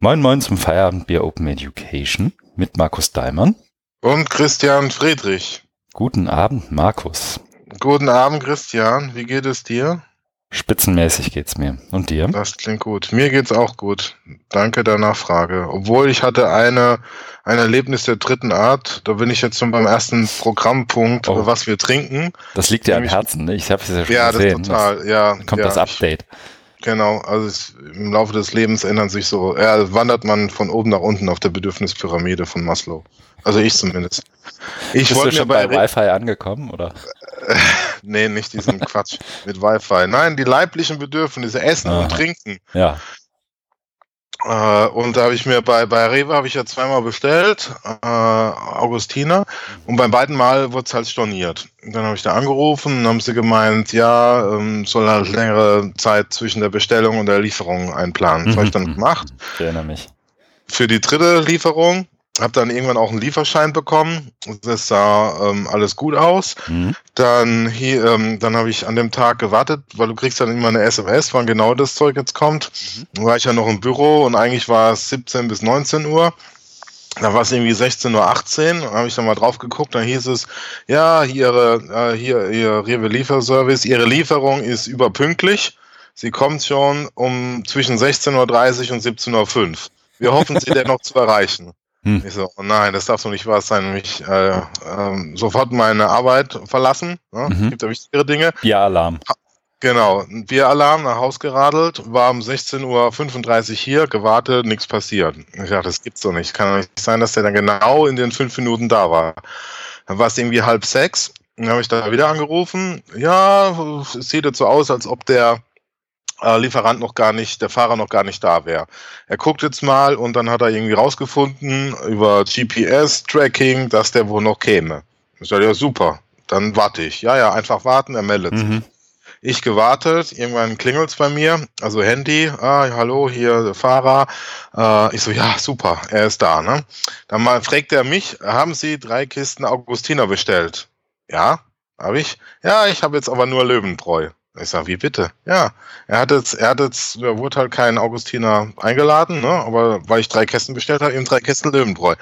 Moin Moin zum Feierabendbier Open Education mit Markus Daimann. Und Christian Friedrich. Guten Abend, Markus. Guten Abend, Christian. Wie geht es dir? Spitzenmäßig geht's mir. Und dir? Das klingt gut. Mir geht's auch gut. Danke der Nachfrage. Obwohl ich hatte eine, ein Erlebnis der dritten Art. Da bin ich jetzt schon beim ersten Programmpunkt, Oh. was wir trinken. Das liegt dir am Herzen, ne? Ich habe es ja schon Ja, das gesehen. total. Ja, Das, kommt ja, das Update. Ich, genau. Also es, im Laufe des Lebens ändern sich so, ja, wandert man von oben nach unten auf der Bedürfnispyramide von Maslow. Also ich zumindest. Ich Bist du wollte mir schon bei, bei Wi-Fi angekommen, oder? nee, nicht diesen Quatsch mit Wi-Fi. Nein, die leiblichen Bedürfnisse, Essen Aha. und Trinken. Ja. Äh, und da habe ich mir bei, bei Rewe habe ich ja zweimal bestellt, äh, Augustiner, und beim beiden Mal wurde es halt storniert. Und dann habe ich da angerufen und haben sie gemeint, ja, ähm, soll halt längere Zeit zwischen der Bestellung und der Lieferung einplanen. Das habe ich dann Mhm. gemacht. Ich erinnere mich. Für die dritte Lieferung habe dann irgendwann auch einen Lieferschein bekommen. Das sah ähm, alles gut aus. Mhm. Dann hier, ähm, dann habe ich an dem Tag gewartet, weil du kriegst dann immer eine SMS, wann genau das Zeug jetzt kommt. Dann war ich ja noch im Büro und eigentlich war es 17 bis 19 Uhr. Da war es irgendwie 16.18 Uhr, da habe ich dann mal drauf geguckt, dann hieß es, ja, ihre, äh, hier, ihr Rewe Lieferservice, ihre Lieferung ist überpünktlich. Sie kommt schon um zwischen 16.30 Uhr und 17.05 Uhr. Wir hoffen, sie dennoch zu erreichen. Hm. Ich so, oh nein, das darf doch nicht wahr sein. Mich äh, ähm, sofort meine Arbeit verlassen. Ne? Mhm. Gibt ja wichtigere Dinge. Bieralarm. Genau, Bieralarm nach Haus geradelt, war um 16.35 Uhr hier, gewartet, nichts passiert. Ich dachte, das gibt's doch nicht. Kann doch nicht sein, dass der dann genau in den fünf Minuten da war. Dann war es irgendwie halb sechs. Dann habe ich da wieder angerufen. Ja, es sieht jetzt so aus, als ob der äh, Lieferant noch gar nicht, der Fahrer noch gar nicht da wäre. Er guckt jetzt mal und dann hat er irgendwie rausgefunden über GPS-Tracking, dass der wohl noch käme. Ich sage, ja super, dann warte ich. Ja, ja, einfach warten, er meldet sich. Mhm. Ich gewartet, irgendwann klingelt's bei mir, also Handy, ah, hallo, hier der Fahrer. Äh, ich so, ja, super, er ist da. Ne? Dann mal fragt er mich, haben Sie drei Kisten Augustiner bestellt? Ja, habe ich. Ja, ich habe jetzt aber nur Löwenbräu. Ich sag, wie bitte? Ja, er hat jetzt, er hat jetzt, er wurde halt kein Augustiner eingeladen, ne? aber weil ich drei Kästen bestellt habe, eben drei Kästen Löwenbräu.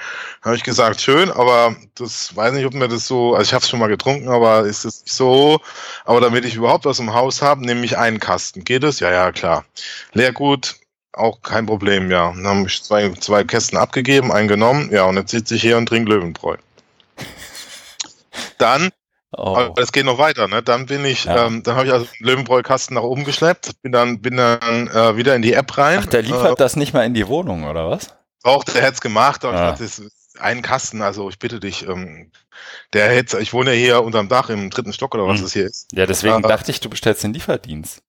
Habe ich gesagt, schön, aber das weiß nicht, ob mir das so, also ich habe es schon mal getrunken, aber ist es nicht so, aber damit ich überhaupt was im Haus habe, nehme ich einen Kasten. Geht es? Ja, ja, klar. Leergut, auch kein Problem, ja. Dann habe ich zwei, zwei Kästen abgegeben, einen genommen, ja, und jetzt sitze ich hier und trinke Löwenbräu. Dann, Oh. aber es geht noch weiter, ne? Dann bin ich, Ja. ähm, dann habe ich also den Löwenbräu-Kasten nach oben geschleppt, bin dann, bin dann äh, wieder in die App rein. Ach, der äh, liefert das nicht mal in die Wohnung, oder was? auch, der hätte es gemacht, aber Ah. ich dachte, das ist ein Kasten, also ich bitte dich, ähm, der hätte, ich wohne ja hier unterm Dach im dritten Stock oder was Hm. das hier ist. Ja, deswegen Ah. dachte ich, du bestellst den Lieferdienst.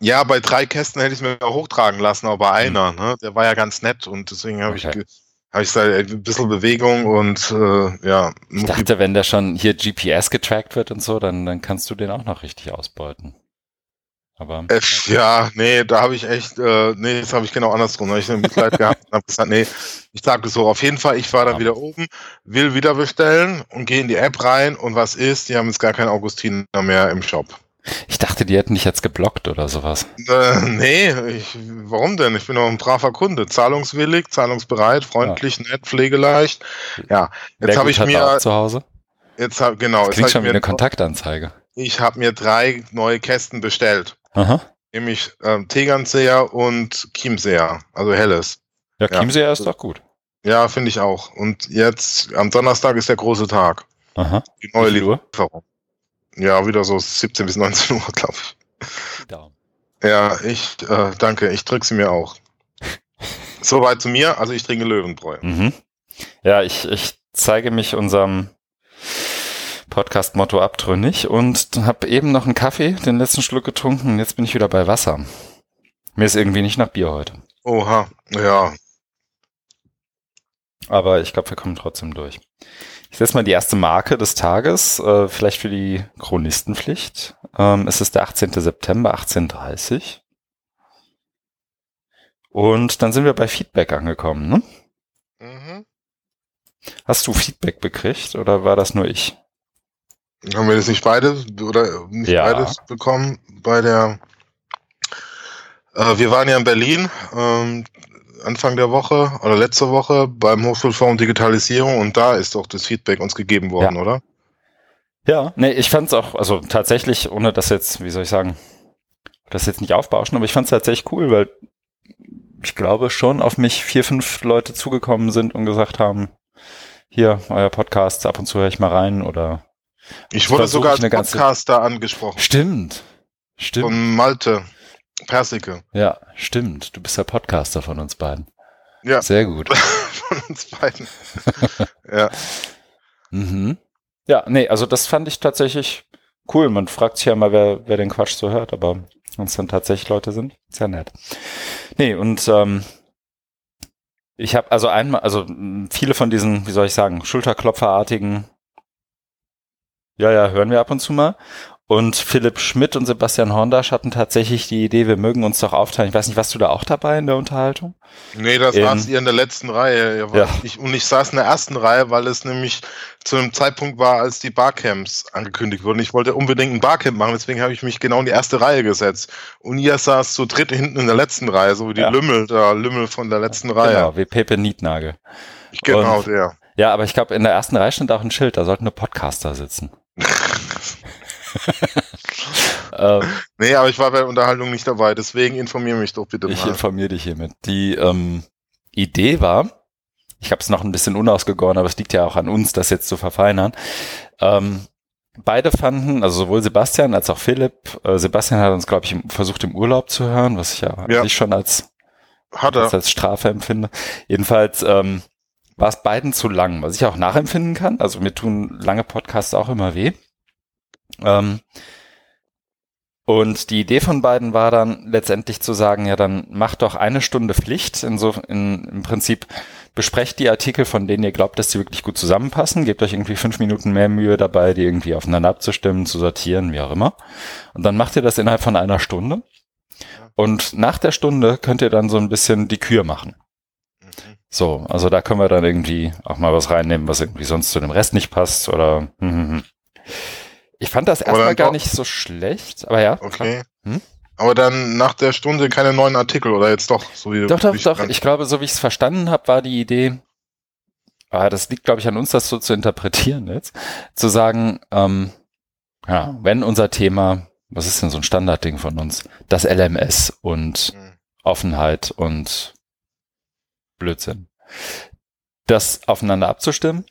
Ja, bei drei Kästen hätte ich es mir auch hochtragen lassen, aber bei einer, ne, der war ja ganz nett und deswegen habe Hm. Okay. ich, habe ich da ein bisschen Bewegung und äh, ja, Ich dachte, wenn der schon hier GPS getrackt wird und so, dann, dann kannst du den auch noch richtig ausbeuten. Aber Äh, ja, nee, da habe ich echt, äh, nee, das habe ich genau andersrum. Da habe ich ein Mitleid gehabt und habe gesagt, nee, ich sage so, auf jeden Fall, ich war dann Ja. wieder oben, will wieder bestellen und gehe in die App rein und was ist, die haben jetzt gar keinen Augustiner mehr im Shop. Ich dachte, die hätten dich jetzt geblockt oder sowas. Äh, nee, ich, warum denn? Ich bin doch ein braver Kunde, zahlungswillig, zahlungsbereit, freundlich, nett, pflegeleicht. Ja, jetzt habe ich auch mir, zu Hause. jetzt hab, genau, Das jetzt klingt ich schon wie eine Kontaktanzeige. ich habe mir drei neue Kästen bestellt, Aha. nämlich ähm, Tegernseher und Chiemseer, also helles. Ja, Ja. Chiemseer ist doch gut. Ja, finde ich auch. Und jetzt, am Donnerstag ist der große Tag. Aha. Die neue? Lieferung. Ja, wieder so 17 bis 19 Uhr, glaube ich. Daumen. Ja, ich, äh, danke, ich drück sie mir auch. Soweit zu mir, also ich trinke Löwenbräu. Mhm. Ja, ich, ich zeige mich unserem Podcast-Motto abtrünnig und habe eben noch einen Kaffee, den letzten Schluck getrunken und jetzt bin ich wieder bei Wasser. Mir ist irgendwie nicht nach Bier heute. Oha, ja. Aber ich glaube, wir kommen trotzdem durch. Ich setze mal die erste Marke des Tages, äh, vielleicht für die Chronistenpflicht. Ähm, es ist der 18. September, 18.30 Und dann sind wir bei Feedback angekommen. Ne? Mhm. Hast du Feedback bekriegt oder war das nur ich? Haben wir das nicht beide oder nicht Ja. beides bekommen bei der äh, wir waren ja in Berlin ähm, Anfang der Woche oder letzte Woche beim Hochschulforum Digitalisierung und da ist doch das Feedback uns gegeben worden, Ja. oder? Ja, nee, ich fand es auch, also tatsächlich, ohne das jetzt, wie soll ich sagen, das jetzt nicht aufbauschen, aber ich fand es tatsächlich cool, weil ich glaube schon auf mich vier, fünf Leute zugekommen sind und gesagt haben, hier, euer Podcast, ab und zu höre ich mal rein oder Ich Das wurde sogar als Podcaster angesprochen. Stimmt. Stimmt. Von Malte. Persike. ja, stimmt. Du bist der Podcaster von uns beiden. Ja. Sehr gut. Von uns beiden. ja. Mhm. Ja, nee, also das fand ich tatsächlich cool. Man fragt sich ja mal, wer, wer den Quatsch so hört, aber wenn es dann tatsächlich Leute sind, ist ja nett. Nee, und ähm, ich habe also einmal, also viele von diesen, wie soll ich sagen, Schulterklopferartigen, ja, ja, hören wir ab und zu mal. Und Philipp Schmidt und Sebastian Horndasch hatten tatsächlich die Idee, wir mögen uns doch aufteilen. Ich weiß nicht, warst du da auch dabei in der Unterhaltung? Nee, das Ähm, saß ihr in der letzten Reihe. Ja. Ich, und ich saß in der ersten Reihe, weil es nämlich zu einem Zeitpunkt war, als die Barcamps angekündigt wurden. Ich wollte unbedingt ein Barcamp machen, deswegen habe ich mich genau in die erste Reihe gesetzt. Und ihr saß zu dritt hinten in der letzten Reihe, so wie die Ja. Lümmel, der Lümmel von der letzten Reihe. Genau, wie Pepe Nietnagel. Genau, Und- der. Ja, aber ich glaube, in der ersten Reihe stand auch ein Schild, da sollten nur Podcaster sitzen. ähm, Nee, aber ich war bei der Unterhaltung nicht dabei, deswegen informiere mich doch bitte ich mal. informiere dich hiermit. Die ähm, Idee war, ich habe es noch ein bisschen unausgegoren, aber es liegt ja auch an uns, das jetzt zu verfeinern. Ähm, beide fanden, also sowohl Sebastian als auch Philipp, äh, Sebastian hat uns, glaube ich, im, versucht im Urlaub zu hören, was ich ja, Ja. sich schon als er. als Strafe empfinde. Jedenfalls ähm, war es beiden zu lang, was ich auch nachempfinden kann. Also mir tun lange Podcasts auch immer weh. Ähm, und die Idee von beiden war dann letztendlich zu sagen, ja, dann macht doch eine Stunde Pflicht. In so, in, Im Prinzip besprecht die Artikel, von denen ihr glaubt, dass die wirklich gut zusammenpassen. Gebt euch irgendwie fünf Minuten mehr Mühe dabei, die irgendwie aufeinander abzustimmen, zu sortieren, wie auch immer. Und dann macht ihr das innerhalb von einer Stunde. Und nach der Stunde könnt ihr dann so ein bisschen die Kür machen. Mhm. So, also da können wir dann irgendwie auch mal was reinnehmen, was irgendwie sonst zu dem Rest nicht passt oder. hm, hm, hm. Ich fand das erstmal gar nicht so schlecht, aber ja. Okay. Hm? Aber dann nach der Stunde keine neuen Artikel oder jetzt doch? So wie Doch, doch, ich doch. kann. Ich glaube, so wie ich es verstanden habe, war die Idee, ah, das liegt, glaube ich, an uns, das so zu interpretieren jetzt, zu sagen, ähm, ja, wenn unser Thema, was ist denn so ein Standardding von uns, das LMS und Hm. Offenheit und Blödsinn, das aufeinander abzustimmen,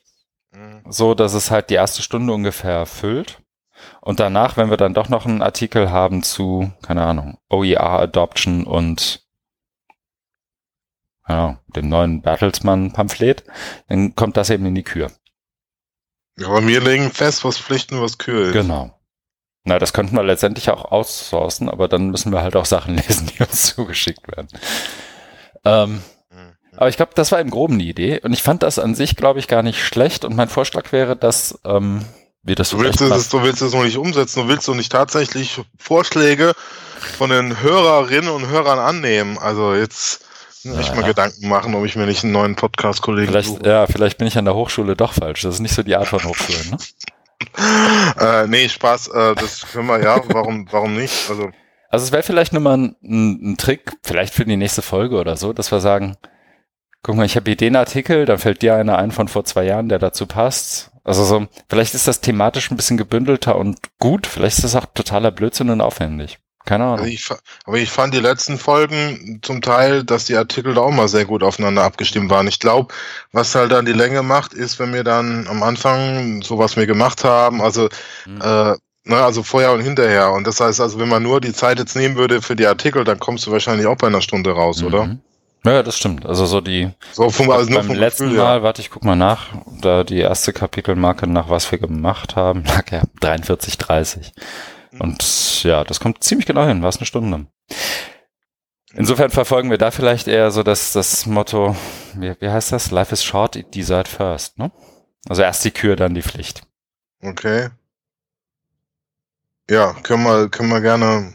Hm. so dass es halt die erste Stunde ungefähr füllt. Und danach, wenn wir dann doch noch einen Artikel haben zu, keine Ahnung, OER Adoption und ja, dem neuen Bertelsmann-Pamphlet, dann kommt das eben in die Kür. Ja, aber wir legen fest, was Pflichten, was Kühe ist. Genau. Na, das könnten wir letztendlich auch outsourcen, aber dann müssen wir halt auch Sachen lesen, die uns zugeschickt werden. Ähm, Hm. aber ich glaube, das war im Groben die Idee und ich fand das an sich, glaube ich, gar nicht schlecht und mein Vorschlag wäre, dass ähm, wir das Du willst, es, du willst es noch nicht umsetzen, du willst doch nicht tatsächlich Vorschläge von den Hörerinnen und Hörern annehmen. Also jetzt muss ich Ja, mal ja. Gedanken machen, ob ich mir nicht einen neuen Podcast-Kollegen Vielleicht, suche. ja, vielleicht bin ich an der Hochschule doch falsch. Das ist nicht so die Art von Hochschule, ne? Äh, nee, Spaß, äh, das können wir, ja, warum, warum nicht? Also, Also es wäre vielleicht nur mal ein, ein, ein Trick, vielleicht für die nächste Folge oder so, dass wir sagen, guck mal, ich habe hier den Artikel, dann fällt dir einer ein von vor zwei Jahren, der dazu passt. Also so, vielleicht ist das thematisch ein bisschen gebündelter und gut, vielleicht ist das auch totaler Blödsinn und aufwendig. Keine also Ahnung. ich, fa- aber ich fand die letzten Folgen zum Teil, dass die Artikel da auch mal sehr gut aufeinander abgestimmt waren. Ich glaube, was halt dann die Länge macht, ist, wenn wir dann am Anfang so was wir gemacht haben, also Hm. Äh, ne, also vorher und hinterher. Und das heißt also, wenn man nur die Zeit jetzt nehmen würde für die Artikel, dann kommst du wahrscheinlich auch bei einer Stunde raus, oder? Ja, das stimmt. Also so die So vom, also beim vom letzten Gefühl, Mal, warte, ich guck mal nach, da die erste Kapitelmarke nach was wir gemacht haben, lag ja 43,30. Mhm. Und ja, das kommt ziemlich genau hin, war es eine Stunde. Insofern verfolgen wir da vielleicht eher so das, das Motto, wie, wie heißt das? Life is short, eat dessert first, ne? Also erst die Kür, dann die Pflicht. Okay. Ja, können wir, können wir gerne.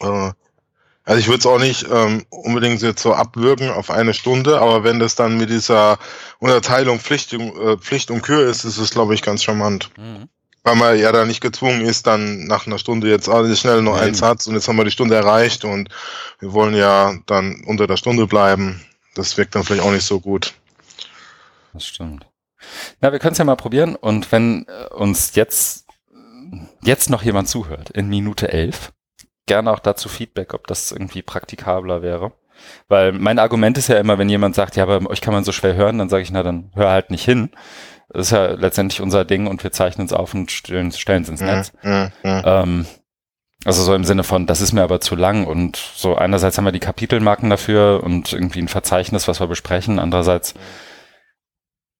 Äh, also ich würde es auch nicht ähm, unbedingt jetzt so abwürgen auf eine Stunde, aber wenn das dann mit dieser Unterteilung Pflicht, äh, Pflicht und Kür ist, ist es, glaube ich, ganz charmant. weil man ja da nicht gezwungen ist, dann nach einer Stunde jetzt alles schnell noch einen Satz und jetzt haben wir die Stunde erreicht und wir wollen ja dann unter der Stunde bleiben. Das wirkt dann vielleicht auch nicht so gut. Das stimmt. Na, wir können es ja mal probieren und wenn äh, uns jetzt, jetzt noch jemand zuhört, in Minute elf, gerne auch dazu Feedback, ob das irgendwie praktikabler wäre. Weil mein Argument ist ja immer, wenn jemand sagt, ja, aber euch kann man so schwer hören, dann sage ich, na, dann hör halt nicht hin. Das ist ja letztendlich unser Ding und wir zeichnen es auf und stellen es ins Netz. Ja, ja, ja. Ähm, also so im Sinne von, das ist mir aber zu lang und so einerseits haben wir die Kapitelmarken dafür und irgendwie ein Verzeichnis, was wir besprechen, andererseits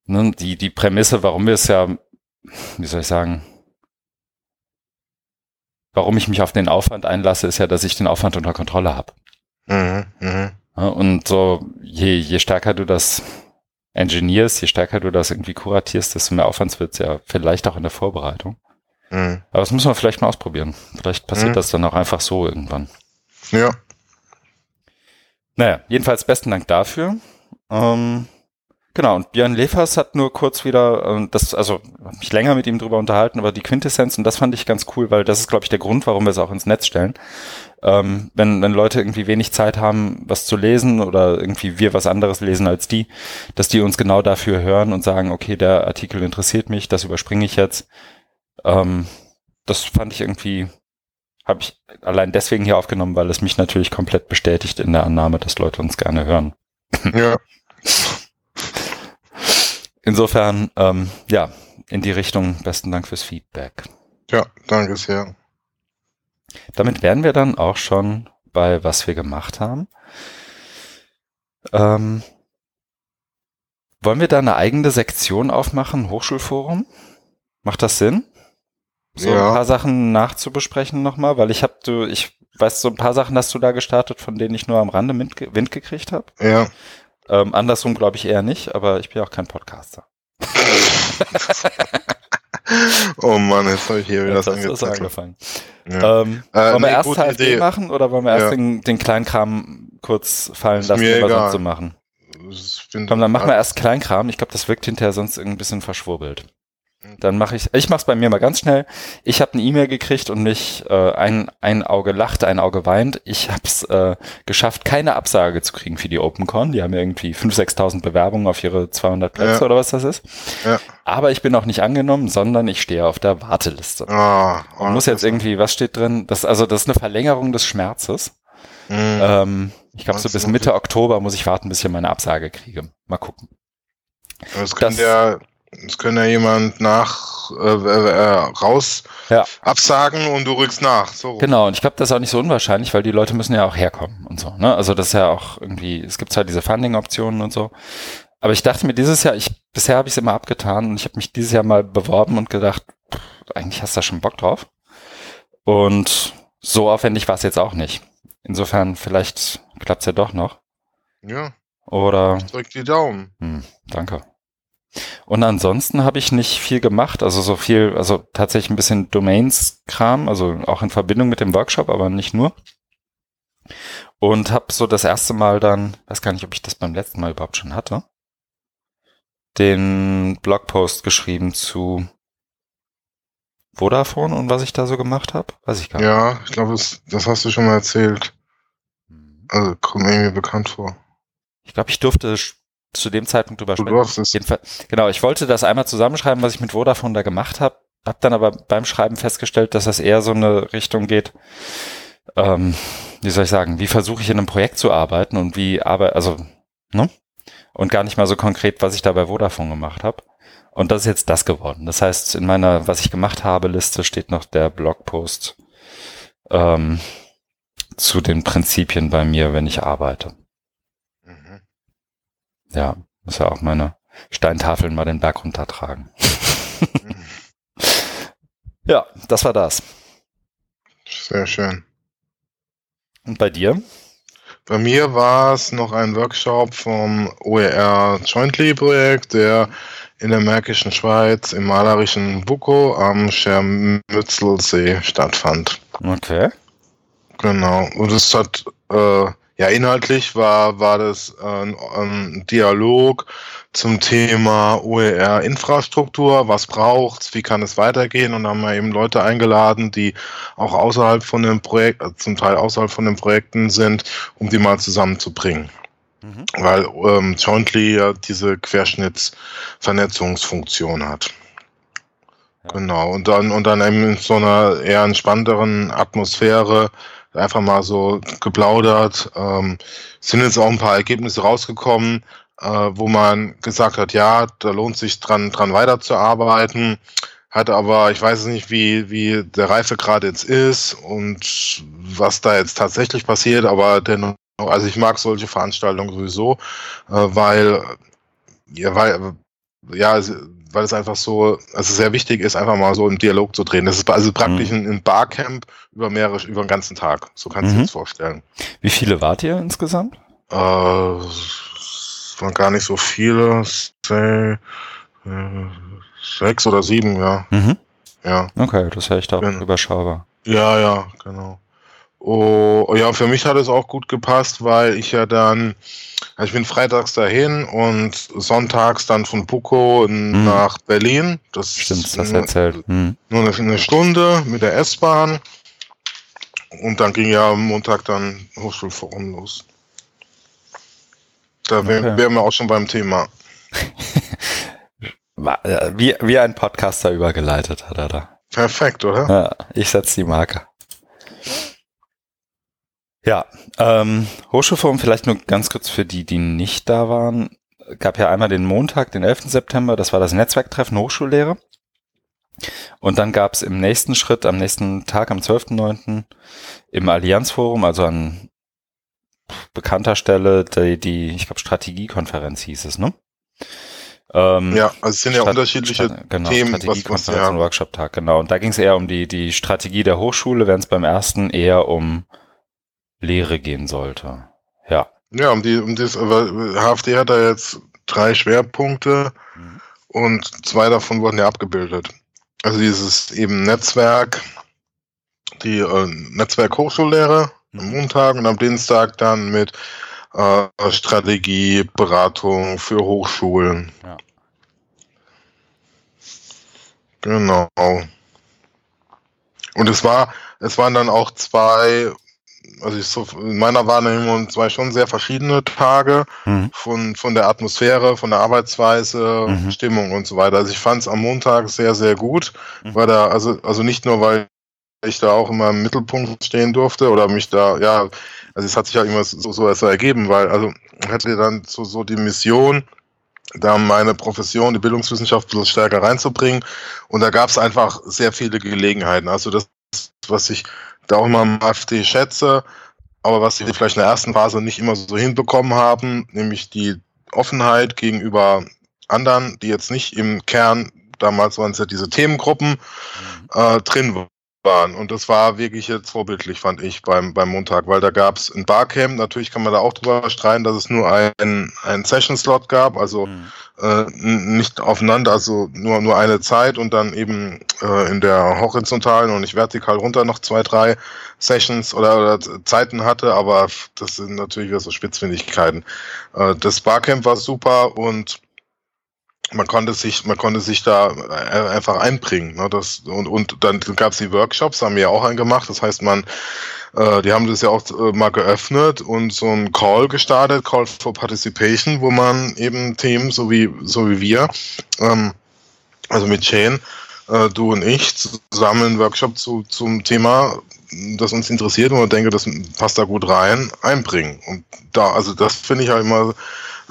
ne, die, die Prämisse, warum wir es ja, wie soll ich sagen, warum ich mich auf den Aufwand einlasse, ist ja, dass ich den Aufwand unter Kontrolle habe. Mhm, mh. Und so, je, je stärker du das engineerst, je stärker du das irgendwie kuratierst, desto mehr Aufwand wird es ja vielleicht auch in der Vorbereitung. Mhm. Aber das muss man vielleicht mal ausprobieren. Vielleicht passiert mhm. das dann auch einfach so irgendwann. Ja. Naja, jedenfalls besten Dank dafür. Ähm, genau, und Björn Lefers hat nur kurz wieder, äh, das, also mich länger mit ihm drüber unterhalten, aber die Quintessenz, und das fand ich ganz cool, weil das ist, glaube ich, der Grund, warum wir es auch ins Netz stellen ähm, wenn, wenn Leute irgendwie wenig Zeit haben, was zu lesen oder irgendwie wir was anderes lesen als die, dass die uns genau dafür hören und sagen, okay, der Artikel interessiert mich, das überspringe ich jetzt. Ähm, das fand ich irgendwie, habe ich allein deswegen hier aufgenommen, weil es mich natürlich komplett bestätigt in der Annahme, dass Leute uns gerne hören. Ja. Insofern, ähm, ja, in die Richtung, besten Dank fürs Feedback. Ja, danke sehr. Damit wären wir dann auch schon bei was wir gemacht haben. Ähm, wollen wir da eine eigene Sektion aufmachen, Hochschulforum? Macht das Sinn? So ja. ein paar Sachen nachzubesprechen nochmal, weil ich habe du, ich weiß, so ein paar Sachen hast du da gestartet, von denen ich nur am Rande Wind gekriegt habe. Ja. Ähm, andersrum glaube ich eher nicht, aber ich bin auch kein Podcaster. oh Mann, jetzt habe ich hier wieder was angefangen. Ja. Ähm, äh, wollen wir nee, erst HFD machen oder wollen wir erst ja. den, den Kleinkram kurz fallen lassen, was sonst so machen? Komm, dann machen wir erst Kleinkram. Ich glaube, das wirkt hinterher sonst ein bisschen verschwurbelt. Dann mache ich, ich mache es bei mir mal ganz schnell. Ich habe eine E-Mail gekriegt und mich äh, ein, ein Auge lacht, ein Auge weint. Ich habe es äh, geschafft, keine Absage zu kriegen für die OpenCon. Die haben irgendwie 5.000, 6.000 Bewerbungen auf ihre 200 Plätze ja. oder was das ist. Ja. Aber ich bin auch nicht angenommen, sondern ich stehe auf der Warteliste. Oh, oh, und muss jetzt irgendwie, was steht drin? Das, also das ist eine Verlängerung des Schmerzes. Mhm. Ähm, ich glaube, so bis Mitte Oktober muss ich warten, bis ich meine Absage kriege. Mal gucken. Das kann der es kann ja jemand nach äh, äh, raus ja. absagen und du rückst nach. So. Genau, und ich glaube, das ist auch nicht so unwahrscheinlich, weil die Leute müssen ja auch herkommen und so. Ne? Also das ist ja auch irgendwie, es gibt halt diese Funding-Optionen und so. Aber ich dachte mir dieses Jahr, ich bisher habe ich es immer abgetan und ich habe mich dieses Jahr mal beworben und gedacht, pff, eigentlich hast du da schon Bock drauf. Und so aufwendig war es jetzt auch nicht. Insofern, vielleicht klappt es ja doch noch. Ja. Oder. Drück die Daumen. Hm, danke. Und ansonsten habe ich nicht viel gemacht, also so viel, also tatsächlich ein bisschen Domains-Kram, also auch in Verbindung mit dem Workshop, aber nicht nur. Und habe so das erste Mal dann, weiß gar nicht, ob ich das beim letzten Mal überhaupt schon hatte, den Blogpost geschrieben zu Vodafone und was ich da so gemacht habe. Weiß ich gar nicht. Ja, ich glaube, das, das hast du schon mal erzählt. Mhm. Also kommt mir irgendwie bekannt vor. Ich glaube, ich durfte zu dem Zeitpunkt drüber sprechen. Genau, ich wollte das einmal zusammenschreiben, was ich mit Vodafone da gemacht habe, hab dann aber beim Schreiben festgestellt, dass das eher so eine Richtung geht, ähm, wie soll ich sagen, wie versuche ich in einem Projekt zu arbeiten und wie arbeite, also, ne? Und gar nicht mal so konkret, was ich da bei Vodafone gemacht habe. Und das ist jetzt das geworden. Das heißt, in meiner, was ich gemacht habe, Liste steht noch der Blogpost ähm, zu den Prinzipien bei mir, wenn ich arbeite. Ja, muss ja auch meine Steintafeln mal den Berg runtertragen. ja, das war das. Sehr schön. Und bei dir? Bei mir war es noch ein Workshop vom OER Jointly Projekt, der in der Märkischen Schweiz im malerischen Buko am Schermützelsee stattfand. Okay. Genau. Und es hat äh, Ja, inhaltlich war, war das ein, ein Dialog zum Thema OER-Infrastruktur. Was braucht's? Wie kann es weitergehen? Und da haben wir eben Leute eingeladen, die auch außerhalb von dem Projekt, äh, zum Teil außerhalb von den Projekten sind, um die mal zusammenzubringen. Mhm. Weil ähm, Jointly ja diese Querschnittsvernetzungsfunktion hat. Ja. Genau. Und dann, und dann eben in so einer eher entspannteren Atmosphäre einfach mal so geplaudert. Ähm, sind jetzt auch ein paar Ergebnisse rausgekommen, äh, wo man gesagt hat, ja, da lohnt sich dran, dran weiterzuarbeiten. Hat aber, ich weiß nicht, wie, wie der Reifegrad jetzt ist und was da jetzt tatsächlich passiert, aber dennoch, also ich mag solche Veranstaltungen sowieso, äh, weil, ja, weil, ja, weil es einfach so, also sehr wichtig ist, einfach mal so im Dialog zu drehen. Das ist also praktisch mhm. ein Barcamp über mehrere, über den ganzen Tag. So kannst du mhm. dir das vorstellen. Wie viele wart ihr insgesamt? Äh, waren gar nicht so viele. Äh, sechs oder sieben, ja. Mhm. Ja. Okay, das ist echt auch genau. überschaubar. Ja, ja, genau. Oh, ja, für mich hat es auch gut gepasst, weil ich ja dann, also ich bin freitags dahin und sonntags dann von Buko mhm. nach Berlin. Das Stimmt, das erzählt. Mhm. Nur eine, eine, Stunde mit der S-Bahn. Und dann ging ja am Montag dann Hochschulforum los. Da wären okay. wär wir auch schon beim Thema. Äh, wie, wie ein Podcaster übergeleitet hat er da. Perfekt, oder? Ja, ich setze die Marke. Ja, ähm, Hochschulforum vielleicht nur ganz kurz für die, die nicht da waren. Gab ja einmal den Montag, den 11. September, das war das Netzwerktreffen Hochschullehre. Und dann gab es im nächsten Schritt, am nächsten Tag, am 12.9. im Allianzforum, also an bekannter Stelle, die, die ich glaube, Strategiekonferenz hieß es, ne? Ähm, ja, also es sind ja Strat unterschiedliche Strat genau, Themen. Strategiekonferenz was, was, ja. und Workshop-Tag, genau. Und da ging es eher um die, die Strategie der Hochschule, während es beim ersten eher um Lehre gehen sollte. Ja. Ja, um die, um das, aber HFD hat da jetzt drei Schwerpunkte mhm. und zwei davon wurden ja abgebildet. Also dieses eben Netzwerk, die äh, Netzwerk Hochschullehre mhm. am Montag und am Dienstag dann mit äh, Strategie, Beratung für Hochschulen. Ja. Genau. Und es war, es waren dann auch zwei also ich so in meiner Wahrnehmung zwei schon sehr verschiedene Tage mhm. von, von der Atmosphäre, von der Arbeitsweise, mhm. Stimmung und so weiter. Also ich fand es am Montag sehr, sehr gut, mhm. weil da, also, also nicht nur, weil ich da auch immer im Mittelpunkt stehen durfte oder mich da, ja, also es hat sich ja immer so, so, so ergeben, weil, also hätte dann so, so die Mission, da meine Profession, die Bildungswissenschaft ein bisschen stärker reinzubringen. Und da gab es einfach sehr viele Gelegenheiten. Also das, was ich da auch immer am AfD schätze, aber was sie vielleicht in der ersten Phase nicht immer so hinbekommen haben, nämlich die Offenheit gegenüber anderen, die jetzt nicht im Kern, damals waren es ja diese Themengruppen, mhm. äh, drin waren. Und das war wirklich jetzt vorbildlich, fand ich, beim, beim Montag, weil da gab es ein Barcamp, natürlich kann man da auch drüber streiten, dass es nur einen, einen Session-Slot gab, also mhm. äh, nicht aufeinander, also nur, nur eine Zeit und dann eben äh, in der horizontalen und nicht vertikal runter noch zwei, drei Sessions oder, oder Zeiten hatte, aber das sind natürlich wieder so Spitzfindigkeiten. Äh, das Barcamp war super und man konnte sich, man konnte sich da äh, einfach einbringen. Ne? Das, und, und dann gab es die Workshops, haben wir ja auch einen gemacht. Das heißt, man, äh, die haben das ja auch äh, mal geöffnet und so ein Call gestartet, Call for Participation, wo man eben Themen, so wie, so wie wir, ähm, also mit Shane, äh, du und ich, zusammen einen Workshop zu, zum Thema, das uns interessiert und ich denke, das passt da gut rein, einbringen. Und da, also das finde ich ja immer äh,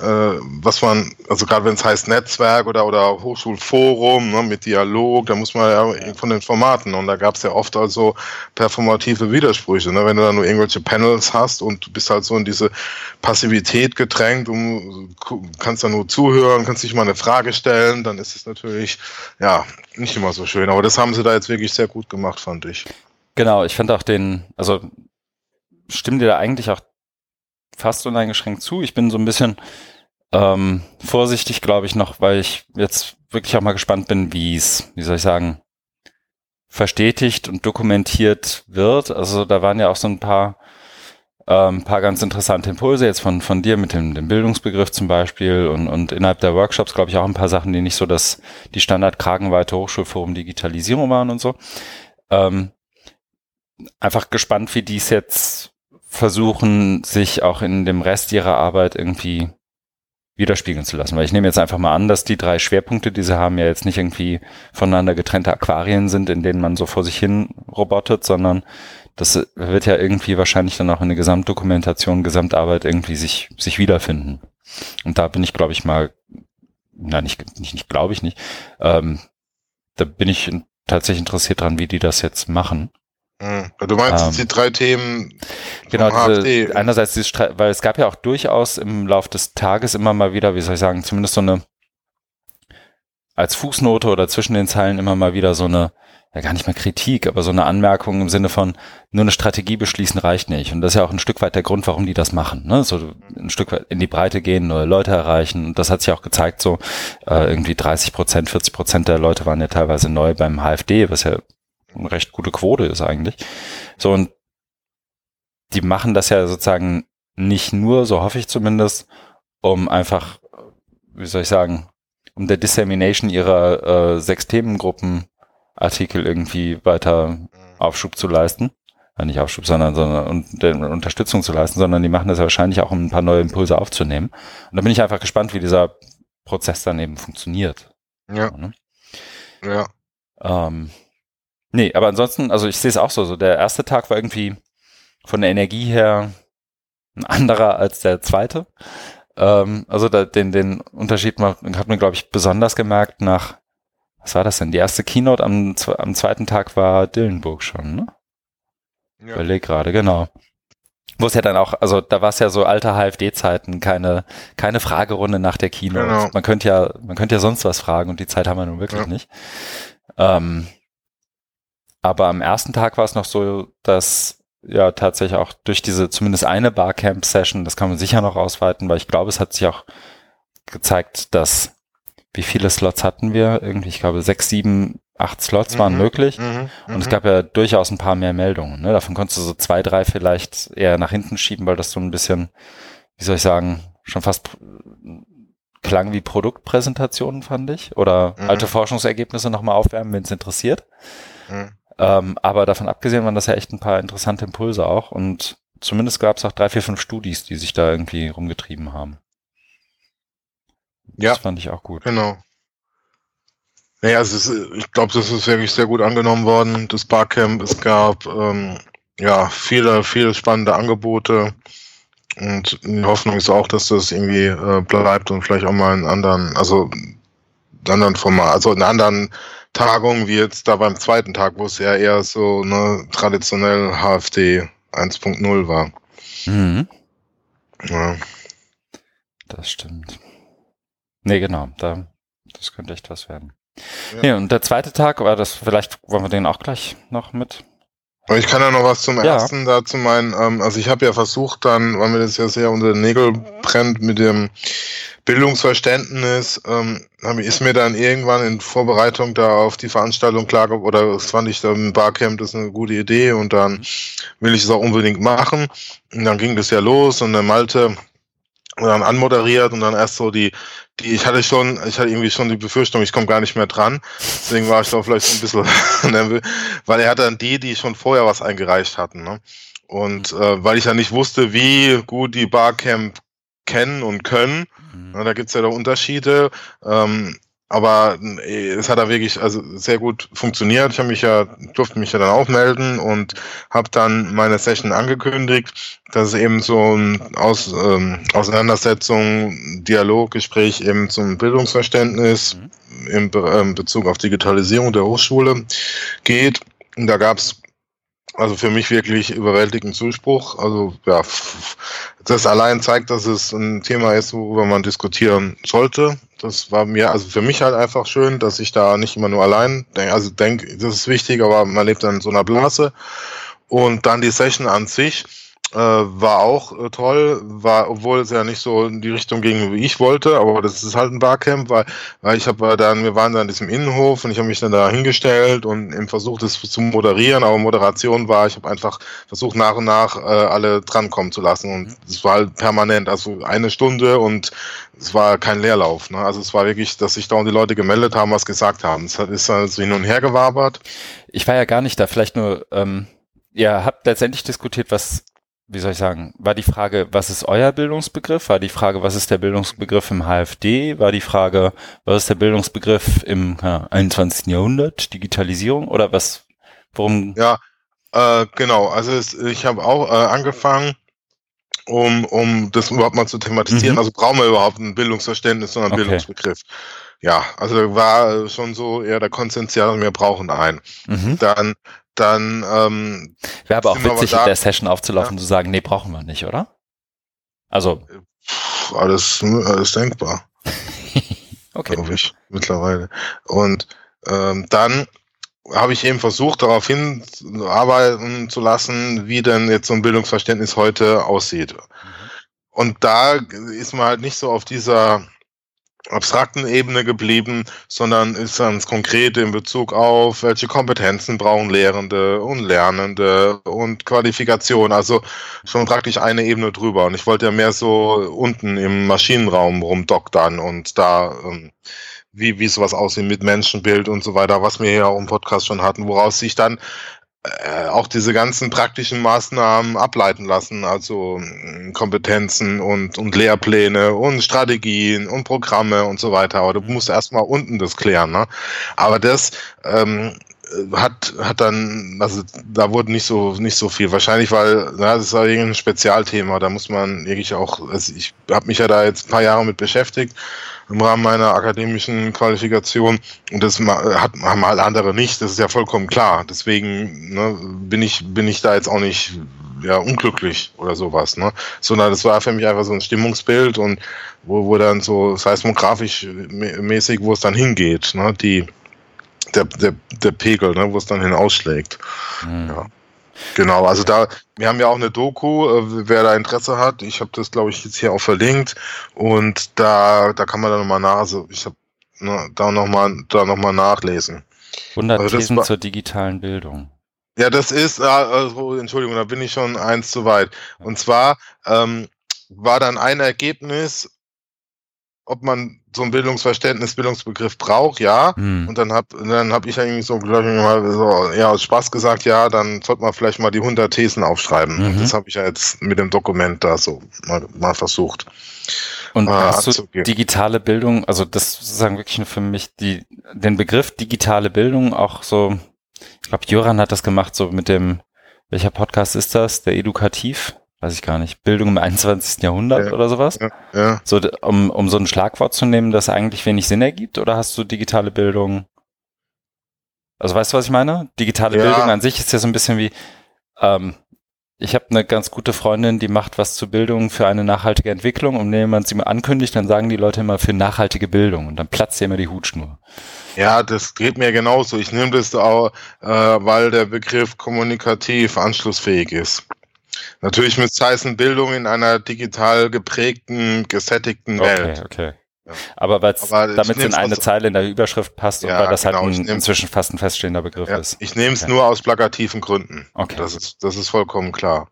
was man, also gerade wenn es heißt Netzwerk oder, oder Hochschulforum ne, mit Dialog, da muss man ja von den Formaten und da gab es ja oft also performative Widersprüche. Ne? Wenn du dann nur irgendwelche Panels hast und du bist halt so in diese Passivität gedrängt, um, kannst dann nur zuhören, kannst nicht mal eine Frage stellen, dann ist es natürlich ja nicht immer so schön. Aber das haben sie da jetzt wirklich sehr gut gemacht, fand ich. Genau, ich fand auch den, also stimmt dir da eigentlich auch fast uneingeschränkt zu. Ich bin so ein bisschen ähm, vorsichtig, glaube ich, noch, weil ich jetzt wirklich auch mal gespannt bin, wie es, wie soll ich sagen, verstetigt und dokumentiert wird. Also da waren ja auch so ein paar ähm, paar ganz interessante Impulse jetzt von, von dir mit dem, dem Bildungsbegriff zum Beispiel und, und innerhalb der Workshops, glaube ich, auch ein paar Sachen, die nicht so das, die Standard-Kragenweite Hochschulforum Digitalisierung waren und so. Ähm, einfach gespannt, wie die es jetzt versuchen, sich auch in dem Rest ihrer Arbeit irgendwie widerspiegeln zu lassen. Weil ich nehme jetzt einfach mal an, dass die drei Schwerpunkte, die sie haben, ja jetzt nicht irgendwie voneinander getrennte Aquarien sind, in denen man so vor sich hin robotet, sondern das wird ja irgendwie wahrscheinlich dann auch in der Gesamtdokumentation, Gesamtarbeit irgendwie sich, sich wiederfinden. Und da bin ich, glaube ich, mal, na, nicht, nicht, nicht glaube ich nicht, ähm, da bin ich tatsächlich interessiert dran, wie die das jetzt machen. Hm. Du meinst ähm, die drei Themen? Genau, diese, einerseits, dieses, weil es gab ja auch durchaus im Lauf des Tages immer mal wieder, wie soll ich sagen, zumindest so eine, als Fußnote oder zwischen den Zeilen immer mal wieder so eine, ja gar nicht mehr Kritik, aber so eine Anmerkung im Sinne von, nur eine Strategie beschließen reicht nicht. Und das ist ja auch ein Stück weit der Grund, warum die das machen. Ne? So ein Stück weit in die Breite gehen, neue Leute erreichen. Und das hat sich auch gezeigt, so äh, irgendwie 30 Prozent, 40 Prozent der Leute waren ja teilweise neu beim HFD, was ja eine recht gute Quote ist eigentlich. So, und die machen das ja sozusagen nicht nur, so hoffe ich zumindest, um einfach, wie soll ich sagen, um der Dissemination ihrer äh, sechs Themengruppen Artikel irgendwie weiter mhm. Aufschub zu leisten. Ja, nicht Aufschub, sondern, sondern und, äh, Unterstützung zu leisten, sondern die machen das ja wahrscheinlich auch, um ein paar neue Impulse aufzunehmen. Und da bin ich einfach gespannt, wie dieser Prozess dann eben funktioniert. Ja. Ne? Ja. Ähm, Nee, aber ansonsten, also ich sehe es auch so, so der erste Tag war irgendwie von der Energie her ein anderer als der zweite. Ähm, also da, den, den Unterschied hat man, glaube ich, besonders gemerkt nach, was war das denn? Die erste Keynote am, am zweiten Tag war Dillenburg schon, ne? Ja. Überleg gerade, genau. Wo es ja dann auch, also da war es ja so alte HFD-Zeiten, keine, keine Fragerunde nach der Keynote. Genau. Man könnte ja, man könnte ja sonst was fragen und die Zeit haben wir nun wirklich ja. nicht. Ähm, aber am ersten Tag war es noch so, dass ja tatsächlich auch durch diese zumindest eine Barcamp-Session, das kann man sicher noch ausweiten, weil ich glaube, es hat sich auch gezeigt, dass wie viele Slots hatten wir? Irgendwie, ich glaube, sechs, sieben, acht Slots mhm. waren möglich. Mhm. Und mhm. es gab ja durchaus ein paar mehr Meldungen. Ne? Davon konntest du so zwei, drei vielleicht eher nach hinten schieben, weil das so ein bisschen, wie soll ich sagen, schon fast klang wie Produktpräsentationen, fand ich. Oder mhm. alte Forschungsergebnisse nochmal aufwärmen, wenn es interessiert. Ähm, aber davon abgesehen waren das ja echt ein paar interessante Impulse auch und zumindest gab es auch drei, vier, fünf Studis, die sich da irgendwie rumgetrieben haben. Ja. Das fand ich auch gut. Genau. Naja, es ist, ich glaube, das ist wirklich sehr gut angenommen worden, das Barcamp. Es gab ähm, ja viele, viele spannende Angebote. Und die Hoffnung ist auch, dass das irgendwie äh, bleibt und vielleicht auch mal einen anderen, also anderen Format, also einen anderen Tagung wie jetzt da beim zweiten Tag, wo es ja eher so ne, traditionell HFD 1.0 war. Mhm. Ja. Das stimmt. Nee, genau, da, das könnte echt was werden. Ja. Nee, und der zweite Tag war das, vielleicht wollen wir den auch gleich noch mit ich kann ja noch was zum ja. ersten dazu meinen. Ähm, also ich habe ja versucht dann, weil mir das ja sehr unter den Nägel brennt mit dem Bildungsverständnis, ähm, ist mir dann irgendwann in Vorbereitung da auf die Veranstaltung klar, oder das fand ich da im Barcamp, das ist eine gute Idee und dann will ich es auch unbedingt machen. Und dann ging das ja los und der Malte dann anmoderiert und dann erst so die, die, ich hatte schon, ich hatte irgendwie schon die Befürchtung, ich komme gar nicht mehr dran. Deswegen war ich da vielleicht so ein bisschen nervös, weil er hat dann die, die schon vorher was eingereicht hatten. Ne? Und äh, weil ich ja nicht wusste, wie gut die Barcamp kennen und können, mhm. ne, da gibt's ja da Unterschiede. Ähm, aber äh, es hat da wirklich also sehr gut funktioniert. Ich habe mich ja durfte mich ja dann auch melden und habe dann meine Session angekündigt, dass es eben so ein Aus, ähm, Auseinandersetzung, Dialog, Gespräch eben zum Bildungsverständnis mhm. im Be ähm, Bezug auf Digitalisierung der Hochschule geht. Und da gab's also für mich wirklich überwältigenden Zuspruch. Also ja, das allein zeigt, dass es ein Thema ist, worüber man diskutieren sollte. Das war mir, also für mich halt einfach schön, dass ich da nicht immer nur allein denke, also denke, das ist wichtig, aber man lebt dann in so einer Blase. Und dann die Session an sich war auch äh, toll, war, obwohl es ja nicht so in die Richtung ging, wie ich wollte, aber das ist halt ein Barcamp, weil, weil ich habe dann, wir waren dann in diesem Innenhof und ich habe mich dann da hingestellt und im Versuch, das zu moderieren, aber Moderation war, ich habe einfach versucht, nach und nach äh, alle drankommen zu lassen und es war halt permanent, also eine Stunde und es war kein Leerlauf. Ne? Also es war wirklich, dass sich da und die Leute gemeldet haben, was gesagt haben. Es hat, ist so also hin und her gewabert. Ich war ja gar nicht da, vielleicht nur, ähm, ihr habt letztendlich diskutiert, was wie soll ich sagen, war die Frage, was ist euer Bildungsbegriff? War die Frage, was ist der Bildungsbegriff im HFD? War die Frage, was ist der Bildungsbegriff im ja, 21. Jahrhundert? Digitalisierung? Oder was, worum? Ja, äh, genau. Also es, ich habe auch äh, angefangen, um, um das überhaupt mal zu thematisieren. Mhm. Also brauchen wir überhaupt ein Bildungsverständnis, sondern einen okay. Bildungsbegriff. Ja, also war schon so eher der Konsens, ja, wir brauchen einen. Mhm. Dann dann ähm, wäre aber auch witzig, da, in der Session aufzulaufen ja. zu sagen, nee, brauchen wir nicht, oder? Also Puh, alles, alles denkbar. okay. Glaube ich mittlerweile. Und ähm, dann habe ich eben versucht, darauf hinarbeiten zu lassen, wie denn jetzt so ein Bildungsverständnis heute aussieht. Mhm. Und da ist man halt nicht so auf dieser abstrakten Ebene geblieben, sondern ist ganz konkret in Bezug auf, welche Kompetenzen brauchen Lehrende und Lernende und Qualifikation. Also schon praktisch eine Ebene drüber. Und ich wollte ja mehr so unten im Maschinenraum rumdoktern und da ähm, wie, wie sowas aussieht mit Menschenbild und so weiter, was wir ja auch im Podcast schon hatten, woraus sich dann äh, auch diese ganzen praktischen Maßnahmen ableiten lassen, also mm, Kompetenzen und, und Lehrpläne und Strategien und Programme und so weiter. Aber du musst erstmal unten das klären. Ne? Aber das ähm, hat, hat dann, also da wurde nicht so, nicht so viel. Wahrscheinlich, weil, na, das ist ja ein Spezialthema, da muss man wirklich auch, also ich habe mich ja da jetzt ein paar Jahre mit beschäftigt im Rahmen meiner akademischen Qualifikation und das hat, haben halt andere nicht, das ist ja vollkommen klar. Deswegen ne, bin ich, bin ich da jetzt auch nicht ja, unglücklich oder sowas, ne? Sondern das war für mich einfach so ein Stimmungsbild und wo, wo dann so seismografisch mäßig, wo es dann hingeht, ne? Die, der, der, der Pegel, ne, wo es dann hinausschlägt. Mhm. Ja. Genau, also da, wir haben ja auch eine Doku, äh, wer da Interesse hat. Ich habe das, glaube ich, jetzt hier auch verlinkt und da, da kann man dann nochmal nach, also ich habe ne, da nochmal da noch mal nachlesen. 100 also Thesen war, zur digitalen Bildung. Ja, das ist, also, Entschuldigung, da bin ich schon eins zu weit. Und zwar ähm, war dann ein Ergebnis, ob man so ein Bildungsverständnis, Bildungsbegriff braucht, ja. Hm. Und dann hab, dann hab ich irgendwie so, glaube ich, mal so, ja, aus Spaß gesagt, ja, dann sollte man vielleicht mal die 100 Thesen aufschreiben. Mhm. Und das habe ich ja jetzt mit dem Dokument da so mal, mal versucht. Und äh, hast du digitale Bildung, also das sozusagen wirklich für mich die, den Begriff digitale Bildung auch so, ich glaube, Jöran hat das gemacht, so mit dem, welcher Podcast ist das? Der Edukativ? Weiß ich gar nicht, Bildung im 21. Jahrhundert ja, oder sowas? Ja, ja. So, um, um so ein Schlagwort zu nehmen, das eigentlich wenig Sinn ergibt, oder hast du digitale Bildung? Also weißt du, was ich meine? Digitale ja. Bildung an sich ist ja so ein bisschen wie, ähm, ich habe eine ganz gute Freundin, die macht was zur Bildung für eine nachhaltige Entwicklung und wenn man sie mal ankündigt, dann sagen die Leute immer für nachhaltige Bildung und dann platzt ja immer die Hutschnur. Ja, das geht mir genauso. Ich nehme das auch, äh, weil der Begriff kommunikativ anschlussfähig ist. Natürlich müsste es heißen Bildung in einer digital geprägten, gesättigten Welt. Okay, okay. Ja. Aber, Aber damit es in eine Zeile in der Überschrift passt ja, und weil das halt genau, halt ein, inzwischen fast ein feststehender Begriff ja, ist. Ich nehme es okay. nur aus plakativen Gründen. Okay. Das ist, das ist vollkommen klar.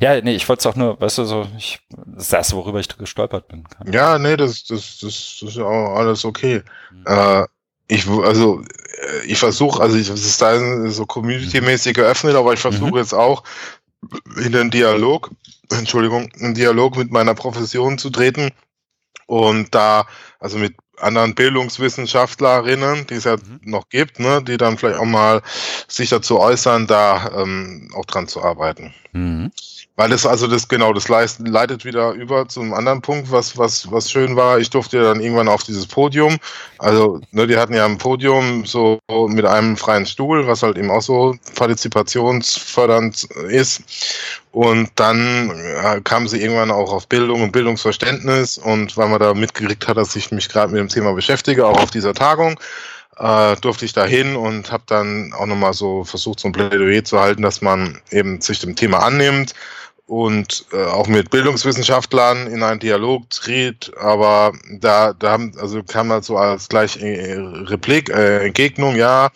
Ja, nee, ich wollte es auch nur, weißt du, so, ich, das ist das worüber ich gestolpert bin. Ja, nee, das, das, das, das ist ja auch alles okay. Mhm. Äh, ich, also, äh, ich versuche, also ich, es ist da so community-mäßig geöffnet, aber ich versuche mhm. jetzt auch, in den Dialog, Entschuldigung, in Dialog mit meiner Profession zu treten und da, also mit anderen Bildungswissenschaftlerinnen, die es ja mhm. noch gibt, ne, die dann vielleicht auch mal sich dazu äußern, da ähm, auch dran zu arbeiten. Mhm. Weil das also das genau, das leitet wieder über zum anderen Punkt, was was was schön war. Ich durfte dann irgendwann auf dieses Podium. Also ne, die hatten ja ein Podium so mit einem freien Stuhl, was halt eben auch so partizipationsfördernd ist. Und dann äh, kamen sie irgendwann auch auf Bildung und Bildungsverständnis und weil man da mitgekriegt hat, dass ich mich gerade mit dem Thema beschäftige, auch auf dieser Tagung äh, durfte ich da hin und habe dann auch nochmal so versucht, so ein Plädoyer zu halten, dass man eben sich dem Thema annimmt und äh, auch mit Bildungswissenschaftlern in einen Dialog tritt, aber da, da haben, also kam man so als gleich äh, Replik, äh, Entgegnung, ja,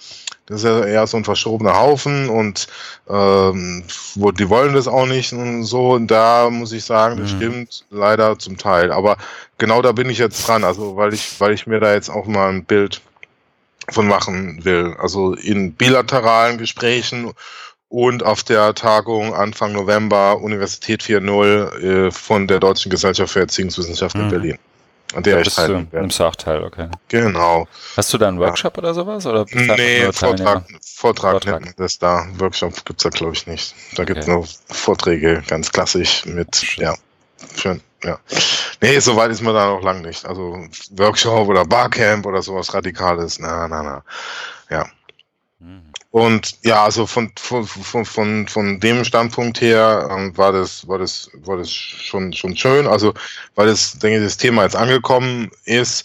das ist ja eher so ein verschobener Haufen und ähm, wo, die wollen das auch nicht und so. Und da muss ich sagen, das mhm. stimmt leider zum Teil. Aber genau da bin ich jetzt dran, also weil ich, weil ich mir da jetzt auch mal ein Bild von machen will. Also in bilateralen Gesprächen und auf der Tagung Anfang November Universität 4.0 äh, von der Deutschen Gesellschaft für Erziehungswissenschaften mhm. in Berlin. An der ja, ich teilnehmen werde. Im Sachteil, okay. Genau. Hast du da einen Workshop ja. oder sowas? Oder nee, Vortrag, Vortrag, Vortrag. das da. Workshop gibt's da, glaube ich, nicht. Da okay. gibt's nur Vorträge, ganz klassisch mit, schön. ja, schön, ja. Nee, so weit ist man da noch lang nicht. Also Workshop oder Barcamp oder sowas Radikales, na, na, na. Ja. Und ja, also von, von, von, von, von dem Standpunkt her ähm, war das, war das, war das schon, schon schön. Also, weil das, denke ich, das Thema jetzt angekommen ist.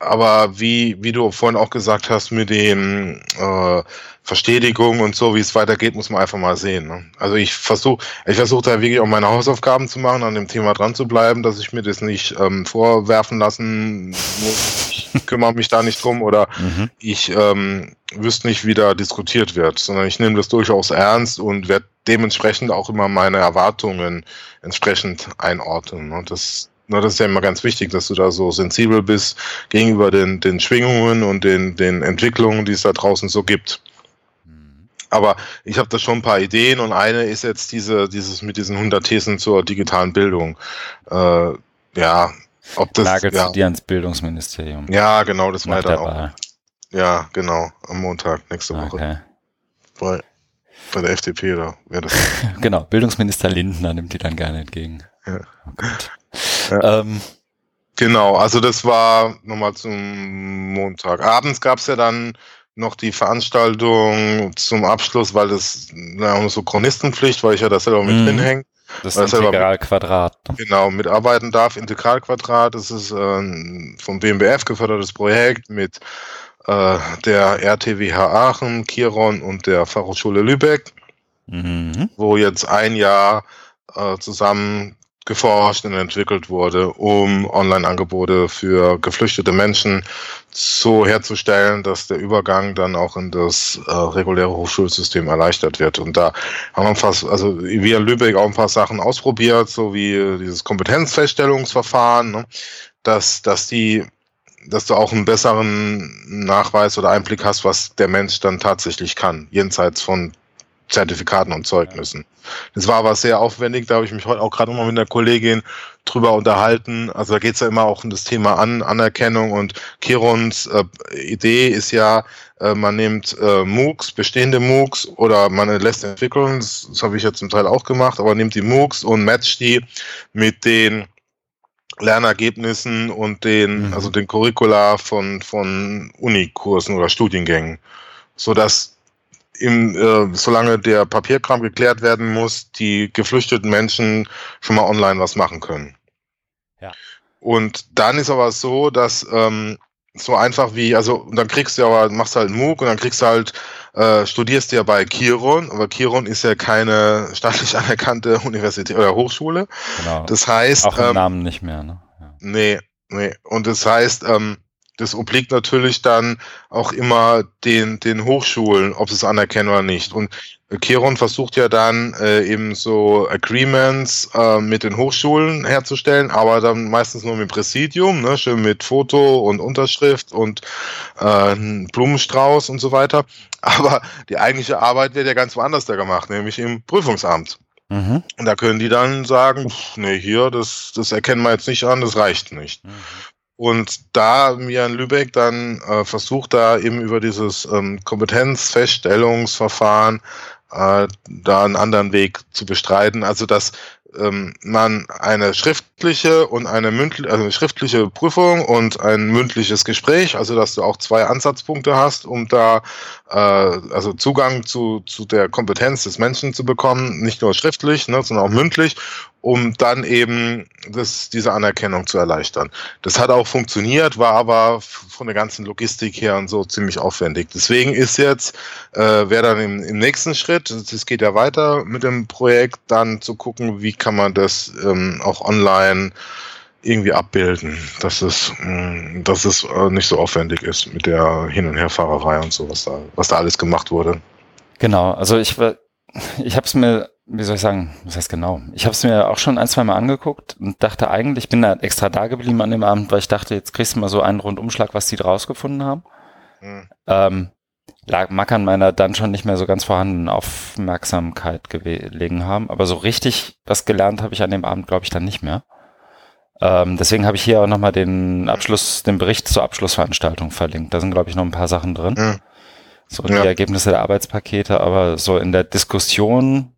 Aber wie, wie du vorhin auch gesagt hast, mit dem äh, Verstetigung und so, wie es weitergeht, muss man einfach mal sehen. Ne? Also ich versuche, ich versuche da wirklich auch meine Hausaufgaben zu machen, an dem Thema dran zu bleiben, dass ich mir das nicht ähm, vorwerfen lassen muss. Kümmere mich da nicht drum oder mhm. ich ähm, wüsste nicht, wie da diskutiert wird, sondern ich nehme das durchaus ernst und werde dementsprechend auch immer meine Erwartungen entsprechend einordnen. Ne? Das, na, das ist ja immer ganz wichtig, dass du da so sensibel bist gegenüber den, den Schwingungen und den, den Entwicklungen, die es da draußen so gibt. Aber ich habe da schon ein paar Ideen und eine ist jetzt diese, dieses mit diesen 100 Thesen zur digitalen Bildung. Äh, ja, ob das. Nagelst ja. dir ans Bildungsministerium? Ja, genau, das war dann auch. Ja, genau, am Montag, nächste Woche. Okay. Bei, bei der FDP oder wer das? genau, Bildungsminister Lindner nimmt die dann gerne entgegen. Ja. Oh ja. Ähm, genau, also das war nochmal zum Montag. Abends gab es ja dann noch die Veranstaltung zum Abschluss, weil das na, so Chronistenpflicht, weil ich ja da selber mit mhm. drin hänge. Das Integralquadrat. Ne? Genau, mitarbeiten darf. Integralquadrat, das ist äh, vom BMBF gefördertes Projekt mit äh, der RTWH Aachen, Kiron und der Fachhochschule Lübeck, mhm. wo jetzt ein Jahr äh, zusammen geforscht und entwickelt wurde, um Online-Angebote für geflüchtete Menschen so herzustellen, dass der Übergang dann auch in das äh, reguläre Hochschulsystem erleichtert wird. Und da haben wir fast, also wir in Lübeck auch ein paar Sachen ausprobiert, so wie dieses Kompetenzfeststellungsverfahren, ne? dass, dass die dass du auch einen besseren Nachweis oder Einblick hast, was der Mensch dann tatsächlich kann, jenseits von Zertifikaten und Zeugnissen. Das war aber sehr aufwendig, da habe ich mich heute auch gerade mal mit einer Kollegin drüber unterhalten. Also da geht es ja immer auch um das Thema An Anerkennung und Kirons äh, Idee ist ja, äh, man nimmt äh, MOOCs, bestehende MOOCs oder man lässt entwickeln, das, das habe ich ja zum Teil auch gemacht, aber nimmt die MOOCs und matcht die mit den Lernergebnissen und den, mhm. also den Curricula von, von Unikursen oder Studiengängen, so dass im, äh, solange der Papierkram geklärt werden muss, die geflüchteten Menschen schon mal online was machen können. Ja. Und dann ist aber so, dass ähm, so einfach wie, also dann kriegst du aber, machst halt MOOC und dann kriegst du halt, äh, studierst du ja bei Kiron, aber Kiron ist ja keine staatlich anerkannte Universität oder Hochschule. Genau. Das heißt. Auch im ähm, Namen nicht mehr, ne? Ja. Nee, nee. Und das heißt, ähm, das obliegt natürlich dann auch immer den, den Hochschulen, ob sie es anerkennen oder nicht. Und Keron versucht ja dann äh, eben so Agreements äh, mit den Hochschulen herzustellen, aber dann meistens nur mit Präsidium, ne, schön mit Foto und Unterschrift und äh, Blumenstrauß und so weiter. Aber die eigentliche Arbeit wird ja ganz woanders da gemacht, nämlich im Prüfungsamt. Mhm. Und da können die dann sagen, pff, nee, hier, das, das erkennen wir jetzt nicht an, das reicht nicht. Mhm. Und da mir in Lübeck dann äh, versucht, da eben über dieses ähm, Kompetenzfeststellungsverfahren äh, da einen anderen Weg zu bestreiten. Also dass ähm, man eine schriftliche und eine mündliche, also eine schriftliche Prüfung und ein mündliches Gespräch, also dass du auch zwei Ansatzpunkte hast, um da äh, also Zugang zu, zu der Kompetenz des Menschen zu bekommen, nicht nur schriftlich, ne, sondern auch mündlich, um dann eben das, diese Anerkennung zu erleichtern. Das hat auch funktioniert, war aber von der ganzen Logistik her und so ziemlich aufwendig. Deswegen ist jetzt, äh, wäre dann im, im nächsten Schritt, es geht ja weiter mit dem Projekt, dann zu gucken, wie kann man das ähm, auch online irgendwie abbilden, dass es, mh, mm, dass es äh, nicht so aufwendig ist mit der Hin- und Herfahrerei und so, was da, was da alles gemacht wurde. Genau, also ich, ich habe es mir, wie soll ich sagen, was heißt genau? Ich habe es mir auch schon ein, zwei Mal angeguckt und dachte eigentlich, ich bin da extra da geblieben an dem Abend, weil ich dachte, jetzt kriegst du mal so einen Rundumschlag, was die rausgefunden haben. Hm. Ähm, lag, mag an meiner dann schon nicht mehr so ganz vorhandenen Aufmerksamkeit gelegen haben, aber so richtig was gelernt habe ich an dem Abend, glaube ich, dann nicht mehr. Ähm, deswegen habe ich hier auch nochmal den Abschluss, den Bericht zur Abschlussveranstaltung verlinkt. Da sind, glaube ich, noch ein paar Sachen drin. Mhm. So die ja. Ergebnisse der Arbeitspakete, aber so in der Diskussion,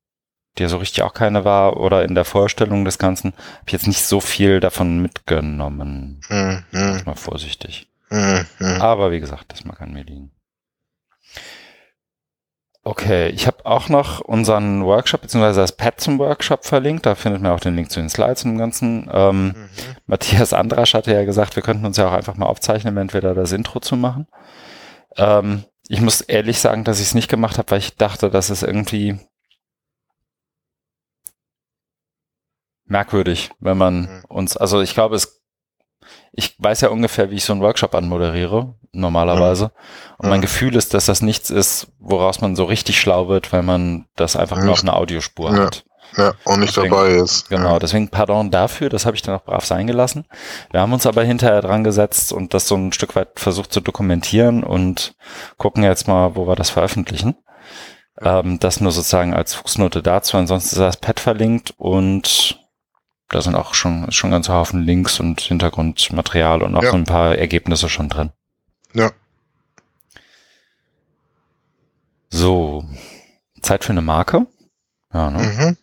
ja so richtig auch keine war, oder in der Vorstellung des Ganzen, habe ich jetzt nicht so viel davon mitgenommen. Mhm. Mal vorsichtig. Mhm. Aber wie gesagt, das mag an mir liegen. Okay, ich habe auch noch unseren Workshop beziehungsweise das Pad zum Workshop verlinkt. Da findet man auch den Link zu den Slides und dem Ganzen. Ähm, mhm. Matthias Andrasch hatte ja gesagt, wir könnten uns ja auch einfach mal aufzeichnen, wenn wir da das Intro zu machen. Ähm, ich muss ehrlich sagen, dass ich es nicht gemacht habe, weil ich dachte, dass es irgendwie merkwürdig, wenn man mhm. uns, also ich glaube, es ich weiß ja ungefähr, wie ich so einen Workshop anmoderiere, normalerweise. Ja. Und mein Gefühl ist, dass das nichts ist, woraus man so richtig schlau wird, weil man das einfach nur auf einer Audiospur ja. hat. Ja, und nicht deswegen, dabei ist. Genau, deswegen pardon dafür, das habe ich dann auch brav sein gelassen. Wir haben uns aber hinterher dran gesetzt und das so ein Stück weit versucht zu dokumentieren und gucken jetzt mal, wo wir das veröffentlichen. Ähm, das nur sozusagen als Fußnote dazu. Ansonsten ist das Pad verlinkt und da sind auch schon, schon ganz Haufen Links und Hintergrundmaterial und auch ja. so ein paar Ergebnisse schon drin. Ja. So. Zeit für eine Marke. Ja, ne? Mhm.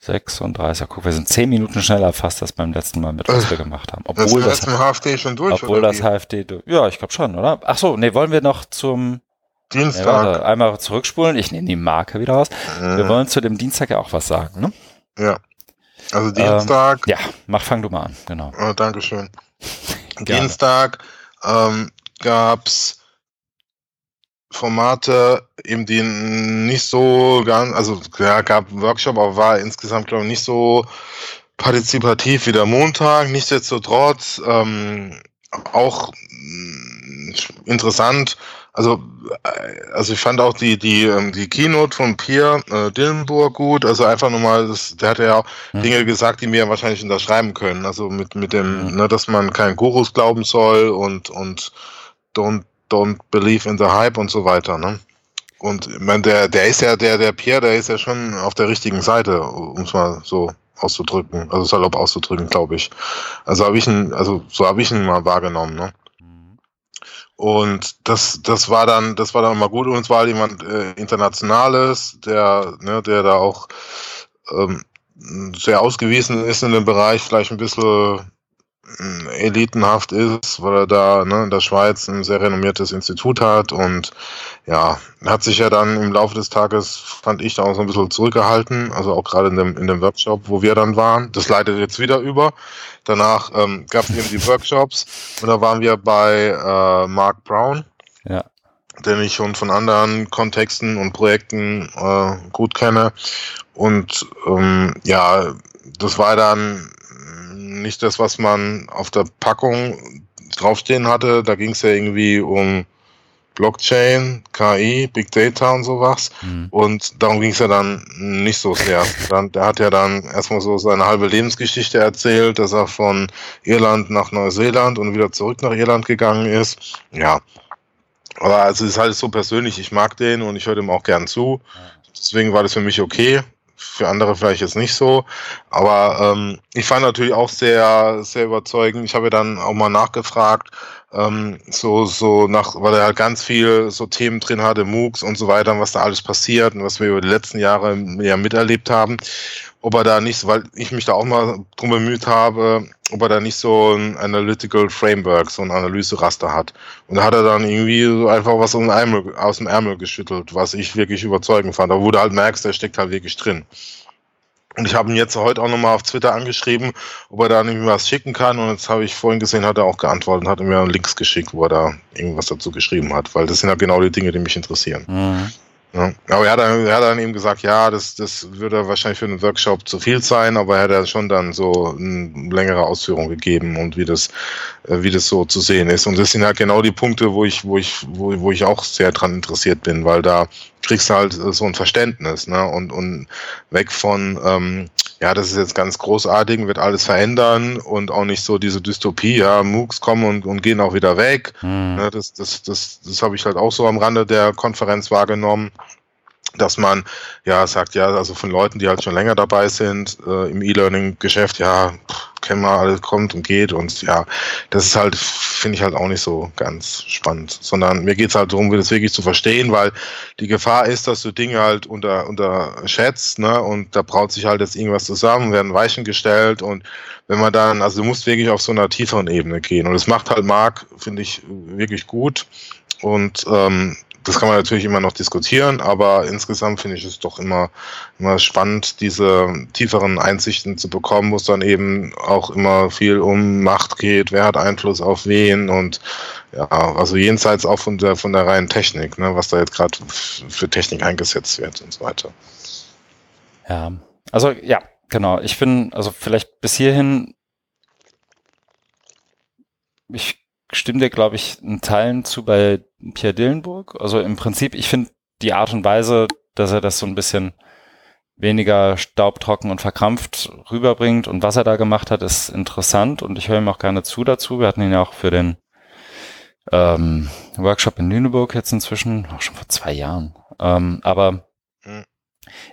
36. Guck, wir sind zehn Minuten schneller fast als beim letzten Mal mit, was wir gemacht haben. Obwohl das, das HFD schon durch, Obwohl das? HFD, ja, ich glaube schon, oder? Ach so, nee, wollen wir noch zum Dienstag. Ja, einmal zurückspulen. Ich nehme die Marke wieder raus. Mhm. Wir wollen zu dem Dienstag ja auch was sagen, ne? Ja. Also Dienstag. Ähm, ja, mach, fang du mal an, genau. Oh, Dankeschön. Dienstag ähm, gab es Formate, eben die nicht so ganz, also ja, gab einen Workshop, aber war insgesamt, glaube ich, nicht so partizipativ wie der Montag. Nichtsdestotrotz ähm, auch mh, mm, interessant also, äh, also ich fand auch die, die, ähm, die Keynote von Pierre äh, Dillenburg gut. Also einfach nochmal, das, der hat ja auch mhm. Dinge gesagt, die mir wahrscheinlich unterschreiben können. Also mit, mit dem, mhm. ne, dass man keinen Gurus glauben soll und, und don't, don't believe in the hype und so weiter, ne? Und ich meine, der, der ist ja, der, der Pierre, der ist ja schon auf der richtigen Seite, um es mal so auszudrücken, also salopp auszudrücken, glaube ich. Also habe ich ihn, also so habe ich ihn mal wahrgenommen, ne? Und das, das war dann, das war dann mal gut. Und es war halt jemand äh, Internationales, der, ne, der da auch ähm, sehr ausgewiesen ist in dem Bereich, vielleicht ein bisschen elitenhaft ist, weil er da ne, in der Schweiz ein sehr renommiertes Institut hat und ja, hat sich ja dann im Laufe des Tages, fand ich, da auch so ein bisschen zurückgehalten, also auch gerade in dem, in dem Workshop, wo wir dann waren. Das leitet jetzt wieder über. Danach ähm, gab es eben die Workshops und da waren wir bei äh, Mark Brown, ja. den ich schon von anderen Kontexten und Projekten äh, gut kenne. Und ähm, ja, das war dann nicht das, was man auf der Packung draufstehen hatte. Da ging es ja irgendwie um Blockchain, KI, Big Data und sowas. Mhm. Und darum ging es ja dann nicht so sehr. Dann, der hat ja dann erstmal so seine halbe Lebensgeschichte erzählt, dass er von Irland nach Neuseeland und wieder zurück nach Irland gegangen ist. Ja. Aber also es ist halt so persönlich, ich mag den und ich höre dem auch gern zu. Deswegen war das für mich okay. Für andere vielleicht jetzt nicht so. Aber ähm, ich fand natürlich auch sehr, sehr überzeugend. Ich habe dann auch mal nachgefragt, ähm, so, so nach, weil er halt ganz viel so Themen drin hatte, MOOCs und so weiter, was da alles passiert und was wir über die letzten Jahre ja miterlebt haben ob er da nicht, weil ich mich da auch mal drum bemüht habe, ob er da nicht so ein Analytical Framework, so ein Analyseraster hat. Und da hat er dann irgendwie so einfach was aus dem, Ärmel, geschüttelt, was ich wirklich überzeugend fand. Da du halt merkst, der steckt halt wirklich drin. Und ich habe ihn jetzt heute auch nochmal auf Twitter angeschrieben, ob er da irgendwie was schicken kann. Und jetzt habe ich vorhin gesehen, hat er auch geantwortet und hat mir Links geschickt, wo er da irgendwas dazu geschrieben hat. Weil das sind ja genau die Dinge, die mich interessieren. Mhm. Ja, aber er hat, dann, er hat dann eben gesagt, ja, das, das würde wahrscheinlich für einen Workshop zu viel sein, aber er hat ja schon dann so eine längere Ausführung gegeben und wie das, äh, wie das so zu sehen ist. Und das sind halt genau die Punkte, wo ich, wo ich, wo, wo ich auch sehr dran interessiert bin, weil da kriegst du halt so ein Verständnis, ne? Und, und weg von, ähm, ja, das ist jetzt ganz großartig, wird alles verändern und auch nicht so diese Dystopie, ja, MOOCs kommen und, und gehen auch wieder weg. Mhm. Ne, das das, das, das habe ich halt auch so am Rande der Konferenz wahrgenommen dass man ja sagt, ja, also von Leuten, die halt schon länger dabei sind äh, im E-Learning-Geschäft, ja, kennen wir, alles kommt und geht und ja, das ist halt, finde ich halt auch nicht so ganz spannend, sondern mir geht es halt darum, das wirklich zu verstehen, weil die Gefahr ist, dass du Dinge halt unter, unterschätzt, ne, und da braut sich halt jetzt irgendwas zusammen, werden Weichen gestellt und wenn man dann, also du musst wirklich auf so einer tieferen Ebene gehen und das macht halt Marc, finde ich, wirklich gut und ähm, das kann man natürlich immer noch diskutieren, aber insgesamt finde ich es doch immer, immer spannend, diese tieferen Einsichten zu bekommen, wo es dann eben auch immer viel um Macht geht, wer hat Einfluss auf wen und ja, also jenseits auch von der, von der reinen Technik, ne, was da jetzt gerade für Technik eingesetzt wird und so weiter. Ja, also ja, genau. Ich bin, also vielleicht bis hierhin, ich stimme dir, glaube ich, in Teilen zu bei Pierre Dillenburg. Also im Prinzip, ich finde die Art und Weise, dass er das so ein bisschen weniger staubtrocken und verkrampft rüberbringt und was er da gemacht hat, ist interessant und ich höre ihm auch gerne zu dazu. Wir hatten ihn ja auch für den ähm, Workshop in Lüneburg jetzt inzwischen, auch schon vor zwei Jahren. Ähm, aber hm.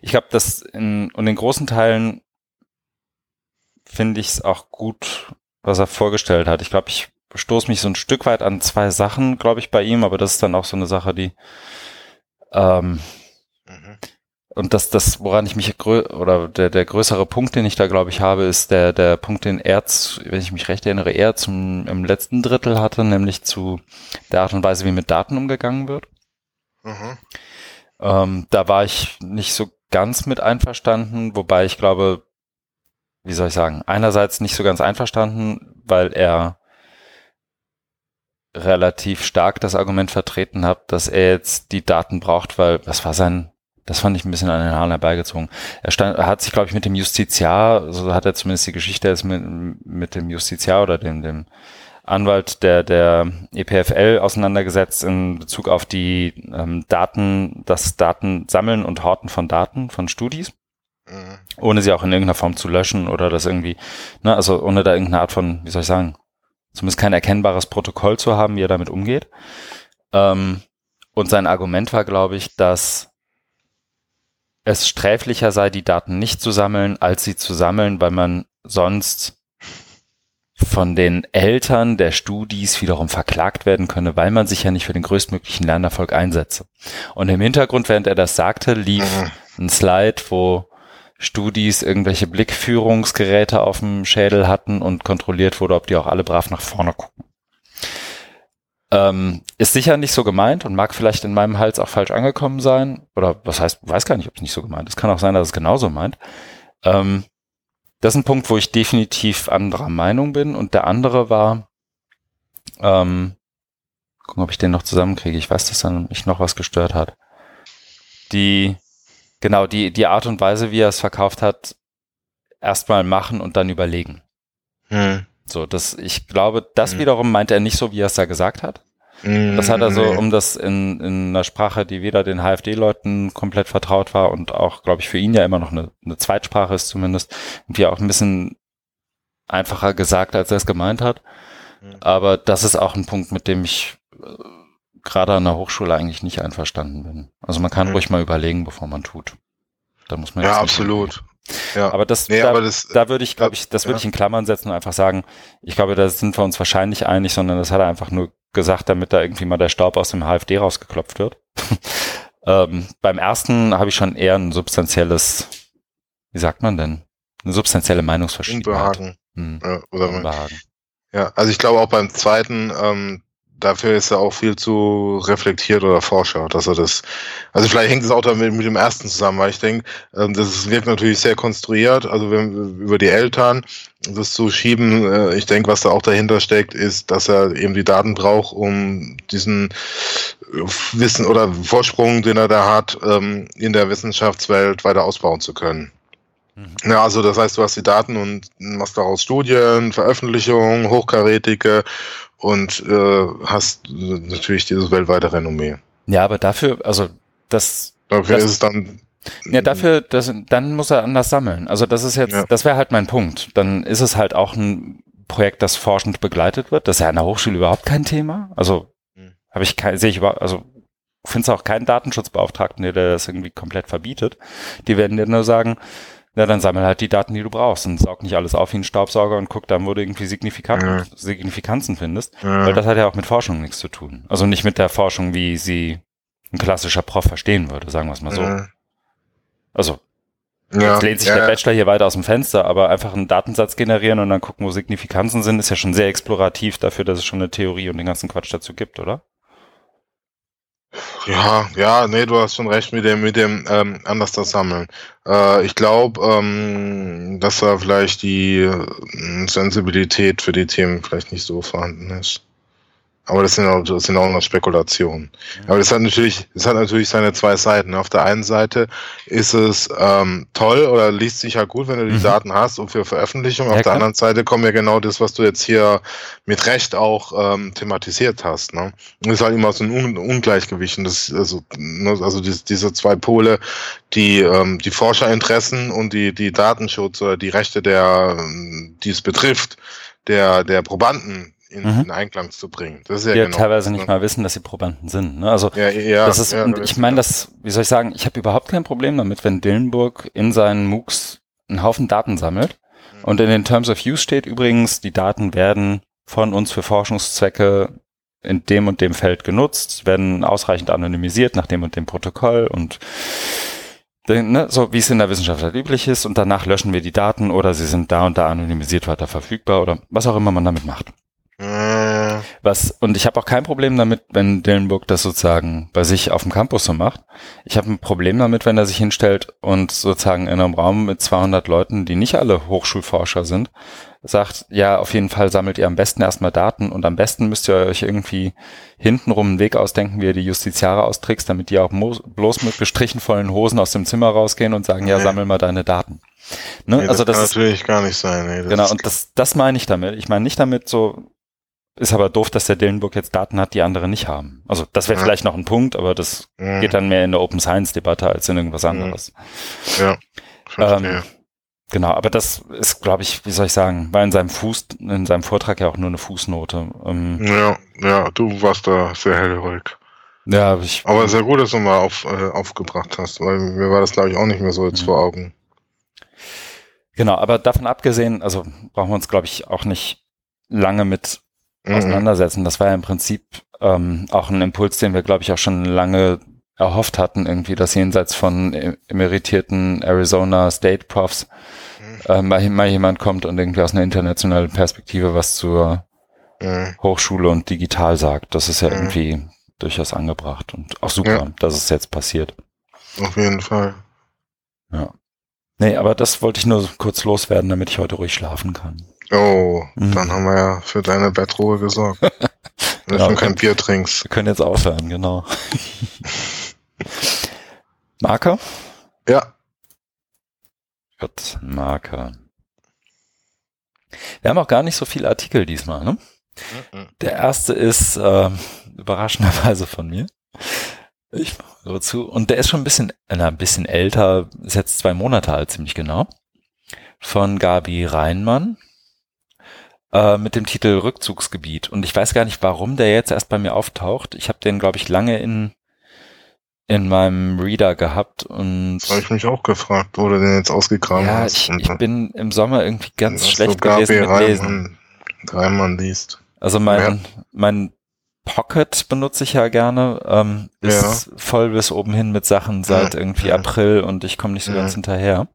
ich glaube, dass in, und in großen Teilen finde ich es auch gut, was er vorgestellt hat. Ich glaube, ich stoße mich so ein Stück weit an zwei Sachen, glaube ich, bei ihm, aber das ist dann auch so eine Sache, die ähm, mhm. und das, das, woran ich mich oder der, der größere Punkt, den ich da, glaube ich, habe, ist der, der Punkt, den er, wenn ich mich recht erinnere, er zum im letzten Drittel hatte, nämlich zu der Art und Weise, wie mit Daten umgegangen wird. Mhm. Ähm, da war ich nicht so ganz mit einverstanden, wobei ich glaube, wie soll ich sagen, einerseits nicht so ganz einverstanden, weil er relativ stark das Argument vertreten habe, dass er jetzt die Daten braucht, weil das war sein, das fand ich ein bisschen an den Haaren herbeigezogen. Er, stand, er hat sich, glaube ich, mit dem Justiziar, so hat er zumindest die Geschichte ist mit, mit dem Justiziar oder dem, dem Anwalt der, der EPFL auseinandergesetzt in Bezug auf die ähm, Daten, das Datensammeln und Horten von Daten von Studis mhm. ohne sie auch in irgendeiner Form zu löschen oder das irgendwie, ne, also ohne da irgendeine Art von, wie soll ich sagen, zumindest kein erkennbares Protokoll zu haben, wie er damit umgeht. Ähm, und sein Argument war, glaube ich, dass es sträflicher sei, die Daten nicht zu sammeln, als sie zu sammeln, weil man sonst von den Eltern der Studis wiederum verklagt werden könne, weil man sich ja nicht für den größtmöglichen Lernerfolg einsetze. Und im Hintergrund, während er das sagte, lief mhm. ein Slide, wo Studis irgendwelche Blickführungsgeräte auf dem Schädel hatten und kontrolliert wurde, ob die auch alle brav nach vorne gucken. Ähm, ist sicher nicht so gemeint und mag vielleicht in meinem Hals auch falsch angekommen sein. Oder was heißt, weiß gar nicht, ob es nicht so gemeint ist. Kann auch sein, dass es genauso meint. Ähm, das ist ein Punkt, wo ich definitiv anderer Meinung bin. Und der andere war, ähm, gucken, ob ich den noch zusammenkriege. Ich weiß, dass dann mich noch was gestört hat. Die Genau, die, die Art und Weise, wie er es verkauft hat, erstmal machen und dann überlegen. Hm. So, das, ich glaube, das hm. wiederum meint er nicht so, wie er es da gesagt hat. Hm. Das hat er so, um das in, in einer Sprache, die weder den HFD-Leuten komplett vertraut war und auch, glaube ich, für ihn ja immer noch eine, eine Zweitsprache ist zumindest, irgendwie auch ein bisschen einfacher gesagt, als er es gemeint hat. Hm. Aber das ist auch ein Punkt, mit dem ich äh, gerade an der Hochschule eigentlich nicht einverstanden bin. Also man kann mhm. ruhig mal überlegen, bevor man tut. Da muss man ja absolut. Ja. Aber das, nee, da, aber das, da würde ich, glaube ich, das würde ja. ich in Klammern setzen und einfach sagen, ich glaube, da sind wir uns wahrscheinlich einig, sondern das hat er einfach nur gesagt, damit da irgendwie mal der Staub aus dem HFD rausgeklopft wird. ähm, beim ersten habe ich schon eher ein substanzielles, wie sagt man denn? Eine substanzielle Meinungsverschiedenheit. Unbehagen. Hm. Ja, oder Unbehagen. Ja, also ich glaube auch beim zweiten, ähm, dafür ist er auch viel zu reflektiert oder forscher, dass er das, also vielleicht hängt es auch damit mit dem ersten zusammen, weil ich denke, ähm, das wirkt natürlich sehr konstruiert, also wenn, über die Eltern das zu schieben, äh, ich denke, was da auch dahinter steckt, ist, dass er eben die Daten braucht, um diesen Wissen oder Vorsprung, den er da hat, ähm, in der Wissenschaftswelt weiter ausbauen zu können. Mhm. Ja, also das heißt, du hast die Daten und machst daraus Studien, Veröffentlichungen, hochkarätige und äh, hast natürlich dieses weltweite Renommee. Ja, aber dafür, also das. Dafür das, ist es dann. Ja, dafür, das, dann muss er anders sammeln. Also das ist jetzt, ja. das wäre halt mein Punkt. Dann ist es halt auch ein Projekt, das forschend begleitet wird. Das ist ja an der Hochschule überhaupt kein Thema. Also mhm. habe ich kein, sehe ich überhaupt, also finde es auch keinen Datenschutzbeauftragten, der das irgendwie komplett verbietet. Die werden dir nur sagen, ja, dann sammel halt die Daten, die du brauchst und saug nicht alles auf wie ein Staubsauger und guck dann, wo du irgendwie Signifikan ja. Signifikanzen findest. Ja. Weil das hat ja auch mit Forschung nichts zu tun. Also nicht mit der Forschung, wie sie ein klassischer Prof verstehen würde, sagen wir es mal so. Ja. Also, jetzt lehnt sich der Bachelor hier weiter aus dem Fenster, aber einfach einen Datensatz generieren und dann gucken, wo Signifikanzen sind, ist ja schon sehr explorativ dafür, dass es schon eine Theorie und den ganzen Quatsch dazu gibt, oder? Ja, ja, nee, du hast schon recht mit dem, mit dem ähm, anders das Sammeln. Äh, ich glaube, ähm, dass da vielleicht die äh, Sensibilität für die Themen vielleicht nicht so vorhanden ist. Aber das sind auch, das sind auch noch Spekulationen. Aber das hat natürlich, das hat natürlich seine zwei Seiten. Auf der einen Seite ist es ähm, toll oder liest sich ja gut, wenn du die mhm. Daten hast und für Veröffentlichung. Auf ja, der anderen Seite kommt ja genau das, was du jetzt hier mit Recht auch ähm, thematisiert hast. Ne? Es ist halt immer so ein Un Ungleichgewicht. Und das, also, ne, also die, diese zwei Pole, die, ähm, die Forscherinteressen und die, die Datenschutz oder die Rechte der, die es betrifft, der, der Probanden in, mhm. in Einklang zu bringen. Das ist ja, ja genau, teilweise nicht ne? mal wissen, dass sie Probanden sind. Ne? Also ja, ja, das ist, ja, und ich meine, das, wie soll ich sagen, ich habe überhaupt kein Problem damit, wenn Dillenburg in seinen MOOCs einen Haufen Daten sammelt. Mhm. Und in den Terms of Use steht übrigens, die Daten werden von uns für Forschungszwecke in dem und dem Feld genutzt, werden ausreichend anonymisiert nach dem und dem Protokoll und Ne, so wie es in der Wissenschaft halt üblich ist und danach löschen wir die Daten oder sie sind da und da anonymisiert weiter verfügbar oder was auch immer man damit macht. Äh. Was, und ich habe auch kein Problem damit, wenn Dillenburg das sozusagen bei sich auf dem Campus so macht. Ich habe ein Problem damit, wenn er sich hinstellt und sozusagen in einem Raum mit 200 Leuten, die nicht alle Hochschulforscher sind, sagt, ja, auf jeden Fall sammelt ihr am besten erstmal Daten und am besten müsst ihr euch irgendwie hintenrum einen Weg ausdenken, wie ihr die Justiziare austrickst, damit die auch bloß mit gestrichen vollen Hosen aus dem Zimmer rausgehen und sagen, ja, sammel mal deine Daten. Ne? Nee, also das, das kann natürlich gar nicht sein. Nee, genau, und das, das meine ich damit. Ich meine nicht damit so, ist aber doof, dass der Dillenburg jetzt Daten hat, die andere nicht haben. Also das wäre ja. vielleicht noch ein Punkt, aber das ja. geht dann mehr in der Open Science Debatte als in irgendwas anderes. Ja. Ähm, genau, aber das ist, glaube ich, wie soll ich sagen, war in seinem Fuß, in seinem Vortrag ja auch nur eine Fußnote. Ähm, ja, ja, du warst da sehr hellhörig. Ja, ich. Aber sehr gut, dass du mal auf, äh, aufgebracht hast, weil mir war das, glaube ich, auch nicht mehr so jetzt mhm. vor Augen. Genau, aber davon abgesehen, also brauchen wir uns, glaube ich, auch nicht lange mit mhm. auseinandersetzen. Das war ja im Prinzip ähm, auch ein Impuls, den wir, glaube ich, auch schon lange erhofft hatten, irgendwie, dass jenseits von emeritierten Arizona State Profs mhm. äh, mal, mal, jemand kommt und irgendwie aus einer internationalen Perspektive was zur mhm. Hochschule und digital sagt. Das ist ja mhm. irgendwie durchaus angebracht und auch super, ja. dass es jetzt passiert. Auf jeden Fall. Ja. Nee, aber das wollte ich nur kurz loswerden, damit ich heute ruhig schlafen kann. Oh, mhm. dann haben wir ja für deine Bettruhe gesorgt. Wenn genau, du kein Bier trinkst. Wir können jetzt aufhören, genau. Marker? Ja. Gut, Marker. Wir haben auch gar nicht so viele Artikel diesmal, ne? Mhm. Der erste ist äh, überraschenderweise von mir. Ich mache so zu. Und der ist schon ein bisschen, äh, ein bisschen älter, ist jetzt zwei Monate alt, ziemlich genau. Von Gabi Reinmann äh, mit dem Titel Rückzugsgebiet. Und ich weiß gar nicht, warum der jetzt erst bei mir auftaucht. Ich habe den, glaube ich, lange in in meinem Reader gehabt und. Das habe ich mich auch gefragt, wo du den jetzt ausgegraben ja, hast. Ich, ich bin im Sommer irgendwie ganz schlecht gewesen mit Lesen. Reimann, Reimann liest. Also mein, mein Pocket benutze ich ja gerne, ähm, ist voll bis oben hin mit Sachen seit Ja, irgendwie ja. April und ich komme nicht so Ja. ganz hinterher.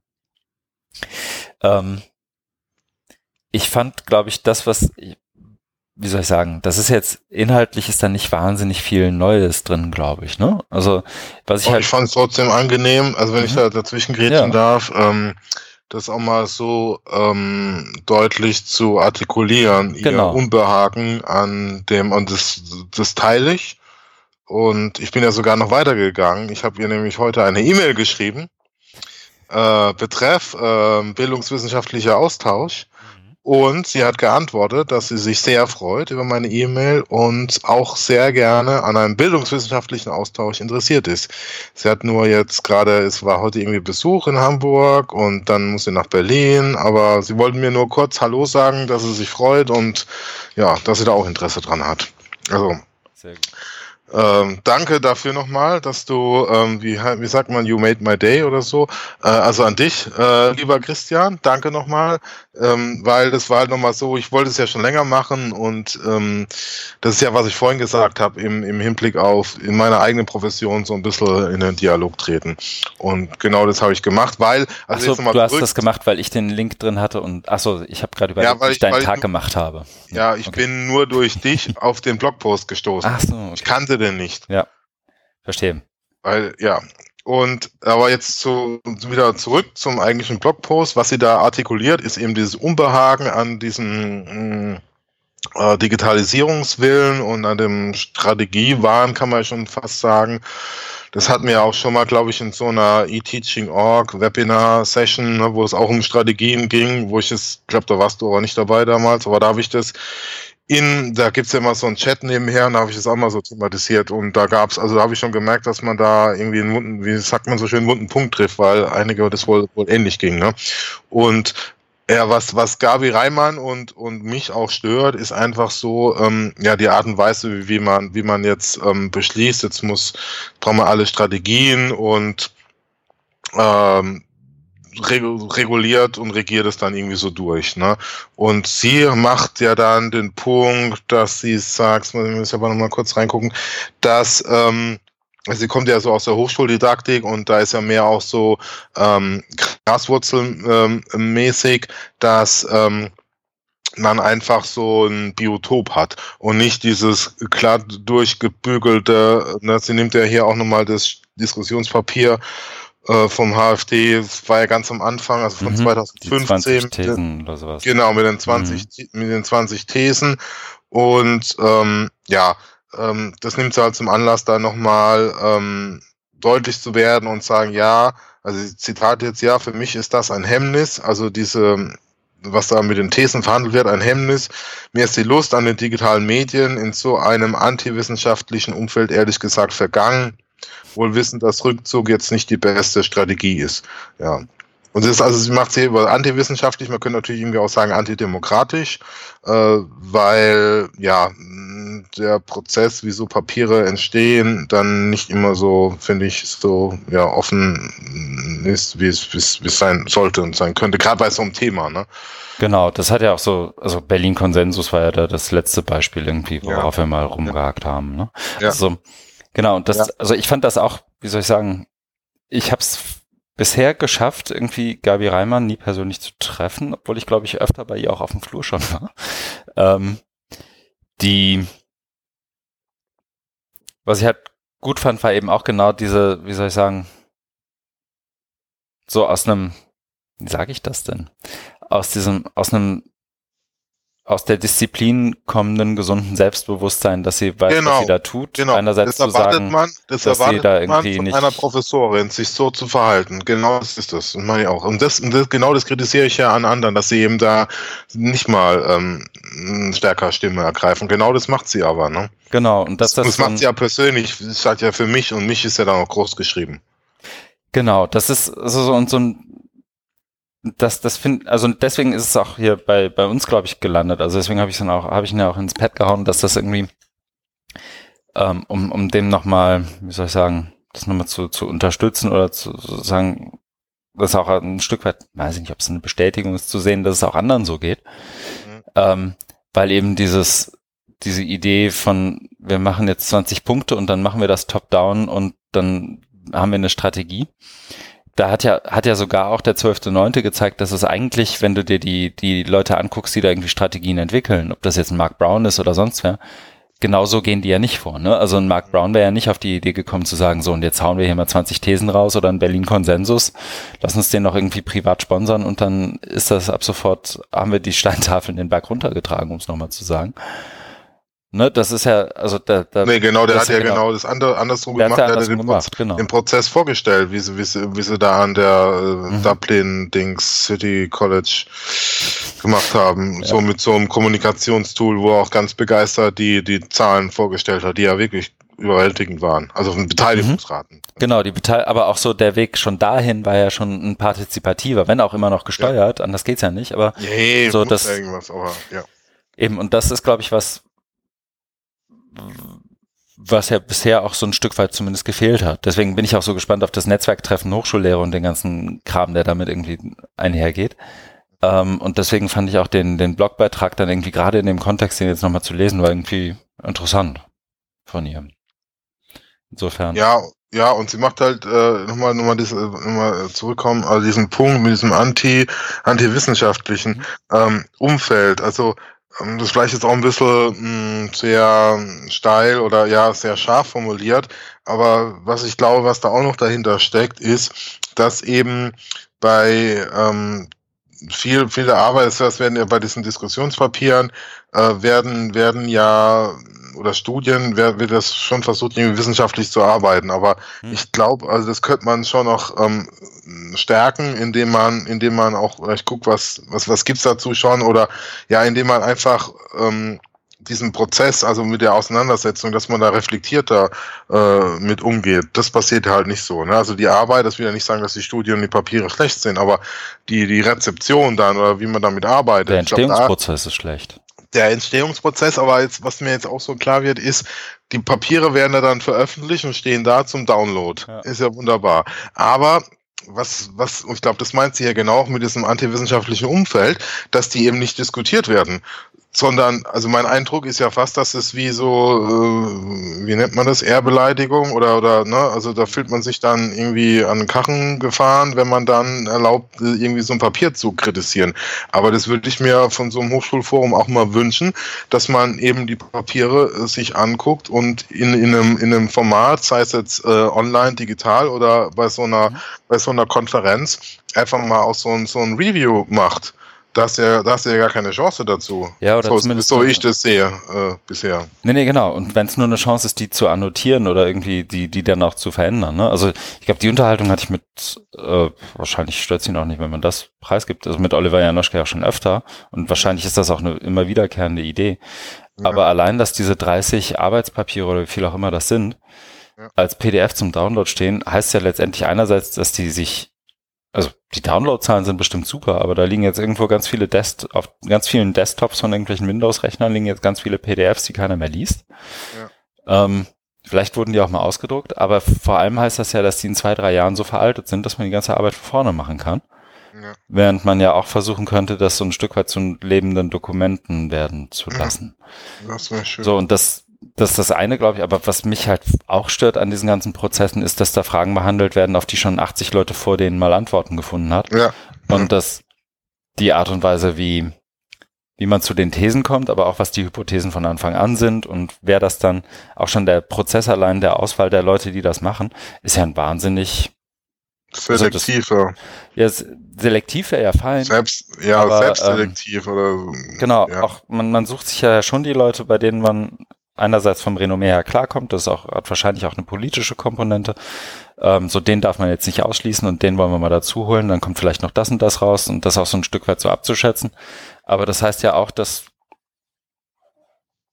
Ähm, ich fand, glaube ich, das, was, wie soll ich sagen, das ist jetzt, inhaltlich ist da nicht wahnsinnig viel Neues drin, glaube ich, ne? Also, was ich Und halt, ich fand es trotzdem angenehm, also wenn ich Mhm. da dazwischen grätschen Ja. darf, ähm, das auch mal so ähm, deutlich zu artikulieren, Genau. ihr Unbehagen an dem, und das, das teile ich. Und ich bin ja sogar noch weitergegangen. Ich habe ihr nämlich heute eine E-Mail geschrieben, äh, betreff äh, bildungswissenschaftlicher Austausch. Und sie hat geantwortet, dass sie sich sehr freut über meine E-Mail und auch sehr gerne an einem bildungswissenschaftlichen Austausch interessiert ist. Sie hat nur jetzt gerade, es war heute irgendwie Besuch in Hamburg und dann muss sie nach Berlin, aber sie wollten mir nur kurz Hallo sagen, dass sie sich freut und ja, dass sie da auch Interesse dran hat. Also sehr gut. Ähm, danke dafür nochmal, dass du, ähm, wie, wie sagt man, you made my day oder so. Äh, also an dich, äh, lieber Christian, danke nochmal, ähm, weil das war halt nochmal so, ich wollte es ja schon länger machen und ähm, das ist ja, was ich vorhin gesagt habe, im, im Hinblick auf in meiner eigenen Profession so ein bisschen in den Dialog treten. Und genau das habe ich gemacht, weil, also Achso, du hast das gemacht, weil ich den Link drin hatte und achso, ich habe gerade überlegt, weil wie ich- ich deinen weil ich- Tag gemacht habe. ja, ich okay. bin nur durch dich auf den Blogpost gestoßen. Ach so, Ich okay. Kannte den nicht. verstehe. Weil, ja. Und aber jetzt zu, wieder zurück zum eigentlichen Blogpost. Was sie da artikuliert, ist eben dieses Unbehagen an diesem mh, äh, Digitalisierungswillen und an dem Strategiewahn, kann man schon fast sagen. Das hatten wir auch schon mal, glaube ich, in so einer e-Teaching.org Webinar-Session, ne, wo es auch um Strategien ging, wo ich es, glaube, da warst du aber nicht dabei damals, aber da habe ich das in, da gibt's ja immer so einen Chat nebenher und da habe ich das auch mal so thematisiert und da gab's, also da habe ich schon gemerkt, dass man da irgendwie einen wunden, wie sagt man so schön, einen wunden Punkt trifft, weil einige das wohl, wohl ähnlich ging. Ne? Und ja, was, was Gabi Reimann und, und mich auch stört, ist einfach so, ähm, ja, die Art und Weise, wie, wie man, wie man jetzt ähm, beschließt, jetzt muss, brauchen wir alle Strategien und ähm, reguliert und regiert es dann irgendwie so durch. Ne? Und sie macht ja dann den Punkt, dass sie sagt, wir müssen aber nochmal kurz reingucken, dass ähm, sie kommt ja so aus der Hochschuldidaktik und da ist ja mehr auch so ähm, Graswurzelmäßig, ähm, dass ähm, man einfach so ein Biotop hat und nicht dieses klar durchgebügelte, ne, sie nimmt ja hier auch nochmal das Diskussionspapier äh, vom HFD, war ja ganz am Anfang, also von Mhm, Die 2015. 20 Thesen oder sowas. Genau, mit den 20, The- mit den 20 Thesen. Und ähm, ja, ähm, das nimmt sie halt zum Anlass, da nochmal ähm, deutlich zu werden und sagen, ja, also Zitat jetzt, ja, für mich ist das ein Hemmnis, also diese, was da mit den Thesen verhandelt wird, ein Hemmnis. Mir ist die Lust an den digitalen Medien in so einem antiwissenschaftlichen Umfeld ehrlich gesagt vergangen. Wohl wissen, dass Rückzug jetzt nicht die beste Strategie ist. Ja. Und das ist also, sie macht sie antiwissenschaftlich, man könnte natürlich irgendwie auch sagen antidemokratisch, äh, weil ja der Prozess, wie so Papiere entstehen, dann nicht immer so, finde ich, so ja offen ist, wie es, wie es, wie es sein sollte und sein könnte, gerade bei so einem Thema, ne? Genau, das hat ja auch so, also Berlin-Konsensus war ja da das letzte Beispiel irgendwie, worauf wir mal rumgehakt haben. Ne? Ja. Also, genau, und das, Ja. also ich fand das auch, wie soll ich sagen, ich habe es bisher geschafft, irgendwie Gabi Reimann nie persönlich zu treffen, obwohl ich, glaube ich, öfter bei ihr auch auf dem Flur schon war. Ähm, die, was ich halt gut fand, war eben auch genau diese, wie soll ich sagen, so aus einem, wie sage ich das denn? Aus diesem, aus einem, aus der Disziplin kommenden gesunden Selbstbewusstsein, dass sie weiß, was Genau, sie da tut. Genau. Einerseits das zu erwartet sagen, man, das dass sie erwartet da man irgendwie von nicht- einer Professorin, sich so zu verhalten. Genau das ist das. Und meine ich auch. Und das, und das, genau das kritisiere ich ja an anderen, dass sie eben da nicht mal ähm, eine stärker Stimme ergreifen. Genau das macht sie aber, ne? genau, und Das, das, das macht sie ja persönlich, das hat ja für mich und mich ist ja dann auch groß geschrieben. Genau, das ist also so und so ein das das find also deswegen ist es auch hier bei bei uns glaube ich gelandet. Also deswegen habe ich dann auch habe ich ihn ja auch ins Pad gehauen, dass das irgendwie ähm, um um dem noch mal, wie soll ich sagen, das nochmal zu, zu unterstützen oder zu, zu sagen, das auch ein Stück weit, weiß ich nicht, ob es eine Bestätigung ist, zu sehen, dass es auch anderen so geht. Mhm. Ähm, weil eben dieses, diese Idee von, wir machen jetzt 20 Punkte und dann machen wir das top-down und dann haben wir eine Strategie. Da hat ja, hat ja sogar auch der 12.9. gezeigt, dass es eigentlich, wenn du dir die, die Leute anguckst, die da irgendwie Strategien entwickeln, ob das jetzt ein Mark Brown ist oder sonst wer, genauso gehen die ja nicht vor. Ne? Also ein Mark Brown wäre ja nicht auf die Idee gekommen zu sagen, so und jetzt hauen wir hier mal 20 Thesen raus oder ein Berlin-Konsensus, lass uns den noch irgendwie privat sponsern und dann ist das ab sofort, haben wir die Steintafeln den Berg runtergetragen, um es nochmal zu sagen. Ne, das ist ja, also da, da Nee, genau, der hat ja genau, genau das andere andersrum gemacht, der hat den, gemacht, Proz genau. den Prozess vorgestellt, wie sie, wie sie, wie sie da an der äh, mhm. Dublin Dings City College gemacht haben. Ja. So mit so einem Kommunikationstool, wo er auch ganz begeistert die, die Zahlen vorgestellt hat, die ja wirklich überwältigend waren. Also von Beteiligungsraten. Mhm. Genau, die Beteil aber auch so der Weg schon dahin war ja schon ein partizipativer, wenn auch immer noch gesteuert, ja. anders geht's ja nicht, aber nee, so das aber, ja. Eben, und das ist, glaube ich, was, was ja bisher auch so ein Stück weit zumindest gefehlt hat. Deswegen bin ich auch so gespannt auf das Netzwerktreffen Hochschullehrer und den ganzen Kram, der damit irgendwie einhergeht. Ähm, und deswegen fand ich auch den, den Blogbeitrag dann irgendwie gerade in dem Kontext, den jetzt nochmal zu lesen, war irgendwie interessant von ihr. Insofern. Ja, ja, und sie macht halt äh, nochmal nochmal diese, nochmal zurückkommen, also diesen Punkt mit diesem anti antiwissenschaftlichen mhm. ähm, Umfeld. Also ähm, das vielleicht ist auch ein bisschen mh, hm, sehr steil oder ja, sehr scharf formuliert. Aber was ich glaube, was da auch noch dahinter steckt, ist, dass eben bei ähm, viel, viel der Arbeit, das werden ja bei diesen Diskussionspapieren, äh, werden, werden ja oder Studien wird, wird das schon versucht, irgendwie wissenschaftlich zu arbeiten. Aber hm. ich glaube, also das könnte man schon noch ähm, stärken, indem man, indem man auch vielleicht guckt, was, was, was gibt's dazu schon oder ja, indem man einfach ähm, diesen Prozess, also mit der Auseinandersetzung, dass man da reflektierter äh, mit umgeht, das passiert halt nicht so. Ne? Also die Arbeit, das will ja nicht sagen, dass die Studien und die Papiere schlecht sind, aber die, die Rezeption dann oder wie man damit arbeitet. Der Entstehungsprozess glaub, da, ist schlecht der Entstehungsprozess, aber jetzt, was mir jetzt auch so klar wird, ist, die Papiere werden ja dann veröffentlicht und stehen da zum Download. Ja. Ist ja wunderbar. Aber was, was, ich glaube, das meint sie ja genau auch mit diesem antiwissenschaftlichen Umfeld, dass die eben nicht diskutiert werden sondern, also mein Eindruck ist ja fast, dass es wie so, äh, wie nennt man das, Ehrbeleidigung oder, oder, ne, also da fühlt man sich dann irgendwie an den Kachen gefahren, wenn man dann erlaubt, irgendwie so ein Papier zu kritisieren. Aber das würde ich mir von so einem Hochschulforum auch mal wünschen, dass man eben die Papiere äh, sich anguckt und in, in, einem, in einem Format, sei es jetzt äh, online, digital oder bei so einer, bei so einer Konferenz, einfach mal auch so ein, so ein Review macht da hast, ja, da hast du ja gar keine Chance dazu. Ja, oder so, zumindest so ich das sehe äh, bisher. Nee, nee, genau. Und wenn es nur eine Chance ist, die zu annotieren oder irgendwie die, die dann auch zu verändern. Ne? Also ich glaube, die Unterhaltung hatte ich mit, äh, wahrscheinlich stört sie noch nicht, wenn man das preisgibt, also mit Oliver Janoschke auch schon öfter. Und wahrscheinlich ist das auch eine immer wiederkehrende Idee. Ja. Aber allein, dass diese 30 Arbeitspapiere oder wie viel auch immer das sind, ja. als PDF zum Download stehen, heißt ja letztendlich einerseits, dass die sich also die Downloadzahlen sind bestimmt super, aber da liegen jetzt irgendwo ganz viele Dest auf ganz vielen Desktops von irgendwelchen Windows-Rechnern liegen jetzt ganz viele PDFs, die keiner mehr liest. Ja. Ähm, vielleicht wurden die auch mal ausgedruckt, aber vor allem heißt das ja, dass die in zwei, drei Jahren so veraltet sind, dass man die ganze Arbeit von vorne machen kann. Ja. Während man ja auch versuchen könnte, das so ein Stück weit zu lebenden Dokumenten werden zu lassen. Das wäre schön. So, und das das ist das eine, glaube ich. Aber was mich halt auch stört an diesen ganzen Prozessen, ist, dass da Fragen behandelt werden, auf die schon 80 Leute vor denen mal Antworten gefunden hat. Ja. Und dass die Art und Weise, wie, wie man zu den Thesen kommt, aber auch was die Hypothesen von Anfang an sind und wer das dann, auch schon der Prozess allein, der Auswahl der Leute, die das machen, ist ja ein wahnsinnig Selektiver. Also ja, selektiv wäre ja fein. Selbst, ja, aber, selbstselektiv ähm, oder. Genau, ja. auch man, man sucht sich ja schon die Leute, bei denen man einerseits vom Renommee her klarkommt, das ist auch, hat wahrscheinlich auch eine politische Komponente. Ähm, so den darf man jetzt nicht ausschließen und den wollen wir mal dazu holen, dann kommt vielleicht noch das und das raus und das auch so ein Stück weit so abzuschätzen. Aber das heißt ja auch, dass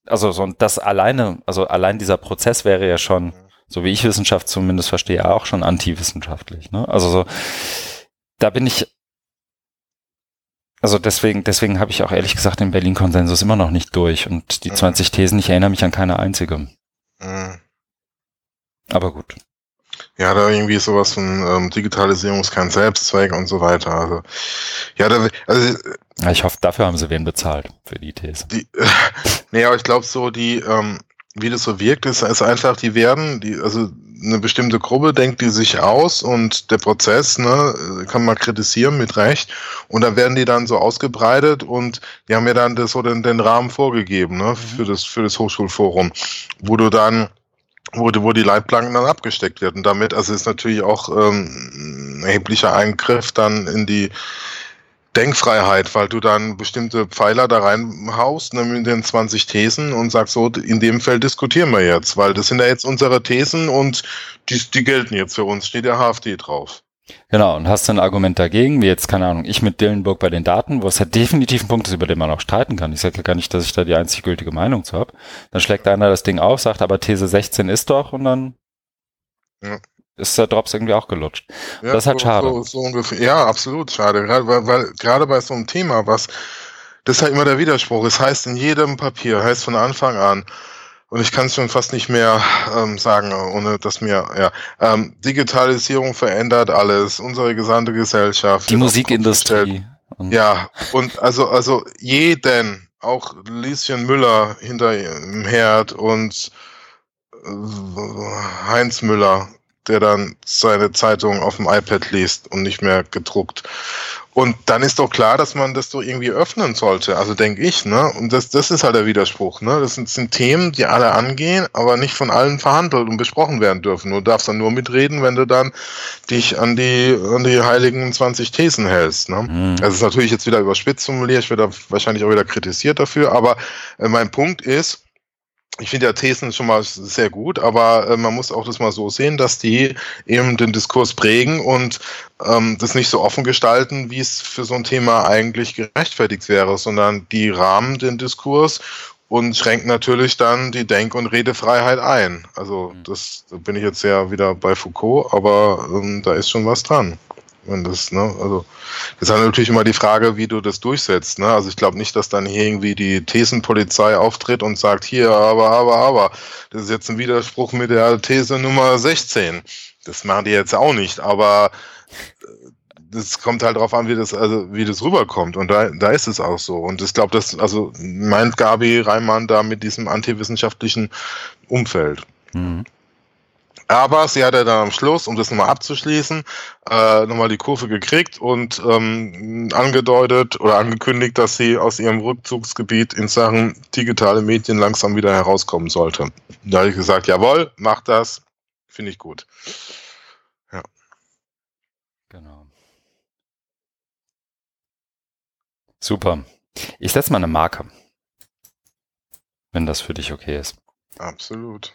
also so das alleine, also allein dieser Prozess wäre ja schon, so wie ich Wissenschaft zumindest verstehe, auch schon antiwissenschaftlich. Ne? Also so, da bin ich also deswegen, deswegen habe ich auch ehrlich gesagt den Berlin-Konsensus immer noch nicht durch und die mhm. 20 Thesen, ich erinnere mich an keine einzige. Mhm. Aber gut. Ja, da irgendwie sowas von ähm, Digitalisierung ist kein Selbstzweck und so weiter. Also, ja, da, also, ja, ich hoffe, dafür haben sie wen bezahlt für die These. Die, äh, nee, aber ich glaube so, die, ähm, wie das so wirkt, ist, ist einfach, die werden, die, also eine bestimmte Gruppe denkt die sich aus und der Prozess, ne, kann man kritisieren mit Recht. Und dann werden die dann so ausgebreitet und die haben ja dann das so den, den Rahmen vorgegeben, ne, mhm. für das, für das Hochschulforum, wo du dann wo, wo die Leitplanken dann abgesteckt werden. Damit, also ist natürlich auch ähm, ein erheblicher Eingriff dann in die Denkfreiheit, weil du dann bestimmte Pfeiler da reinhaust, ne, mit den 20 Thesen und sagst so, in dem Feld diskutieren wir jetzt, weil das sind ja jetzt unsere Thesen und die, die gelten jetzt für uns, steht der HFD drauf. Genau, und hast du ein Argument dagegen, wie jetzt, keine Ahnung, ich mit Dillenburg bei den Daten, wo es ja definitiv ein Punkt ist, über den man auch streiten kann. Ich sage ja gar nicht, dass ich da die einzig gültige Meinung zu habe. Dann schlägt einer das Ding auf, sagt, aber These 16 ist doch und dann ja. Ist der Drops irgendwie auch gelutscht. Ja, das ist halt so, schade. So, so ungefähr. Ja, absolut schade. Gerade, weil, weil gerade bei so einem Thema, was, das ist halt immer der Widerspruch. Es heißt in jedem Papier, heißt von Anfang an, und ich kann es schon fast nicht mehr ähm, sagen, ohne dass mir, ja, ähm, Digitalisierung verändert alles, unsere gesamte Gesellschaft. Die Musikindustrie. Ja, und also, also jeden, auch Lieschen Müller hinter im Herd und äh, Heinz Müller, der dann seine Zeitung auf dem iPad liest und nicht mehr gedruckt. Und dann ist doch klar, dass man das doch irgendwie öffnen sollte. Also denke ich, ne? Und das, das ist halt der Widerspruch, ne? Das sind, sind Themen, die alle angehen, aber nicht von allen verhandelt und besprochen werden dürfen. Du darfst dann nur mitreden, wenn du dann dich an die, an die heiligen 20 Thesen hältst, ne? Mhm. Das ist natürlich jetzt wieder überspitzt formuliert. Ich werde wahrscheinlich auch wieder kritisiert dafür. Aber äh, mein Punkt ist, ich finde ja Thesen schon mal sehr gut, aber äh, man muss auch das mal so sehen, dass die eben den Diskurs prägen und ähm, das nicht so offen gestalten, wie es für so ein Thema eigentlich gerechtfertigt wäre, sondern die rahmen den Diskurs und schränken natürlich dann die Denk- und Redefreiheit ein. Also mhm. das da bin ich jetzt ja wieder bei Foucault, aber ähm, da ist schon was dran. Wenn das, ne, also, das ist natürlich immer die Frage, wie du das durchsetzt, ne? Also ich glaube nicht, dass dann hier irgendwie die Thesenpolizei auftritt und sagt, hier, aber, aber, aber, das ist jetzt ein Widerspruch mit der These Nummer 16. Das machen die jetzt auch nicht, aber äh, das kommt halt darauf an, wie das, also wie das rüberkommt. Und da, da ist es auch so. Und ich glaube, das, also meint Gabi Reimann da mit diesem antiwissenschaftlichen Umfeld. Mhm. Aber sie hat ja dann am Schluss, um das nochmal abzuschließen, äh, nochmal die Kurve gekriegt und ähm, angedeutet oder angekündigt, dass sie aus ihrem Rückzugsgebiet in Sachen digitale Medien langsam wieder herauskommen sollte. Da habe ich gesagt, jawohl, mach das, finde ich gut. Ja. Genau. Super. Ich setze mal eine Marke, wenn das für dich okay ist. Absolut.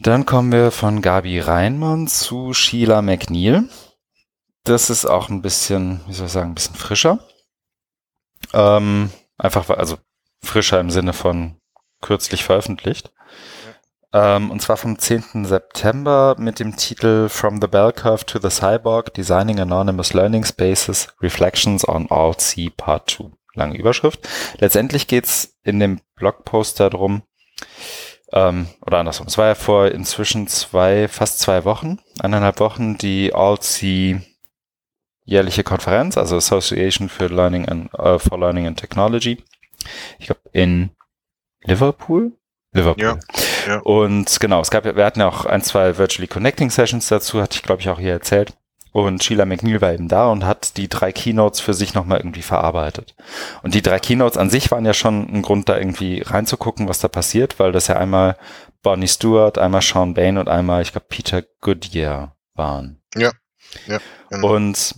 Dann kommen wir von Gabi Reinmann zu Sheila McNeil. Das ist auch ein bisschen, wie soll ich sagen, ein bisschen frischer. Ähm, einfach, also frischer im Sinne von kürzlich veröffentlicht. Ähm, und zwar vom 10. September mit dem Titel From the Bell Curve to the Cyborg, Designing Anonymous Learning Spaces, Reflections on All C Part 2. Lange Überschrift. Letztendlich geht's in dem Blogpost darum, ähm, oder andersrum. Es war ja vor inzwischen zwei, fast zwei Wochen, eineinhalb Wochen, die ALSI jährliche Konferenz, also Association for Learning and, uh, for Learning and Technology. Ich glaube in Liverpool. Liverpool. Ja, ja. Und genau, es gab, wir hatten ja auch ein, zwei Virtually Connecting Sessions dazu, hatte ich glaube ich auch hier erzählt. Und Sheila McNeil war eben da und hat die drei Keynotes für sich nochmal irgendwie verarbeitet. Und die drei Keynotes an sich waren ja schon ein Grund, da irgendwie reinzugucken, was da passiert, weil das ja einmal Bonnie Stewart, einmal Sean Bain und einmal, ich glaube, Peter Goodyear waren. Ja. ja genau. Und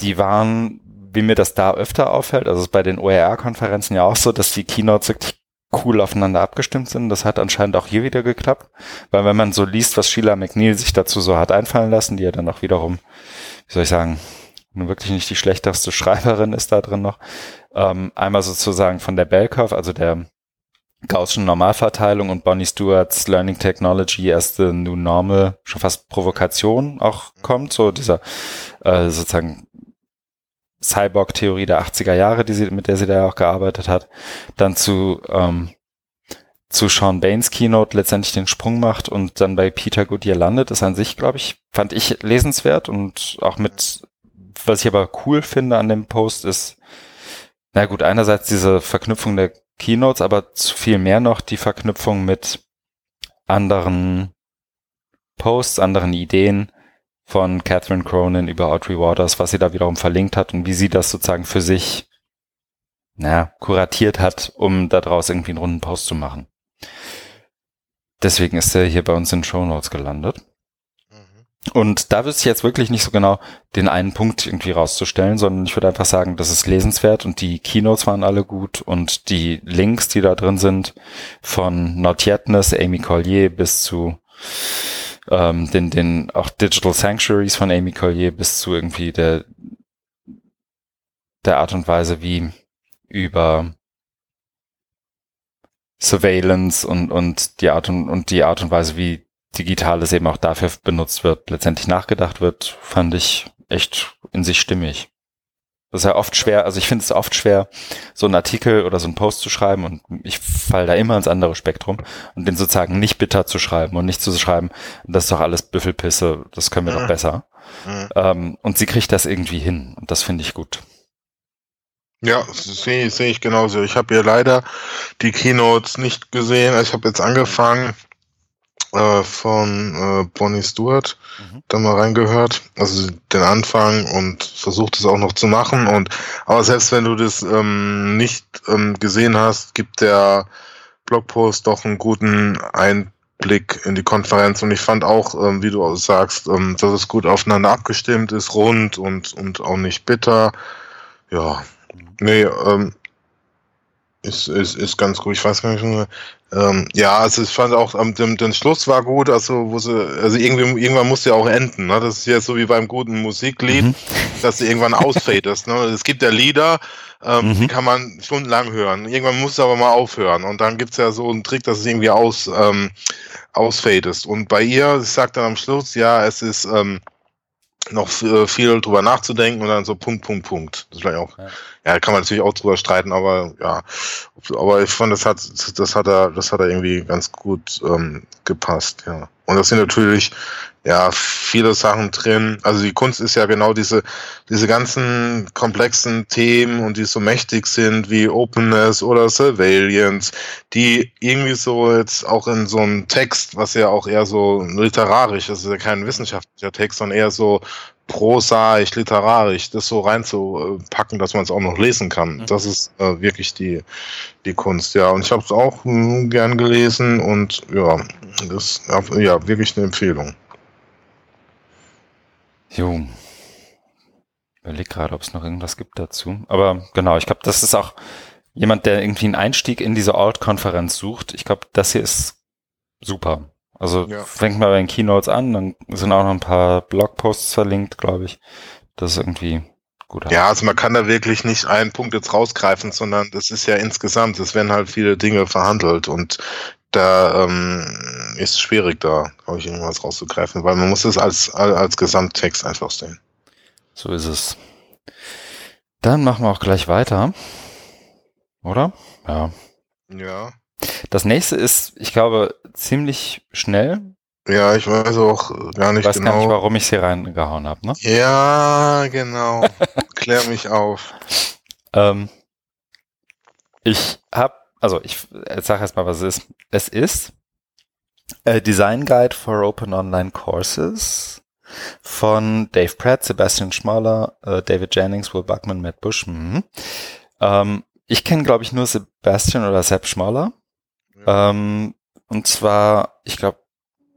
die waren, wie mir das da öfter auffällt, also bei den OER-Konferenzen ja auch so, dass die Keynotes wirklich cool aufeinander abgestimmt sind. Das hat anscheinend auch hier wieder geklappt, weil wenn man so liest, was Sheila McNeil sich dazu so hat einfallen lassen, die ja dann auch wiederum wie soll ich sagen, nun wirklich nicht die schlechteste Schreiberin ist da drin noch. Ähm, einmal sozusagen von der Bell Curve, also der Gaußschen Normalverteilung und Bonnie Stewarts Learning Technology as the New Normal schon fast Provokation auch kommt, so dieser äh, sozusagen Cyborg-Theorie der 80er Jahre, die sie, mit der sie da auch gearbeitet hat, dann zu ähm, zu Sean Baines Keynote letztendlich den Sprung macht und dann bei Peter Goodyear landet, ist an sich, glaube ich, fand ich lesenswert und auch mit, was ich aber cool finde an dem Post ist, na gut, einerseits diese Verknüpfung der Keynotes, aber viel mehr noch die Verknüpfung mit anderen Posts, anderen Ideen von Catherine Cronin über Audrey Waters, was sie da wiederum verlinkt hat und wie sie das sozusagen für sich na, kuratiert hat, um daraus irgendwie einen runden Post zu machen. Deswegen ist er hier bei uns in Show Notes gelandet. Mhm. Und da wüsste ich jetzt wirklich nicht so genau den einen Punkt irgendwie rauszustellen, sondern ich würde einfach sagen, das ist lesenswert und die Keynotes waren alle gut und die Links, die da drin sind, von Not Yetness, Amy Collier bis zu ähm, den, den auch Digital Sanctuaries von Amy Collier bis zu irgendwie der, der Art und Weise, wie über Surveillance und, und die Art und, und die Art und Weise, wie Digitales eben auch dafür benutzt wird, letztendlich nachgedacht wird, fand ich echt in sich stimmig. Das ist ja oft schwer, also ich finde es oft schwer, so einen Artikel oder so einen Post zu schreiben und ich falle da immer ins andere Spektrum und den sozusagen nicht bitter zu schreiben und nicht zu schreiben, das ist doch alles Büffelpisse, das können wir mhm. doch besser. Mhm. Ähm, und sie kriegt das irgendwie hin und das finde ich gut. Ja, sehe seh ich genauso. Ich habe ja leider die Keynotes nicht gesehen. Also ich habe jetzt angefangen äh, von äh, Bonnie Stewart, mhm. da mal reingehört, also den Anfang und versucht es auch noch zu machen. Und aber selbst wenn du das ähm, nicht ähm, gesehen hast, gibt der Blogpost doch einen guten Einblick in die Konferenz. Und ich fand auch, ähm, wie du auch sagst, ähm, dass es gut aufeinander abgestimmt ist, rund und, und auch nicht bitter. Ja, Nee, ähm, ist, ist, ist ganz gut. Ich weiß gar nicht. Ähm, ja, also ich fand auch, ähm, den, den Schluss war gut, also wo sie, also irgendwie, irgendwann muss ja auch enden. Ne? Das ist ja so wie beim guten Musiklied, mhm. dass du irgendwann ausfadest. Ne? Es gibt ja Lieder, ähm, mhm. die kann man stundenlang hören. Irgendwann muss es aber mal aufhören. Und dann gibt's ja so einen Trick, dass es irgendwie aus, ähm, ausfadest. Und bei ihr, sie sagt dann am Schluss, ja, es ist, ähm, noch äh, viel drüber nachzudenken und dann so Punkt, Punkt, Punkt. Das ist vielleicht auch, ja. ja, kann man natürlich auch drüber streiten, aber ja, aber ich fand, das hat, das hat er, das hat er irgendwie ganz gut ähm, gepasst, ja. Und das sind natürlich ja viele Sachen drin. Also die Kunst ist ja genau diese diese ganzen komplexen Themen und die so mächtig sind wie Openness oder Surveillance, die irgendwie so jetzt auch in so einem Text, was ja auch eher so literarisch, das ist ja kein wissenschaftlicher Text, sondern eher so prosaisch, literarisch, das so reinzupacken, dass man es auch noch lesen kann. Mhm. Das ist äh, wirklich die, die Kunst, ja. Und ich habe es auch mh, gern gelesen und ja, das ja wirklich eine Empfehlung. Jo. Überleg gerade, ob es noch irgendwas gibt dazu. Aber genau, ich glaube, das ist auch jemand, der irgendwie einen Einstieg in diese Alt-Konferenz sucht. Ich glaube, das hier ist super. Also ja. fängt mal bei den Keynotes an, dann sind auch noch ein paar Blogposts verlinkt, glaube ich. Das ist irgendwie gut. Ja, also man kann da wirklich nicht einen Punkt jetzt rausgreifen, sondern das ist ja insgesamt, es werden halt viele Dinge verhandelt und da ähm, ist es schwierig, da, glaube ich, irgendwas rauszugreifen, weil man muss es als, als Gesamttext einfach sehen. So ist es. Dann machen wir auch gleich weiter. Oder? Ja. Ja. Das nächste ist, ich glaube, ziemlich schnell. Ja, ich weiß auch gar nicht ich weiß genau. gar nicht, warum ich sie reingehauen habe, ne? Ja, genau. Klär mich auf. Ähm, ich habe, also ich sage erst mal, was es ist. Es ist a Design Guide for Open Online Courses von Dave Pratt, Sebastian Schmaler, äh, David Jennings, Will Buckman, Matt Bush. Mhm. Ähm, ich kenne, glaube ich, nur Sebastian oder Sepp Schmaler. Ja. Ähm, und zwar, ich glaube,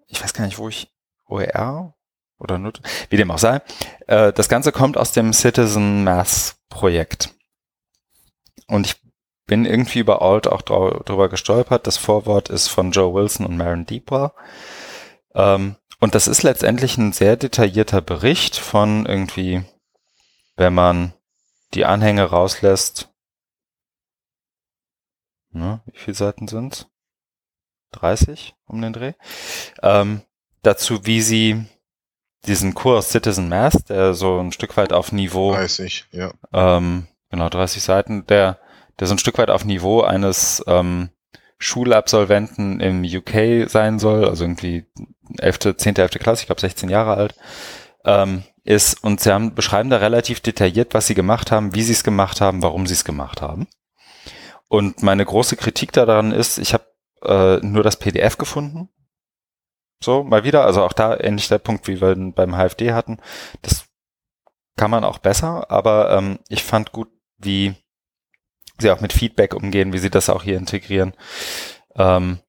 ich weiß gar nicht, wo ich OER oder nur, wie dem auch sei. Äh, das Ganze kommt aus dem Citizen Math Projekt. Und ich bin irgendwie über Alt auch drüber gestolpert. Das Vorwort ist von Joe Wilson und Maren Deeper. Ähm, und das ist letztendlich ein sehr detaillierter Bericht von irgendwie, wenn man die Anhänge rauslässt. Ne, wie viele Seiten sind's? 30 um den Dreh, ähm, dazu, wie sie diesen Kurs Citizen Math, der so ein Stück weit auf Niveau 30, ja. Ähm, genau, 30 Seiten, der, der so ein Stück weit auf Niveau eines ähm, Schulabsolventen im UK sein soll, also irgendwie 11., 10., 11. Klasse, ich glaube 16 Jahre alt, ähm, ist, und sie haben, beschreiben da relativ detailliert, was sie gemacht haben, wie sie es gemacht haben, warum sie es gemacht haben. Und meine große Kritik daran ist, ich habe äh, nur das PDF gefunden. So, mal wieder, also auch da ähnlich der Punkt, wie wir beim HFD hatten. Das kann man auch besser, aber ähm, ich fand gut, wie sie auch mit Feedback umgehen, wie sie das auch hier integrieren. Ähm,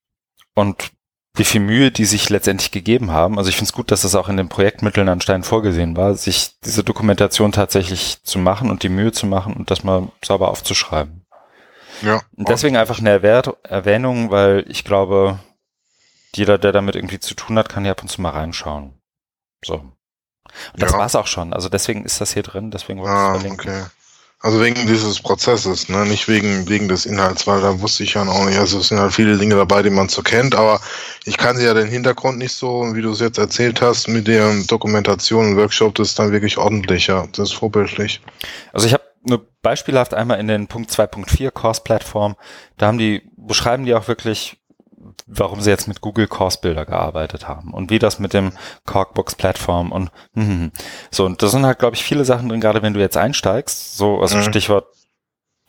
und wie viel Mühe die sich letztendlich gegeben haben. Also ich finde es gut, dass das auch in den Projektmitteln anscheinend vorgesehen war, sich diese Dokumentation tatsächlich zu machen und die Mühe zu machen und das mal sauber aufzuschreiben. Ja. Und deswegen einfach eine Erwäh Erwähnung, weil ich glaube, jeder, der damit irgendwie zu tun hat, kann hier ab und zu mal reinschauen. So. Und das ja. war's auch schon. Also deswegen ist das hier drin, deswegen wollte ah, ich es verlinken. Okay. Also wegen dieses Prozesses, ne? nicht wegen, wegen des Inhalts, weil da wusste ich ja auch nicht. Also es sind halt viele Dinge dabei, die man so kennt, aber ich kann ja den Hintergrund nicht so, wie du es jetzt erzählt hast, mit der Dokumentation und Workshop, das ist dann wirklich ordentlicher. Das ist vorbildlich. Also ich habe nur beispielhaft einmal in den Punkt 2.4 Course Plattform, da haben die, beschreiben die auch wirklich, warum sie jetzt mit Google Course Builder gearbeitet haben und wie das mit dem Corkbooks Plattform und hm, hm, hm. so und da sind halt glaube ich viele Sachen drin, gerade wenn du jetzt einsteigst, so also mhm. Stichwort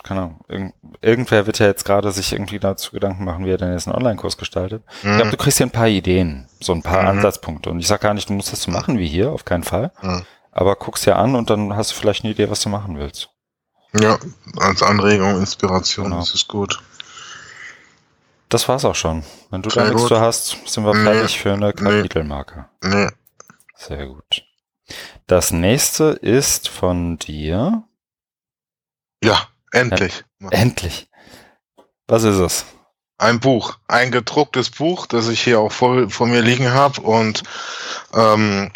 keine Ahnung, irgend, irgendwer wird ja jetzt gerade sich irgendwie dazu Gedanken machen, wie er denn jetzt einen Online-Kurs gestaltet. Mhm. Ich glaube, du kriegst hier ein paar Ideen, so ein paar mhm. Ansatzpunkte. Und ich sage gar nicht, du musst das so machen wie hier, auf keinen Fall. Mhm. Aber guck's ja an und dann hast du vielleicht eine Idee, was du machen willst. Ja, als Anregung, Inspiration, genau. das ist gut. Das war's auch schon. Wenn du Sehr da nichts zu hast, sind wir fertig nee, für eine Kapitelmarke. Nee. Sehr gut. Das nächste ist von dir. Ja, endlich. Ja, endlich. Was ist es? Ein Buch, ein gedrucktes Buch, das ich hier auch vor, vor mir liegen habe und ähm,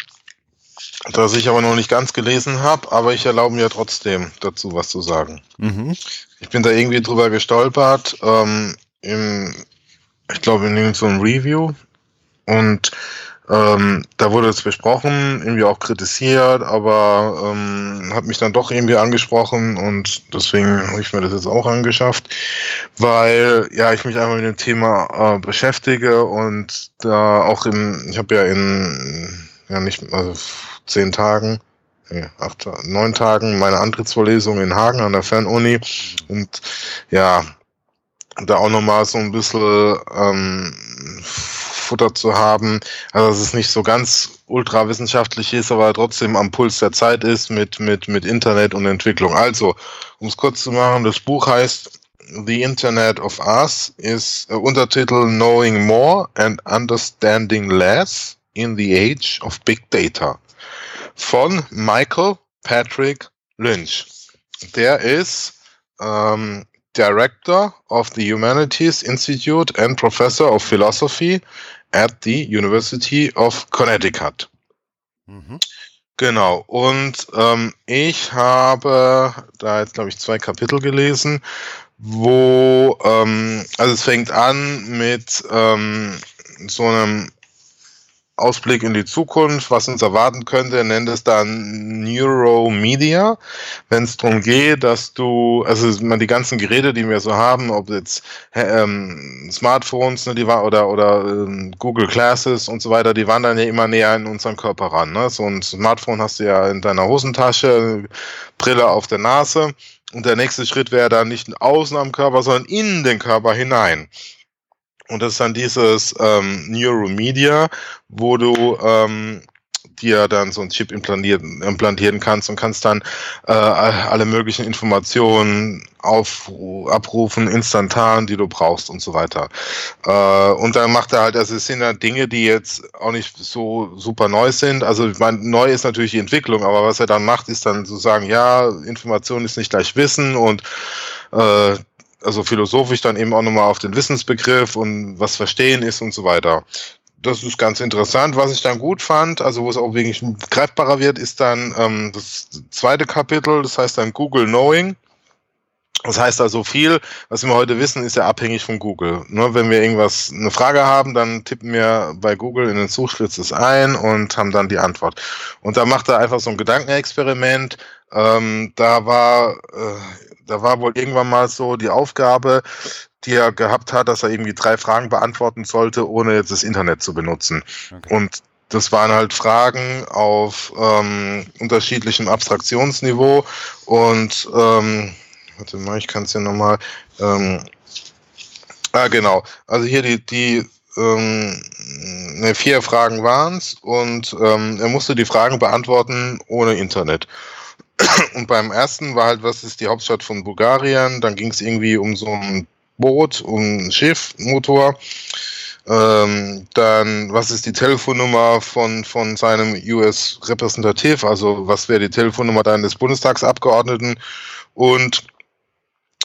das ich aber noch nicht ganz gelesen habe, aber ich erlaube mir trotzdem dazu was zu sagen. Mhm. Ich bin da irgendwie drüber gestolpert. Ähm, im, ich glaube, in so einem Review. Und ähm, da wurde es besprochen, irgendwie auch kritisiert, aber ähm, hat mich dann doch irgendwie angesprochen und deswegen habe ich mir das jetzt auch angeschafft, weil ja ich mich einfach mit dem Thema äh, beschäftige und da auch im, ich habe ja in ja nicht also zehn Tagen nee, acht, neun Tagen meine Antrittsvorlesung in Hagen an der Fernuni und ja da auch nochmal so ein bisschen ähm, Futter zu haben. Also dass es nicht so ganz ultrawissenschaftlich ist, aber trotzdem am Puls der Zeit ist mit, mit, mit Internet und Entwicklung. Also, um es kurz zu machen, das Buch heißt The Internet of Us, ist äh, Untertitel Knowing More and Understanding Less in the Age of Big Data von Michael Patrick Lynch. Der ist ähm, Director of the Humanities Institute and Professor of Philosophy at the University of Connecticut. Mhm. Genau, und ähm, ich habe da jetzt, glaube ich, zwei Kapitel gelesen, wo, ähm, also es fängt an mit ähm, so einem Ausblick in die Zukunft, was uns erwarten könnte, nennt es dann Neuromedia, wenn es darum geht, dass du, also man die ganzen Geräte, die wir so haben, ob jetzt ähm, Smartphones, ne, die oder oder ähm, Google Classes und so weiter, die wandern ja immer näher in unseren Körper ran. Ne? So ein Smartphone hast du ja in deiner Hosentasche, Brille auf der Nase und der nächste Schritt wäre dann nicht außen am Körper, sondern in den Körper hinein. Und das ist dann dieses ähm, Neuromedia, wo du ähm, dir dann so ein Chip implantieren, implantieren kannst und kannst dann äh, alle möglichen Informationen auf, abrufen, instantan, die du brauchst und so weiter. Äh, und dann macht er halt, also es sind ja Dinge, die jetzt auch nicht so super neu sind. Also ich meine, neu ist natürlich die Entwicklung, aber was er dann macht, ist dann zu sagen, ja, Information ist nicht gleich Wissen und äh, also philosophisch dann eben auch nochmal auf den Wissensbegriff und was Verstehen ist und so weiter. Das ist ganz interessant. Was ich dann gut fand, also wo es auch wirklich greifbarer wird, ist dann ähm, das zweite Kapitel, das heißt dann Google Knowing. Das heißt also viel, was wir heute wissen, ist ja abhängig von Google. Nur wenn wir irgendwas, eine Frage haben, dann tippen wir bei Google in den Suchschlitz das ein und haben dann die Antwort. Und da macht er einfach so ein Gedankenexperiment. Ähm, da war äh, da war wohl irgendwann mal so die Aufgabe, die er gehabt hat, dass er irgendwie drei Fragen beantworten sollte, ohne jetzt das Internet zu benutzen. Okay. Und das waren halt Fragen auf ähm, unterschiedlichem Abstraktionsniveau und ähm, warte mal, ich kann es ja nochmal. Ähm, ah, genau. Also hier die, die ähm, ne, vier Fragen waren es und ähm, er musste die Fragen beantworten ohne Internet. Und beim ersten war halt, was ist die Hauptstadt von Bulgarien? Dann ging es irgendwie um so ein Boot, um ein Schiff, Motor. Ähm, dann, was ist die Telefonnummer von, von seinem US-Repräsentativ? Also, was wäre die Telefonnummer deines Bundestagsabgeordneten? Und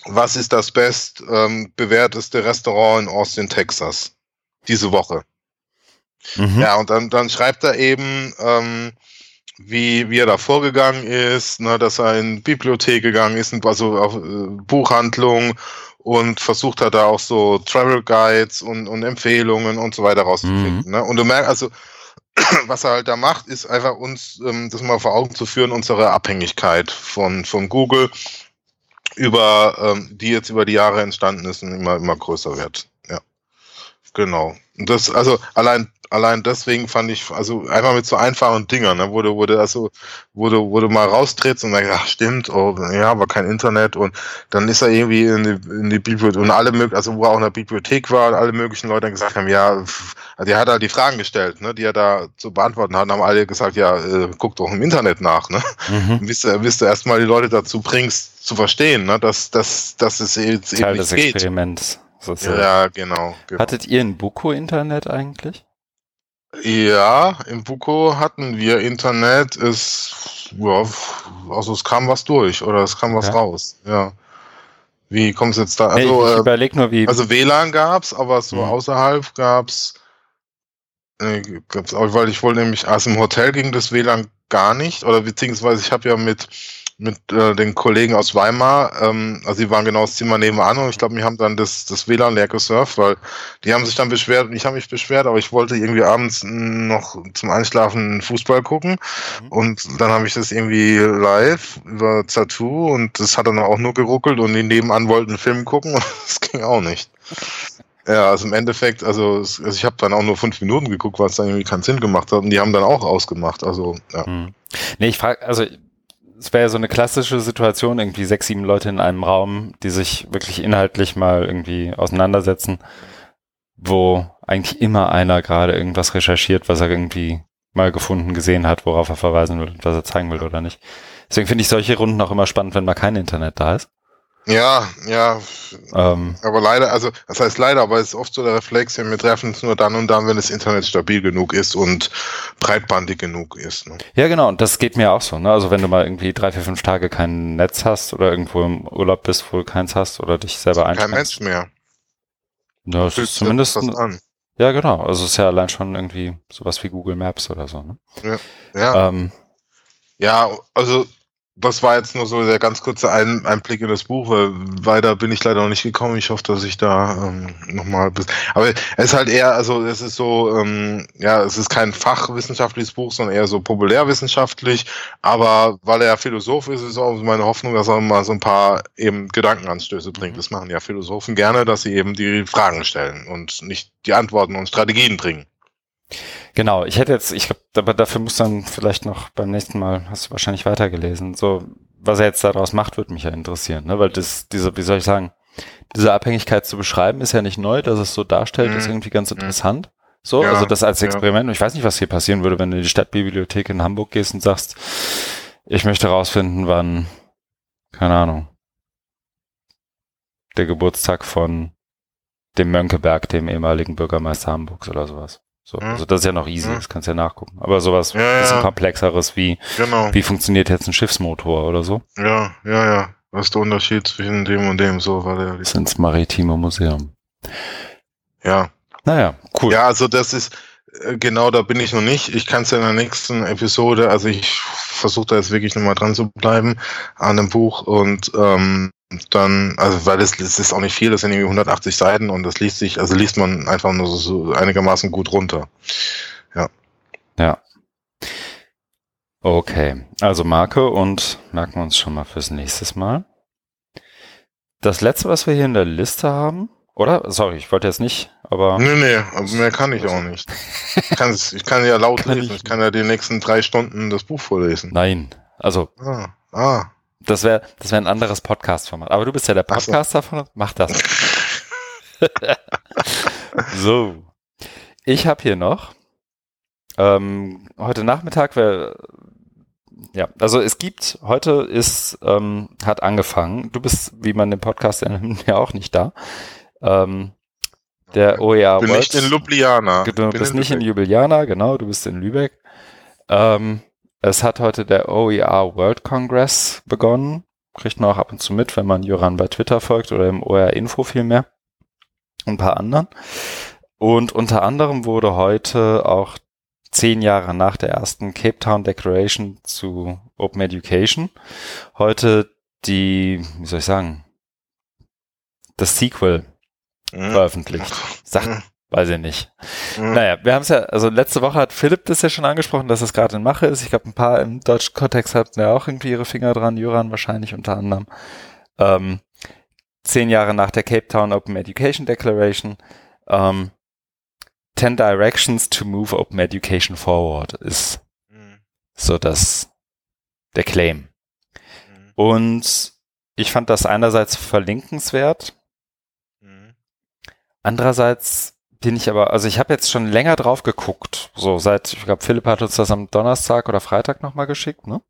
was ist das best ähm, bewährteste Restaurant in Austin, Texas? Diese Woche. Mhm. Ja, und dann, dann schreibt er eben, ähm, wie, wie er da vorgegangen ist, ne, dass er in Bibliothek gegangen ist, also auf äh, Buchhandlung und versucht hat da auch so Travel Guides und, und Empfehlungen und so weiter rauszufinden. Mhm. Ne? Und du merkst, also was er halt da macht, ist einfach uns ähm, das mal vor Augen zu führen, unsere Abhängigkeit von, von Google über, ähm, die jetzt über die Jahre entstanden ist und immer, immer größer wird. Ja. Genau. Und das, also allein allein deswegen fand ich, also einfach mit so einfachen Dingern, ne, wo du, wo du, also, wo du mal raustrittst und sagst, ach stimmt, oh, ja, aber kein Internet und dann ist er irgendwie in die, in die Bibliothek und alle möglichen, also wo er auch in der Bibliothek war und alle möglichen Leute dann gesagt haben, ja, also er hat halt die Fragen gestellt, ne, die er da zu beantworten hat, haben alle gesagt, ja, äh, guck doch im Internet nach, ne, mhm. bis, du, bis du erstmal die Leute dazu bringst, zu verstehen, ne, dass, dass, dass es jetzt Teil eben nicht des geht. Experiments. Sozusagen. Ja, genau, genau. Hattet ihr ein Buko-Internet eigentlich? Ja, im Buko hatten wir Internet. Es, ja, also es kam was durch oder es kam was ja. raus. Ja. Wie kommt es jetzt da? Also, ich, ich äh, überleg nur, wie. Also WLAN gab's, aber so mhm. außerhalb gab's, äh, gab's weil ich wollte nämlich, also im Hotel ging das WLAN gar nicht, oder beziehungsweise ich habe ja mit mit äh, den Kollegen aus Weimar, ähm, also die waren genau das Zimmer nebenan und ich glaube, wir haben dann das, das WLAN leer gesurft, weil die haben sich dann beschwert und ich habe mich beschwert, aber ich wollte irgendwie abends noch zum Einschlafen Fußball gucken mhm. und dann habe ich das irgendwie live über Tattoo und das hat dann auch nur geruckelt und die nebenan wollten einen Film gucken und das ging auch nicht. Ja, also im Endeffekt, also, also ich habe dann auch nur fünf Minuten geguckt, weil es dann irgendwie keinen Sinn gemacht hat und die haben dann auch ausgemacht. Also, ja. Hm. Nee, ich frage, also es wäre ja so eine klassische Situation, irgendwie sechs, sieben Leute in einem Raum, die sich wirklich inhaltlich mal irgendwie auseinandersetzen, wo eigentlich immer einer gerade irgendwas recherchiert, was er irgendwie mal gefunden, gesehen hat, worauf er verweisen will, was er zeigen will oder nicht. Deswegen finde ich solche Runden auch immer spannend, wenn mal kein Internet da ist. Ja, ja. Ähm, aber leider, also das heißt leider, aber es ist oft so der Reflex, wir treffen uns nur dann und dann, wenn das Internet stabil genug ist und breitbandig genug ist. Ne? Ja, genau, und das geht mir auch so. Ne? Also wenn du mal irgendwie drei, vier, fünf Tage kein Netz hast oder irgendwo im Urlaub bist, wo du keins hast oder dich selber einschränkst. Kein Netz mehr. Ja, es ist zumindest. An. Ja, genau. Also es ist ja allein schon irgendwie sowas wie Google Maps oder so. Ne? Ja, ja. Ähm, ja, also das war jetzt nur so der ganz kurze Ein Einblick in das Buch, weil weiter bin ich leider noch nicht gekommen. Ich hoffe, dass ich da ähm, nochmal. Aber es ist halt eher, also es ist so, ähm, ja, es ist kein fachwissenschaftliches Buch, sondern eher so populärwissenschaftlich. Aber weil er Philosoph ist, ist auch meine Hoffnung, dass er mal so ein paar eben Gedankenanstöße bringt. Mhm. Das machen ja Philosophen gerne, dass sie eben die Fragen stellen und nicht die Antworten und Strategien bringen. Genau, ich hätte jetzt, ich glaube, aber dafür muss dann vielleicht noch beim nächsten Mal, hast du wahrscheinlich weitergelesen. So, was er jetzt daraus macht, würde mich ja interessieren, ne? Weil das, diese, wie soll ich sagen, diese Abhängigkeit zu beschreiben, ist ja nicht neu, dass es so darstellt, mhm. ist irgendwie ganz mhm. interessant. So, ja, also das als Experiment. Ja. Ich weiß nicht, was hier passieren würde, wenn du in die Stadtbibliothek in Hamburg gehst und sagst, ich möchte rausfinden, wann, keine Ahnung, der Geburtstag von dem Mönckeberg, dem ehemaligen Bürgermeister Hamburgs oder sowas. So, hm. Also das ist ja noch easy, hm. das kannst du ja nachgucken. Aber sowas ja, bisschen ja. komplexeres wie, genau. wie funktioniert jetzt ein Schiffsmotor oder so? Ja, ja, ja. Was ist der Unterschied zwischen dem und dem? So war der. Das ins Maritime Museum. Ja. Naja, cool. Ja, also das ist, äh, genau da bin ich noch nicht. Ich kann es ja in der nächsten Episode, also ich versuche da jetzt wirklich nochmal dran zu bleiben an dem Buch und ähm, dann, also weil es, es ist auch nicht viel, das sind irgendwie 180 Seiten und das liest sich, also liest man einfach nur so einigermaßen gut runter. Ja. Ja. Okay, also Marke und merken wir uns schon mal fürs nächste Mal. das letzte, was wir hier in der Liste haben, oder? Sorry, ich wollte jetzt nicht, aber. Nee, nee, mehr kann ich auch nicht. Ich, kann's, ich kann ja laut kann lesen. Ich, ich, kann ja die nächsten drei Stunden das Buch vorlesen. Nein, also. Ah, ah. Das wäre das wär ein anderes Podcast-Format. Aber du bist ja der Podcaster so. von uns. Mach das. so. Ich habe hier noch ähm, heute Nachmittag, wär, ja, also es gibt, heute ist, ähm, hat angefangen, du bist, wie man den Podcast ja auch nicht da, ähm, der OER bin World, nicht in Ljubljana. Du bist in nicht in Ljubljana, genau, du bist in Lübeck. Ähm, es hat heute der OER World Congress begonnen. Kriegt man auch ab und zu mit, wenn man Joran bei Twitter folgt oder im OER Info vielmehr. Ein paar anderen. Und unter anderem wurde heute auch zehn Jahre nach der ersten Cape Town Declaration zu Open Education heute die, wie soll ich sagen, das Sequel mhm. veröffentlicht. Sagt, mhm. Weiß ich nicht. Mhm. Naja, wir haben es ja, also letzte Woche hat Philipp das ja schon angesprochen, dass es gerade in Mache ist. Ich glaube, ein paar im deutschen Kontext hatten ja auch irgendwie ihre Finger dran, Jöran wahrscheinlich unter anderem. Ähm, zehn Jahre nach der Cape Town Open Education Declaration. Ähm, 10 Directions to Move Open Education Forward ist mhm. so das, der Claim. Mhm. Und ich fand das einerseits verlinkenswert. Mhm. Andererseits bin ich aber, also ich habe jetzt schon länger drauf geguckt. So seit, ich glaube, Philipp hat uns das am Donnerstag oder Freitag nochmal geschickt, ne?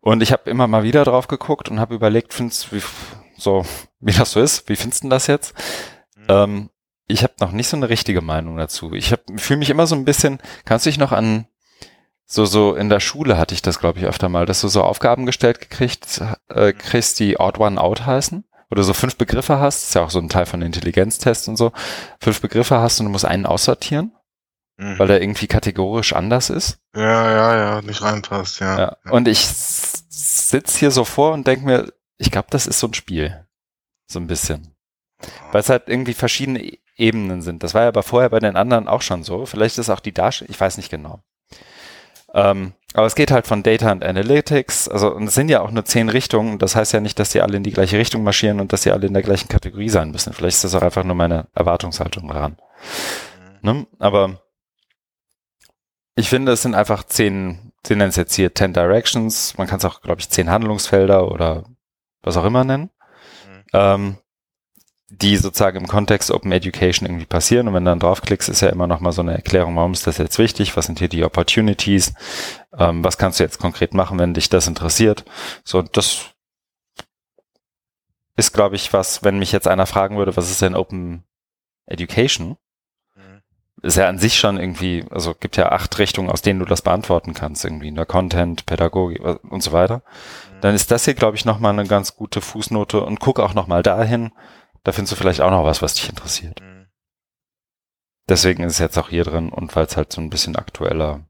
Und ich habe immer mal wieder drauf geguckt und habe überlegt, findest wie so, wie das so ist, wie findest du das jetzt? Mhm. Ähm, ich habe noch nicht so eine richtige Meinung dazu. Ich fühle mich immer so ein bisschen, kannst du dich noch an so so in der Schule hatte ich das glaube ich öfter mal, dass du so Aufgaben gestellt gekriegt äh, kriegst, die Odd One Out heißen, oder so fünf Begriffe hast, ist ja auch so ein Teil von Intelligenztests und so. Fünf Begriffe hast und du musst einen aussortieren, mhm. weil der irgendwie kategorisch anders ist. Ja, ja, ja, nicht reinpasst, ja. ja. Und ich sitz hier so vor und denk mir, ich glaube, das ist so ein Spiel. So ein bisschen. Weil es halt irgendwie verschiedene Ebenen sind. Das war ja aber vorher bei den anderen auch schon so. Vielleicht ist auch die Darstellung, ich weiß nicht genau. Ähm, aber es geht halt von Data und Analytics, also und es sind ja auch nur zehn Richtungen. Das heißt ja nicht, dass die alle in die gleiche Richtung marschieren und dass sie alle in der gleichen Kategorie sein müssen. Vielleicht ist das auch einfach nur meine Erwartungshaltung daran. Mhm. Ne? Aber ich finde, es sind einfach zehn, sie nennen es jetzt hier 10 Directions. Man kann es auch, glaube ich, zehn Handlungsfelder oder was auch immer nennen. Mhm. Ähm, die sozusagen im Kontext Open Education irgendwie passieren. Und wenn du dann draufklickst, ist ja immer noch mal so eine Erklärung, warum ist das jetzt wichtig? Was sind hier die Opportunities? Ähm, was kannst du jetzt konkret machen, wenn dich das interessiert? So, das ist, glaube ich, was, wenn mich jetzt einer fragen würde, was ist denn Open Education? Mhm. Ist ja an sich schon irgendwie, also gibt ja acht Richtungen, aus denen du das beantworten kannst, irgendwie in der Content, Pädagogik und so weiter. Mhm. Dann ist das hier, glaube ich, nochmal eine ganz gute Fußnote und guck auch nochmal dahin, da findest du vielleicht auch noch was, was dich interessiert. Mhm. Deswegen ist es jetzt auch hier drin und weil es halt so ein bisschen aktueller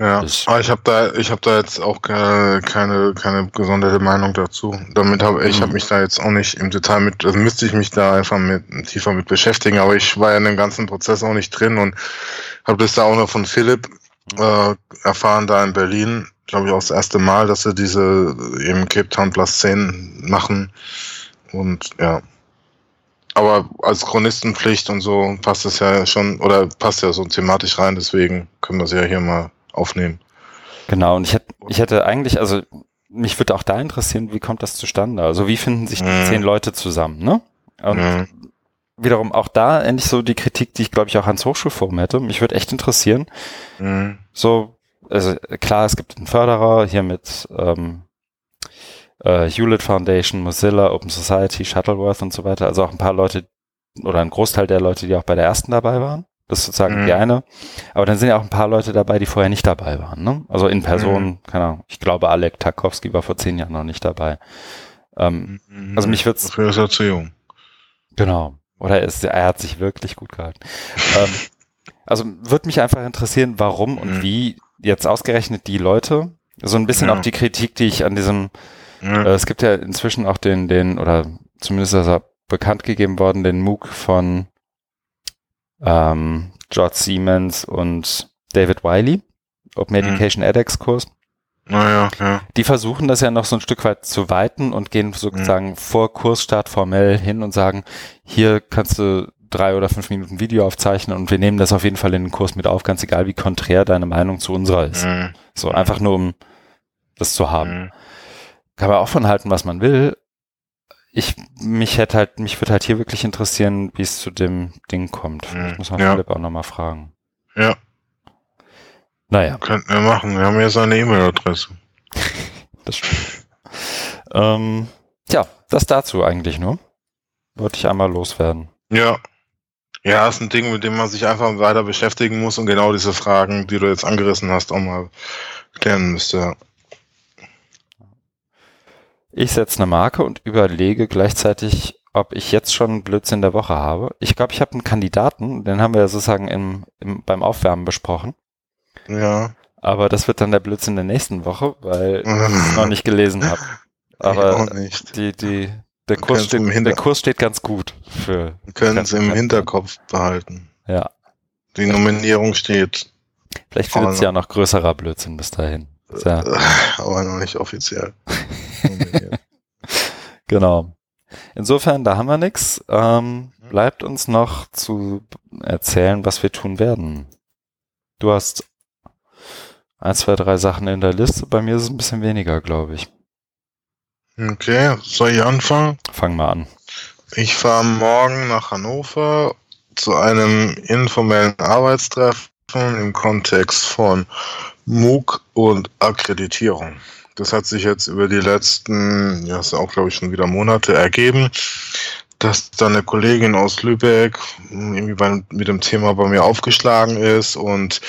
ja, ist. aber ich habe da, ich habe da jetzt auch keine, keine, keine gesonderte Meinung dazu. Damit habe ich mhm. habe mich da jetzt auch nicht im Detail mit, also müsste ich mich da einfach mit tiefer mit beschäftigen. Aber ich war ja in dem ganzen Prozess auch nicht drin und habe das da auch noch von Philipp äh, erfahren da in Berlin, glaube ich, auch das erste Mal, dass sie diese eben Cape Town Plus 10 machen und ja. Aber als Chronistenpflicht und so passt es ja schon, oder passt ja so thematisch rein, deswegen können wir es ja hier mal aufnehmen. Genau, und ich hätte, ich hätte eigentlich, also mich würde auch da interessieren, wie kommt das zustande? Also wie finden sich die mhm. zehn Leute zusammen, ne? Und mhm. wiederum auch da endlich so die Kritik, die ich glaube ich auch ans Hochschulforum hätte. Mich würde echt interessieren. Mhm. So, also klar, es gibt einen Förderer hier mit ähm, äh, Hewlett Foundation, Mozilla, Open Society, Shuttleworth und so weiter. Also auch ein paar Leute oder ein Großteil der Leute, die auch bei der ersten dabei waren. Das ist sozusagen mhm. die eine. Aber dann sind ja auch ein paar Leute dabei, die vorher nicht dabei waren. Ne? Also in Person, mhm. keine Ahnung. Ich glaube, Alek Tarkowski war vor zehn Jahren noch nicht dabei. Ähm, mhm. Also mich wird's. Dafür ist er zu jung. Genau. Oder er, ist, er hat sich wirklich gut gehalten. ähm, also würde mich einfach interessieren, warum und mhm. wie jetzt ausgerechnet die Leute, so ein bisschen ja. auch die Kritik, die ich an diesem Äh, es gibt ja inzwischen auch den, den, oder zumindest ist er bekannt gegeben worden, den MOOC von ähm, George Siemens und David Wiley, Open mhm. Education edX Kurs. Naja, ja. Die versuchen das ja noch so ein Stück weit zu weiten und gehen sozusagen mhm. vor Kursstart formell hin und sagen, hier kannst du drei oder fünf Minuten Video aufzeichnen und wir nehmen das auf jeden Fall in den Kurs mit auf, ganz egal wie konträr deine Meinung zu unserer ist. Mhm. So einfach nur um das zu haben. Mhm. Kann man auch von halten, was man will. Ich, mich hätte halt, mich würde halt hier wirklich interessieren, wie es zu dem Ding kommt. Mhm. Ich muss mal ja. Philipp auch nochmal fragen. Ja. Naja. Könnten wir machen. Wir haben ja seine E-Mail-Adresse. das stimmt. ähm, tja, das dazu eigentlich nur. Wollte ich einmal loswerden. Ja. Ja, ist ein Ding, mit dem man sich einfach weiter beschäftigen muss und genau diese Fragen, die du jetzt angerissen hast, auch mal klären müsste. Ich setze eine Marke und überlege gleichzeitig, ob ich jetzt schon Blödsinn der Woche habe. Ich glaube, ich habe einen Kandidaten, den haben wir ja sozusagen im, im, beim Aufwärmen besprochen. Ja. Aber das wird dann der Blödsinn der nächsten Woche, weil ich es noch nicht gelesen habe. Aber die, die, der Kurs, steht, der Kurs steht ganz gut für. Können Sie im Hinterkopf behalten. Ja. Die Nominierung steht. Vielleicht findet es ja noch größerer Blödsinn bis dahin. Ja. Aber noch nicht offiziell. genau. Insofern, da haben wir nichts. Ähm, mhm. bleibt uns noch zu erzählen, was wir tun werden. Du hast ein, zwei, drei Sachen in der Liste. Bei mir ist es ein bisschen weniger, glaube ich. Okay, soll ich anfangen? Fang mal an. Ich fahre morgen nach Hannover zu einem informellen Arbeitstreffen im Kontext von MOOC und Akkreditierung. Das hat sich jetzt über die letzten, ja, ist auch glaube ich schon wieder Monate ergeben, dass da eine Kollegin aus Lübeck irgendwie bei, mit dem Thema bei mir aufgeschlagen ist und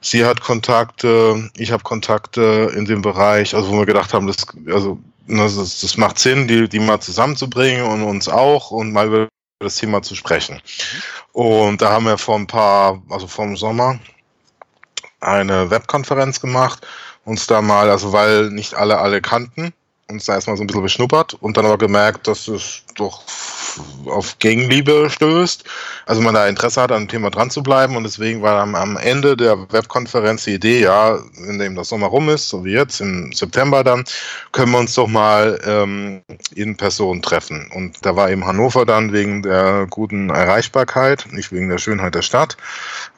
sie hat Kontakte, ich habe Kontakte in dem Bereich, also wo wir gedacht haben, das, also das, das macht Sinn, die, die mal zusammenzubringen und uns auch und mal über das Thema zu sprechen. Und da haben wir vor ein paar, also vor dem Sommer, eine Webkonferenz gemacht, uns da mal, also weil nicht alle alle kannten, uns da erstmal so ein bisschen beschnuppert und dann aber gemerkt, dass es doch auf Gegenliebe stößt. Also man da Interesse hat, an dem Thema dran zu bleiben und deswegen war am, am Ende der Webkonferenz die Idee, ja, wenn eben das Sommer rum ist, so wie jetzt im September dann, können wir uns doch mal ähm, in Person treffen. Und da war eben Hannover dann wegen der guten Erreichbarkeit, nicht wegen der Schönheit der Stadt,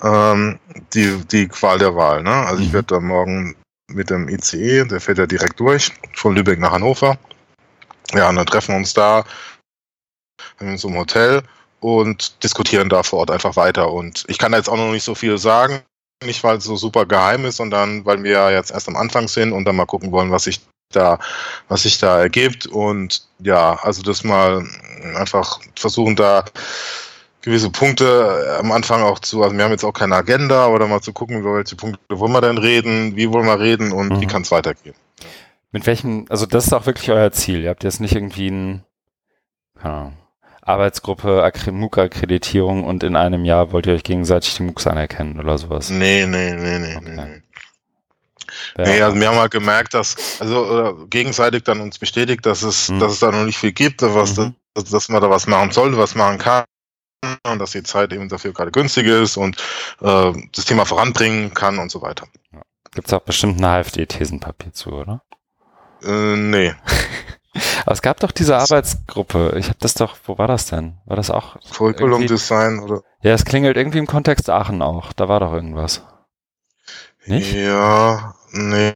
ähm, die, die Qual der Wahl. Ne? Also ich mhm. werde da morgen mit dem ICE, der fährt ja direkt durch, von Lübeck nach Hannover. Ja, und dann treffen wir uns da in so einem Hotel und diskutieren da vor Ort einfach weiter. Und ich kann da jetzt auch noch nicht so viel sagen, nicht weil es so super geheim ist, sondern weil wir ja jetzt erst am Anfang sind und dann mal gucken wollen, was sich da, was sich da ergibt. Und ja, also das mal einfach versuchen da gewisse Punkte am Anfang auch zu, also wir haben jetzt auch keine Agenda, oder mal zu gucken, über welche Punkte wollen wir denn reden, wie wollen wir reden und mhm. wie kann es weitergehen. Mit welchem, also das ist auch wirklich euer Ziel. Ihr habt jetzt nicht irgendwie ein, ja, Arbeitsgruppe MOOC-Akkreditierung und in einem Jahr wollt ihr euch gegenseitig die MOOCs anerkennen oder sowas? Nee, nee, nee, nee, okay. nee. Ja. Nee, also wir haben halt gemerkt, dass, also äh, gegenseitig dann uns bestätigt, dass es, mhm. dass es da noch nicht viel gibt, was, mhm. dass, dass man da was machen sollte, was machen kann und dass die Zeit eben dafür gerade günstig ist und äh, das Thema voranbringen kann und so weiter. Ja. Gibt es auch bestimmt ein AfD-Thesenpapier zu, oder? Äh, nee. Aber es gab doch diese Arbeitsgruppe. Ich habe das doch, wo war das denn? War das auch? Curriculum Design oder? Ja, es klingelt irgendwie im Kontext Aachen auch. Da war doch irgendwas. Nicht? Ja, nee.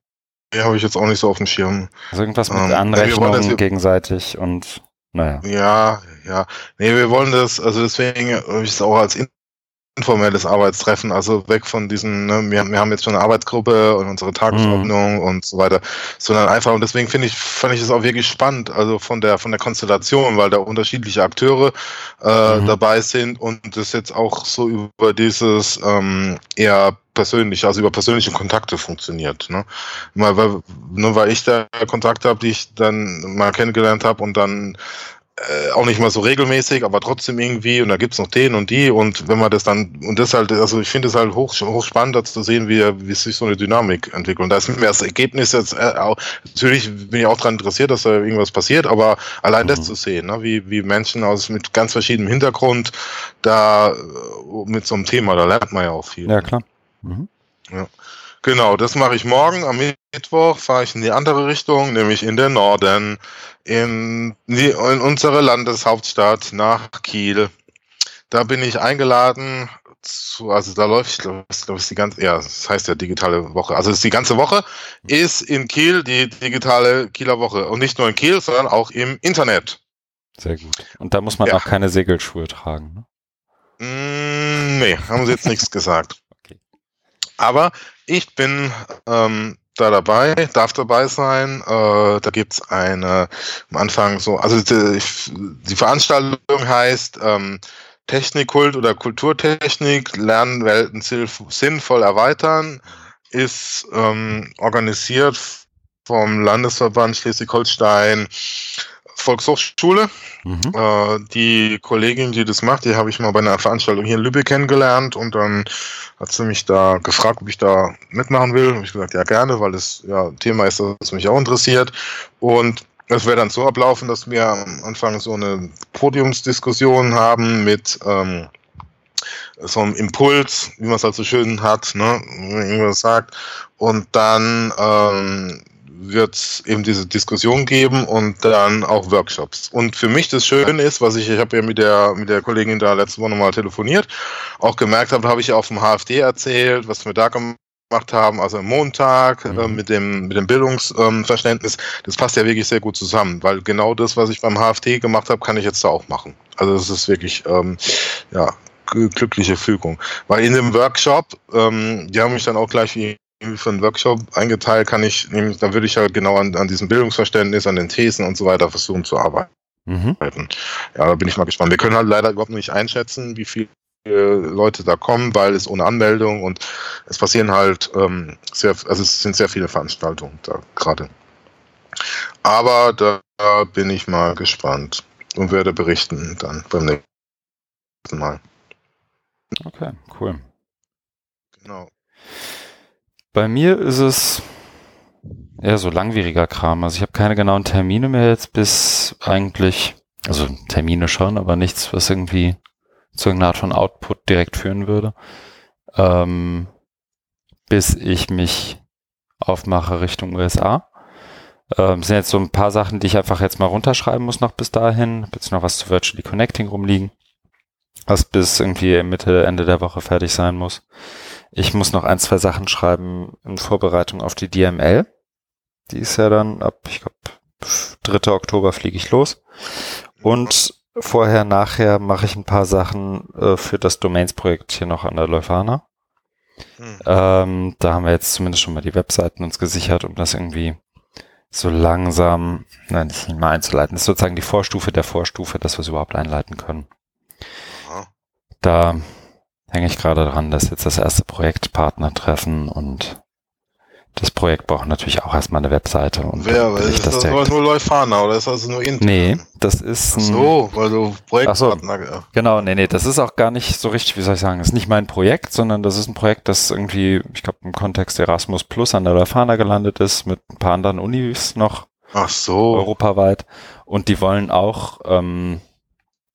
Habe ich jetzt auch nicht so auf dem Schirm. Also irgendwas mit ähm, Anrechnungen gegenseitig und naja. Ja, ja. Nee, wir wollen das, also deswegen habe ich es auch als informelles Arbeitstreffen, also weg von diesen, ne, wir, wir haben jetzt schon eine Arbeitsgruppe und unsere Tagesordnung mhm. und so weiter, sondern einfach, und deswegen finde ich, fand ich es auch wirklich spannend, also von der, von der Konstellation, weil da unterschiedliche Akteure äh, mhm. dabei sind und das jetzt auch so über dieses ähm, eher persönlich, also über persönliche Kontakte funktioniert. Ne? Mal, weil, nur weil ich da Kontakte habe, die ich dann mal kennengelernt habe und dann äh, auch nicht mal so regelmäßig, aber trotzdem irgendwie und da gibt's noch den und die und wenn man das dann und das halt, also ich finde es halt hoch, hoch spannend zu sehen, wie, wie sich so eine Dynamik entwickelt. Und da ist mir das Ergebnis jetzt äh, auch, natürlich bin ich auch daran interessiert, dass da irgendwas passiert, aber allein mhm. das zu sehen, ne, wie, wie Menschen aus mit ganz verschiedenem Hintergrund da äh, mit so einem Thema, da lernt man ja auch viel. Ja, klar. Mhm. Ja. Genau, das mache ich morgen. Am Mittwoch fahre ich in die andere Richtung, nämlich in den Norden, in, die, in unsere Landeshauptstadt nach Kiel. Da bin ich eingeladen zu, also da läuft, glaube ich, die ganze, ja, das heißt ja digitale Woche. Also ist die ganze Woche ist in Kiel die digitale Kieler Woche. Und nicht nur in Kiel, sondern auch im Internet. Sehr gut. Und da muss man ja. auch keine Segelschuhe tragen, ne? Mm, nee, haben sie jetzt nichts gesagt. Okay. Aber ich bin ähm, da dabei, darf dabei sein. Äh, da gibt's eine am Anfang so, also die, die Veranstaltung heißt ähm, Technikkult oder Kulturtechnik, Lernwelten sinnvoll erweitern, ist ähm, organisiert vom Landesverband Schleswig-Holstein Volkshochschule. Mhm. Äh, die Kollegin, die das macht, die habe ich mal bei einer Veranstaltung hier in Lübeck kennengelernt und dann hat sie mich da gefragt, ob ich da mitmachen will. Habe ich gesagt, ja gerne, weil das ja ein Thema ist, das mich auch interessiert. Und es wäre dann so ablaufen, dass wir am Anfang so eine Podiumsdiskussion haben mit ähm, so einem Impuls, wie man es halt so schön hat, ne, wenn man irgendwas sagt. Und dann ähm, wird es eben diese Diskussion geben und dann auch Workshops. Und für mich das Schöne ist, was ich, ich habe ja mit der, mit der Kollegin da letzte Woche nochmal telefoniert, auch gemerkt habe, habe ich auf dem HFD erzählt, was wir da gemacht haben, also am Montag mhm. äh, mit dem mit dem Bildungsverständnis, ähm, das passt ja wirklich sehr gut zusammen, weil genau das, was ich beim HFT gemacht habe, kann ich jetzt da auch machen. Also das ist wirklich ähm, ja glückliche Fügung. Weil in dem Workshop, ähm, die haben mich dann auch gleich wie für einen Workshop eingeteilt, kann ich, da würde ich ja genau an, an diesem Bildungsverständnis, an den Thesen und so weiter versuchen zu arbeiten. Mhm. Ja, da bin ich mal gespannt. Wir können halt leider überhaupt nicht einschätzen, wie viele Leute da kommen, weil es ohne Anmeldung und es passieren halt ähm, sehr, also es sind sehr viele Veranstaltungen da gerade. Aber da bin ich mal gespannt und werde berichten dann beim nächsten Mal. Okay, cool. Genau. Bei mir ist es eher so langwieriger Kram. Also ich habe keine genauen Termine mehr jetzt bis eigentlich, also Termine schon, aber nichts, was irgendwie zu irgendeiner Art von Output direkt führen würde. Ähm, bis ich mich aufmache Richtung USA. Ähm, sind jetzt so ein paar Sachen, die ich einfach jetzt mal runterschreiben muss noch bis dahin. Hab jetzt noch was zu Virtually Connecting rumliegen, was bis irgendwie Mitte, Ende der Woche fertig sein muss. Ich muss noch ein, zwei Sachen schreiben in Vorbereitung auf die DML. Die ist ja dann ab, ich glaube, 3. Oktober fliege ich los. Und vorher, nachher mache ich ein paar Sachen äh, für das Domains-Projekt hier noch an der Leuphana. Hm. Ähm, da haben wir jetzt zumindest schon mal die Webseiten uns gesichert, um das irgendwie so langsam, nein, nicht mal einzuleiten. Das ist sozusagen die Vorstufe der Vorstufe, dass wir es überhaupt einleiten können. Da hänge ich gerade dran, dass jetzt das erste Projektpartner treffen und das Projekt braucht natürlich auch erstmal eine Webseite. Und Wer, aber ist das, das nur Leufana oder ist das nur intern? Nee, das ist ein... Ach so, weil du Projektpartner... So, ja. Genau, nee, nee, das ist auch gar nicht so richtig, wie soll ich sagen, das ist nicht mein Projekt, sondern das ist ein Projekt, das irgendwie, ich glaube, im Kontext Erasmus Plus an der Leufana gelandet ist, mit ein paar anderen Unis noch. Ach so. Europaweit. Und die wollen auch... Ähm,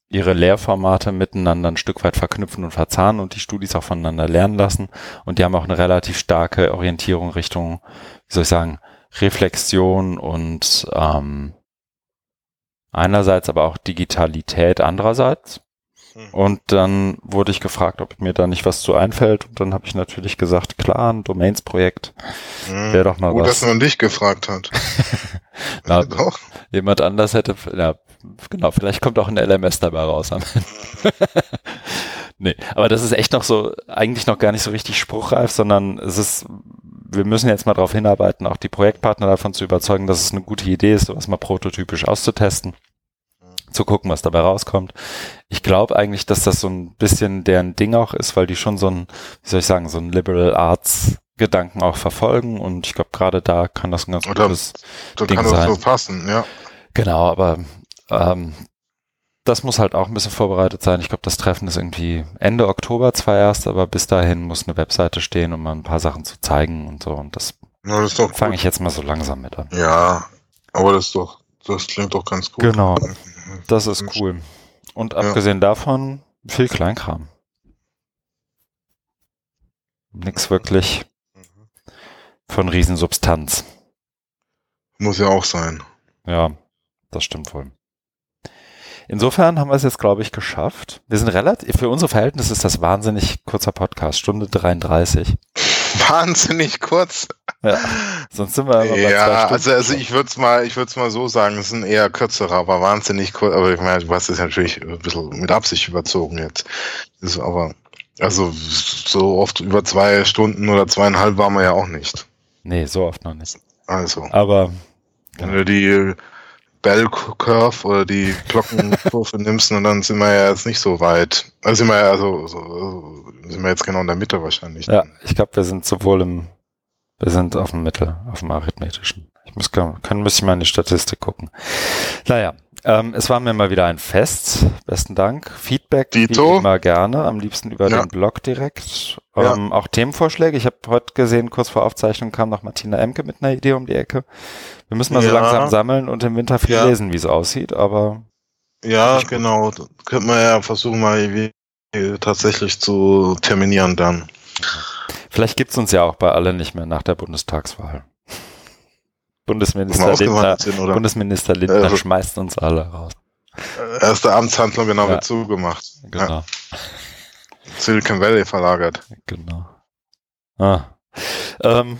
ihre Lehrformate miteinander ein Stück weit verknüpfen und verzahnen und die Studis auch voneinander lernen lassen. Und die haben auch eine relativ starke Orientierung Richtung, wie soll ich sagen, Reflexion und ähm, einerseits aber auch Digitalität andererseits. Hm. Und dann wurde ich gefragt, ob mir da nicht was zu einfällt. Und dann habe ich natürlich gesagt, klar, ein Domains-Projekt hm. wäre doch mal Gut, was. Gut, dass man dich gefragt hat. Na, doch. Jemand anders hätte, ja, genau, vielleicht kommt auch ein LMS dabei raus am Ende. nee, aber das ist echt noch so, eigentlich noch gar nicht so richtig spruchreif, sondern es ist, wir müssen jetzt mal darauf hinarbeiten, auch die Projektpartner davon zu überzeugen, dass es eine gute Idee ist, sowas mal prototypisch auszutesten, zu gucken, was dabei rauskommt. Ich glaube eigentlich, dass das so ein bisschen deren Ding auch ist, weil die schon so ein, wie soll ich sagen, so ein Liberal Arts Gedanken auch verfolgen und ich glaube gerade da kann das ein ganz Oder gutes da Ding kann sein. das so passen, ja. Genau, aber ähm, das muss halt auch ein bisschen vorbereitet sein. Ich glaube, das Treffen ist irgendwie Ende Oktober zwar erst, aber bis dahin muss eine Webseite stehen, um mal ein paar Sachen zu zeigen und so. Und das, das fange ich jetzt mal so langsam mit an. Ja, aber das ist doch, das klingt doch ganz gut. Genau, das ist cool. Und abgesehen ja. davon viel Kleinkram. Nix wirklich von Riesensubstanz. Muss ja auch sein. Ja, das stimmt wohl. Insofern haben wir es jetzt, glaube ich, geschafft. Wir sind relativ, für unsere Verhältnisse ist das wahnsinnig kurzer Podcast, Stunde 33. Wahnsinnig kurz. Ja, sonst sind wir immer bei Ja, also, also ich würde es mal, ich würde es mal so sagen, es sind eher kürzere, aber wahnsinnig kurz. Aber ich meine, du hast es natürlich ein bisschen mit Absicht überzogen jetzt. Ist aber, also so oft über zwei Stunden oder zweieinhalb waren wir ja auch nicht. Nee, so oft noch nicht. Also, Aber wenn du die Bell Curve oder die Glockenkurve nimmst, und dann sind wir ja jetzt nicht so weit. Also sind wir ja also, so, sind wir jetzt genau in der Mitte wahrscheinlich. ja, ich glaube, wir sind sowohl im, wir sind auf dem Mittel, auf dem arithmetischen. Ich muss, können, müsste ich mal in die Statistik gucken. Naja, ähm, es war mir mal wieder ein Fest. Besten Dank. Feedback Dito. immer gerne, am liebsten über Ja. den Blog direkt. Ja. Ähm, Auch Themenvorschläge. Ich habe heute gesehen, kurz vor Aufzeichnung kam noch Martina Emke mit einer Idee um die Ecke. Wir müssen mal so Ja. langsam sammeln und im Winter viel Ja. lesen, wie es aussieht, aber Ja, genau. Da könnte man ja versuchen, mal tatsächlich zu terminieren dann. vielleicht gibt's uns ja auch bei alle nicht mehr nach der Bundestagswahl. Bundesminister Lindner, sind? Bundesminister Lindner Also- schmeißt uns alle raus. Erste Amtshandlung, genau, Ja. wird zugemacht. Genau. Ja. Silicon Valley verlagert. Genau. Ah. Ähm,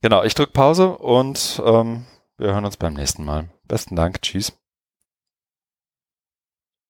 genau, ich drücke Pause und ähm, wir hören uns beim nächsten Mal. Besten Dank. Tschüss.